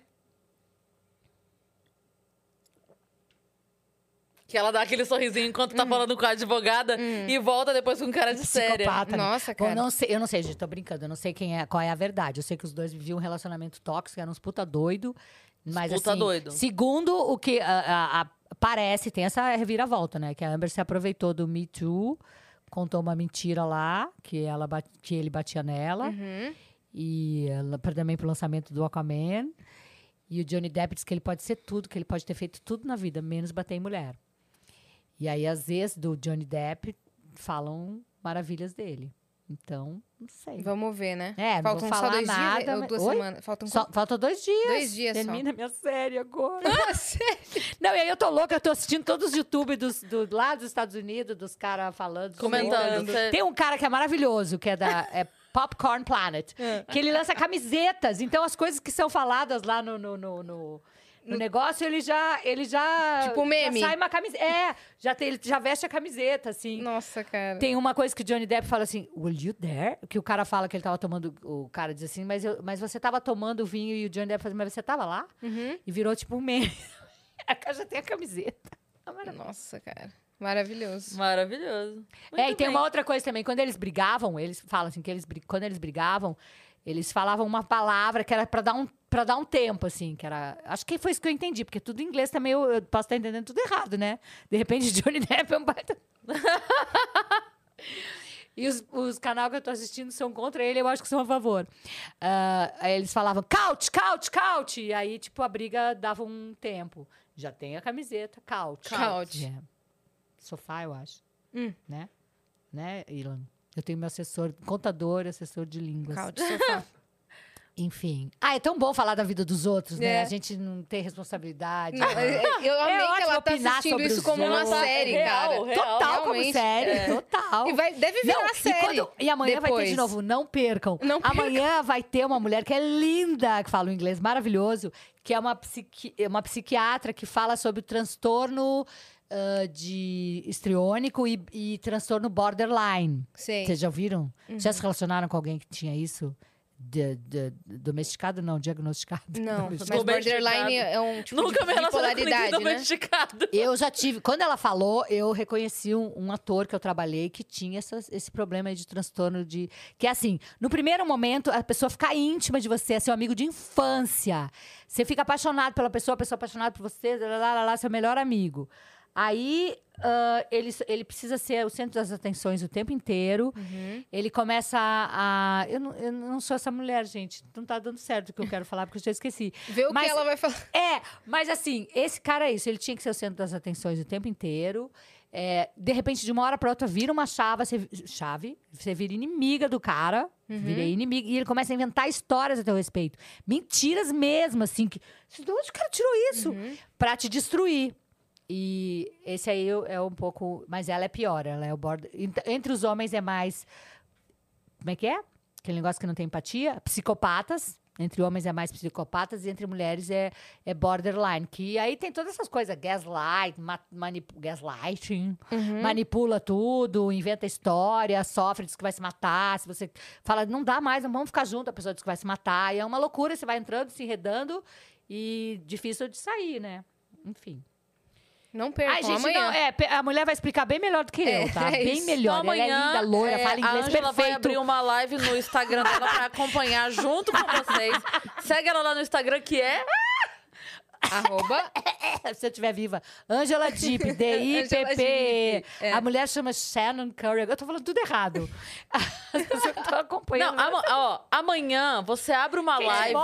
Que ela dá aquele sorrisinho enquanto tá falando com a advogada e volta depois com um cara de séria. Psicopata? Nossa, cara. não sei, eu não sei, gente, tô brincando. Eu não sei quem é, qual é a verdade. Eu sei que os dois viviam um relacionamento tóxico, eram uns puta doido. Mas puta assim, doido. segundo o que a- a- a- parece, tem essa reviravolta, né? Que a Amber se aproveitou do Me Too, contou uma mentira lá, que, ela, que ele batia nela. Uhum. E ela, também pro lançamento do Aquaman. E o Johnny Depp diz que ele pode ser tudo, que ele pode ter feito tudo na vida, menos bater em mulher. E aí, as ex do Johnny Depp falam maravilhas dele. Então, não sei. Vamos ver, né? É, não Faltam só dois nada, dias ou mas- duas Oi? semanas. Faltam Só, faltam dois dias. dois dias só. Termina minha série agora. *laughs* Não, e aí eu tô louca, eu tô assistindo todos os YouTube dos, do, lá dos Estados Unidos, dos caras falando. Comentando. zoando. Cê- Tem um cara que é maravilhoso, que é da é Popcorn Planet, *laughs* É. que ele lança camisetas. Então, as coisas que são faladas lá no, no, no, no- no negócio, ele já, ele já. Tipo meme. Já sai uma camiseta. É, já tem, ele já veste a camiseta, assim. Nossa, cara. Tem uma coisa que o Johnny Depp fala assim, will you dare? Que o cara fala que ele tava tomando, o cara diz assim, mas, eu, mas você tava tomando vinho e o Johnny Depp fala, mas você tava lá? Uhum. E virou tipo um meme. *laughs* A cara já tem a camiseta. Nossa, cara. Maravilhoso. Maravilhoso. é, e Muito tem bem. uma outra coisa também, quando eles brigavam, eles falam assim, que eles, quando eles brigavam, eles falavam uma palavra que era pra dar um para dar um tempo assim, que era, acho que foi isso que eu entendi, porque tudo em inglês também eu, eu posso estar entendendo tudo errado, né? De repente *laughs* Johnny Depp é um baita *laughs* E os, os canais que eu tô assistindo são contra ele, eu acho que são a favor. Ah, aí eles falavam, couch, couch, couch. E aí, tipo, a briga dava um tempo. Já tem a camiseta, couch. Couch. É. Sofá, eu acho. Hum. Né? Né, Ilan? Eu tenho meu assessor, contador, assessor de línguas. Couch, sofá. *laughs* Enfim. Ah, é tão bom falar da vida dos outros, né? É. A gente não tem responsabilidade. Não, né? eu- eu amei que ótimo ela tá opinar assistindo sobre isso como uma série, Real, cara. real. Total como realmente, série, é. total. E vai, deve virar Não, série. E, quando- e amanhã vai ter de depois. novo, não percam. Não percam. amanhã vai ter uma mulher que é linda, que fala um inglês maravilhoso, que é uma, psiqui, é uma psiquiatra que fala sobre o transtorno ah, de histriônico e, e transtorno borderline. Vocês já ouviram? Uhum. Já se relacionaram com alguém que tinha isso? De, de- domesticado, não, diagnosticado. Não, *laughs* mas borderline é um tipo Nunca de com bipolaridade, né? domesticado. Eu já tive. Quando ela falou, eu reconheci um, um ator que eu trabalhei que tinha essas- esse problema aí de transtorno de. Que é assim, no primeiro momento, a pessoa fica íntima de você, é seu amigo de infância. Você fica apaixonado pela pessoa, a pessoa é apaixonada por você, lá, lá, lá, lá, seu melhor amigo. Aí ah, ele, ele precisa ser o centro das atenções o tempo inteiro. Uhum. Ele começa a. a- eu, não, eu não sou essa mulher, gente. Não tá dando certo o que eu quero falar, porque eu já esqueci. *laughs* Vê o Mas- que ela vai falar. É, mas assim, esse cara é isso. Ele tinha que ser o centro das atenções o tempo inteiro. É, de repente, de uma hora para outra, vira uma chave, você, chave, você vira inimiga do cara, vira inimiga, e ele começa a inventar histórias a teu respeito. Mentiras mesmo, assim, que. De onde o cara tirou isso? Pra te destruir. E esse aí é um pouco. Mas ela é pior, ela é o border. ent- Entre os homens é mais. Como é que é? Aquele negócio que não tem empatia? Psicopatas. Entre homens é mais psicopatas e entre mulheres é, é borderline. Que aí tem todas essas coisas. Gaslight, ma manip gaslighting, manipula tudo, inventa história, sofre, diz que vai se matar. Se você fala, não dá mais, não vamos ficar junto, a pessoa diz que vai se matar. E é uma loucura, você vai entrando, se enredando e difícil de sair, né? Enfim. Não percam, Ai, gente, amanhã. não, é, a mulher vai explicar bem melhor do que É, eu, tá? é bem isso. melhor. Então, Ela é linda, loira, é, fala inglês a Angela vai perfeito. abrir uma live no Instagram dela pra *laughs* acompanhar junto com vocês. Segue ela lá no Instagram, que é... Arroba. *laughs* Se eu estiver viva. Angela Deep, *laughs* D-I-P-P. É. A mulher chama Shannon Curry. Eu tô falando tudo errado. *laughs* Que estão acompanhando. Não, ó, amanhã você abre uma Quem é live?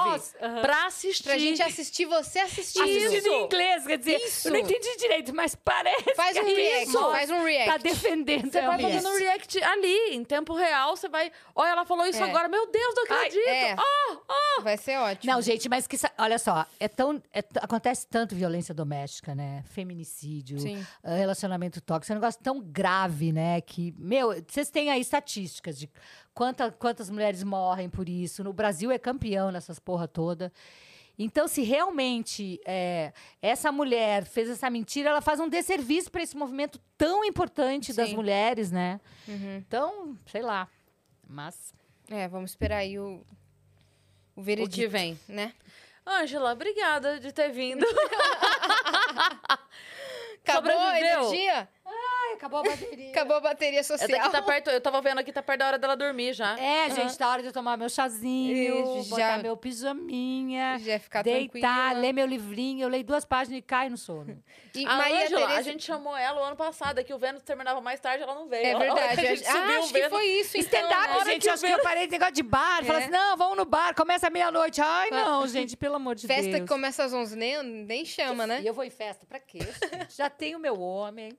Aham. pra assistir. Pra gente assistir você assistindo. Assistindo em inglês, quer dizer, Isso. eu não entendi direito, mas parece Faz um é react, isso. faz um react. Tá defendendo Você vai fazendo um react ali, em tempo real, você vai... Olha, ela falou isso É. agora, meu Deus, não Ai, acredito. é. Ah, Vai ser ótimo. Não, gente, mas que olha só, é tão é acontece tanto violência doméstica, né? Feminicídio, Sim. ah, relacionamento tóxico, é um negócio tão grave, né? Que meu, vocês têm aí estatísticas de quanta, quantas mulheres morrem por isso. No Brasil é campeão nessas porra toda. Então, se realmente é, essa mulher fez essa mentira, ela faz um desserviço para esse movimento tão importante das Sim. mulheres, né? Uhum. Então, sei lá. Mas. É, vamos esperar aí o, o O veredito, que vem. né? Ângela, obrigada de ter vindo. *laughs* *laughs* Acabou a energia? Ai, acabou a bateria. *laughs* Acabou a bateria Essa social. aqui tá perto, eu tava vendo aqui, tá perto da hora dela dormir já. É, gente, tá hora de eu tomar meu chazinho, Isso, botar já- meu pijaminha, Já ficar deitar, tranquila. ler meu livrinho. Eu leio duas páginas e caio no sono. E A Maria Ângela, a Tereza- gente chamou ela o ano passado, é que o Vênus terminava mais tarde, ela não veio. É A verdade. a gente ah, acho que Vênus- foi isso, então, Stand-up, né? gente, que acho que eu parei de negócio de bar. É. assim, não, vamos no bar, começa meia-noite. Ai, Ah. não, gente, pelo amor de Festa Deus. que começa às 11, nem, nem chama, né? E eu vou em festa pra quê? gente? Já tenho meu homem.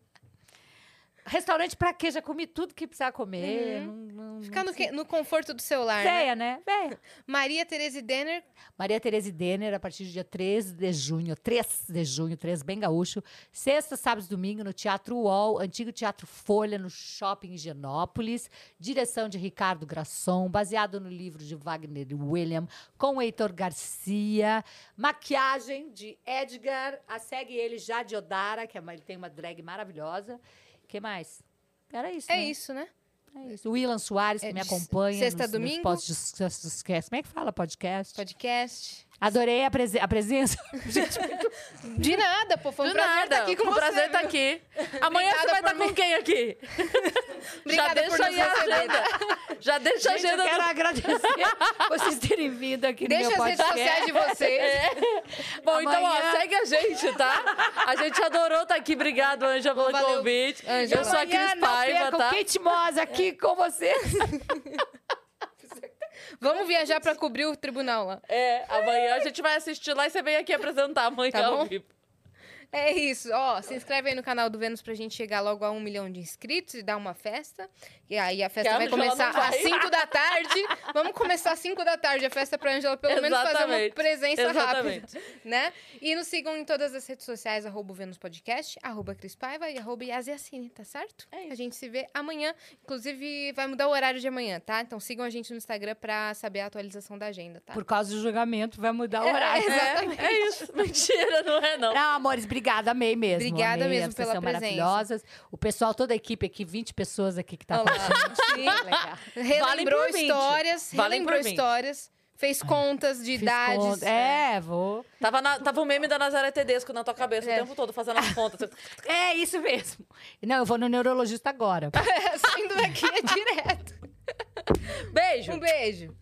Restaurante pra quê? Já comi tudo que precisava comer. Não, não, Ficar não no, que- no conforto do celular, né? Véia, né? *laughs* Véia. Maria Tereza Denner, Maria Tereza Denner, a partir do dia 13 de junho, 3 de junho, 3 bem gaúcho. Sexta, sábado e domingo no Teatro UOL, antigo Teatro Folha, no Shopping Higienópolis. Direção de Ricardo Grasson, baseado no livro de Wagner William, com Heitor Garcia. Maquiagem de Edgar. A segue ele já de Odara, que é uma- ele tem uma drag maravilhosa. Que mais? Era isso, é né? isso, né? É isso. O Willan Soares, que É me de acompanha. sexta nos, nos domingo? podcasts. Como é que fala podcast? Podcast. Adorei a, prese- a presença. *laughs* Gente, De nada, pô. Foi um Do prazer nada, estar aqui com um você. prazer estar viu? aqui. Amanhã Obrigada você vai estar com me- quem aqui? *laughs* Já deixa nos aí a agenda. *laughs* Já deixa a Gente, eu agenda. quero do- agradecer vocês terem vindo aqui Deixa no as meu redes podcast. sociais de vocês. É. Bom, então, ó, Amanhã- segue a gente, tá? A gente adorou estar aqui. Obrigado, Ângela, pelo Valeu, convite. Ângela. Eu sou a Amanhã Cris Paiva, tá? Kate Moss aqui com vocês. *laughs* Vamos viajar pra cobrir o tribunal lá. É, amanhã a gente vai assistir lá e você vem aqui apresentar amanhã Tá bom? É isso. Ó, se inscreve aí no canal do Vênus pra gente chegar logo a um milhão de inscritos e dar uma festa. E aí a festa Que vai começar às 5 da *laughs* tarde. Vamos começar às 5 da tarde a festa pra Ângela pelo menos fazer uma Exatamente. presença Exatamente. rápida. Né? E nos sigam em todas as redes sociais, arroba o Vênus Podcast, arroba Cris Paiva e arroba Yasiacine, tá certo? É. A gente se vê amanhã. Inclusive, vai mudar o horário de amanhã, tá? Então sigam a gente no Instagram pra saber a atualização da agenda, tá? Por causa do julgamento, vai mudar o É, horário. exatamente. É, é isso. *laughs* Mentira, não é não. Não, amores, obrigada, amei mesmo. Obrigada amei, mesmo pela são presença. maravilhosas. O pessoal, toda a equipe aqui, 20 pessoas aqui que tá Olha com a lá. Gente. *laughs* Relembrou por 20. histórias, Valem relembrou por 20. histórias, fez contas de Fiz idades. conta. É, vou. Tava, na- tava o meme da Nazaré Tedesco na tua cabeça É. o tempo todo, fazendo as contas. *laughs* É isso mesmo. Não, eu vou no neurologista agora. *laughs* Saindo daqui é direto. Beijo! Um beijo.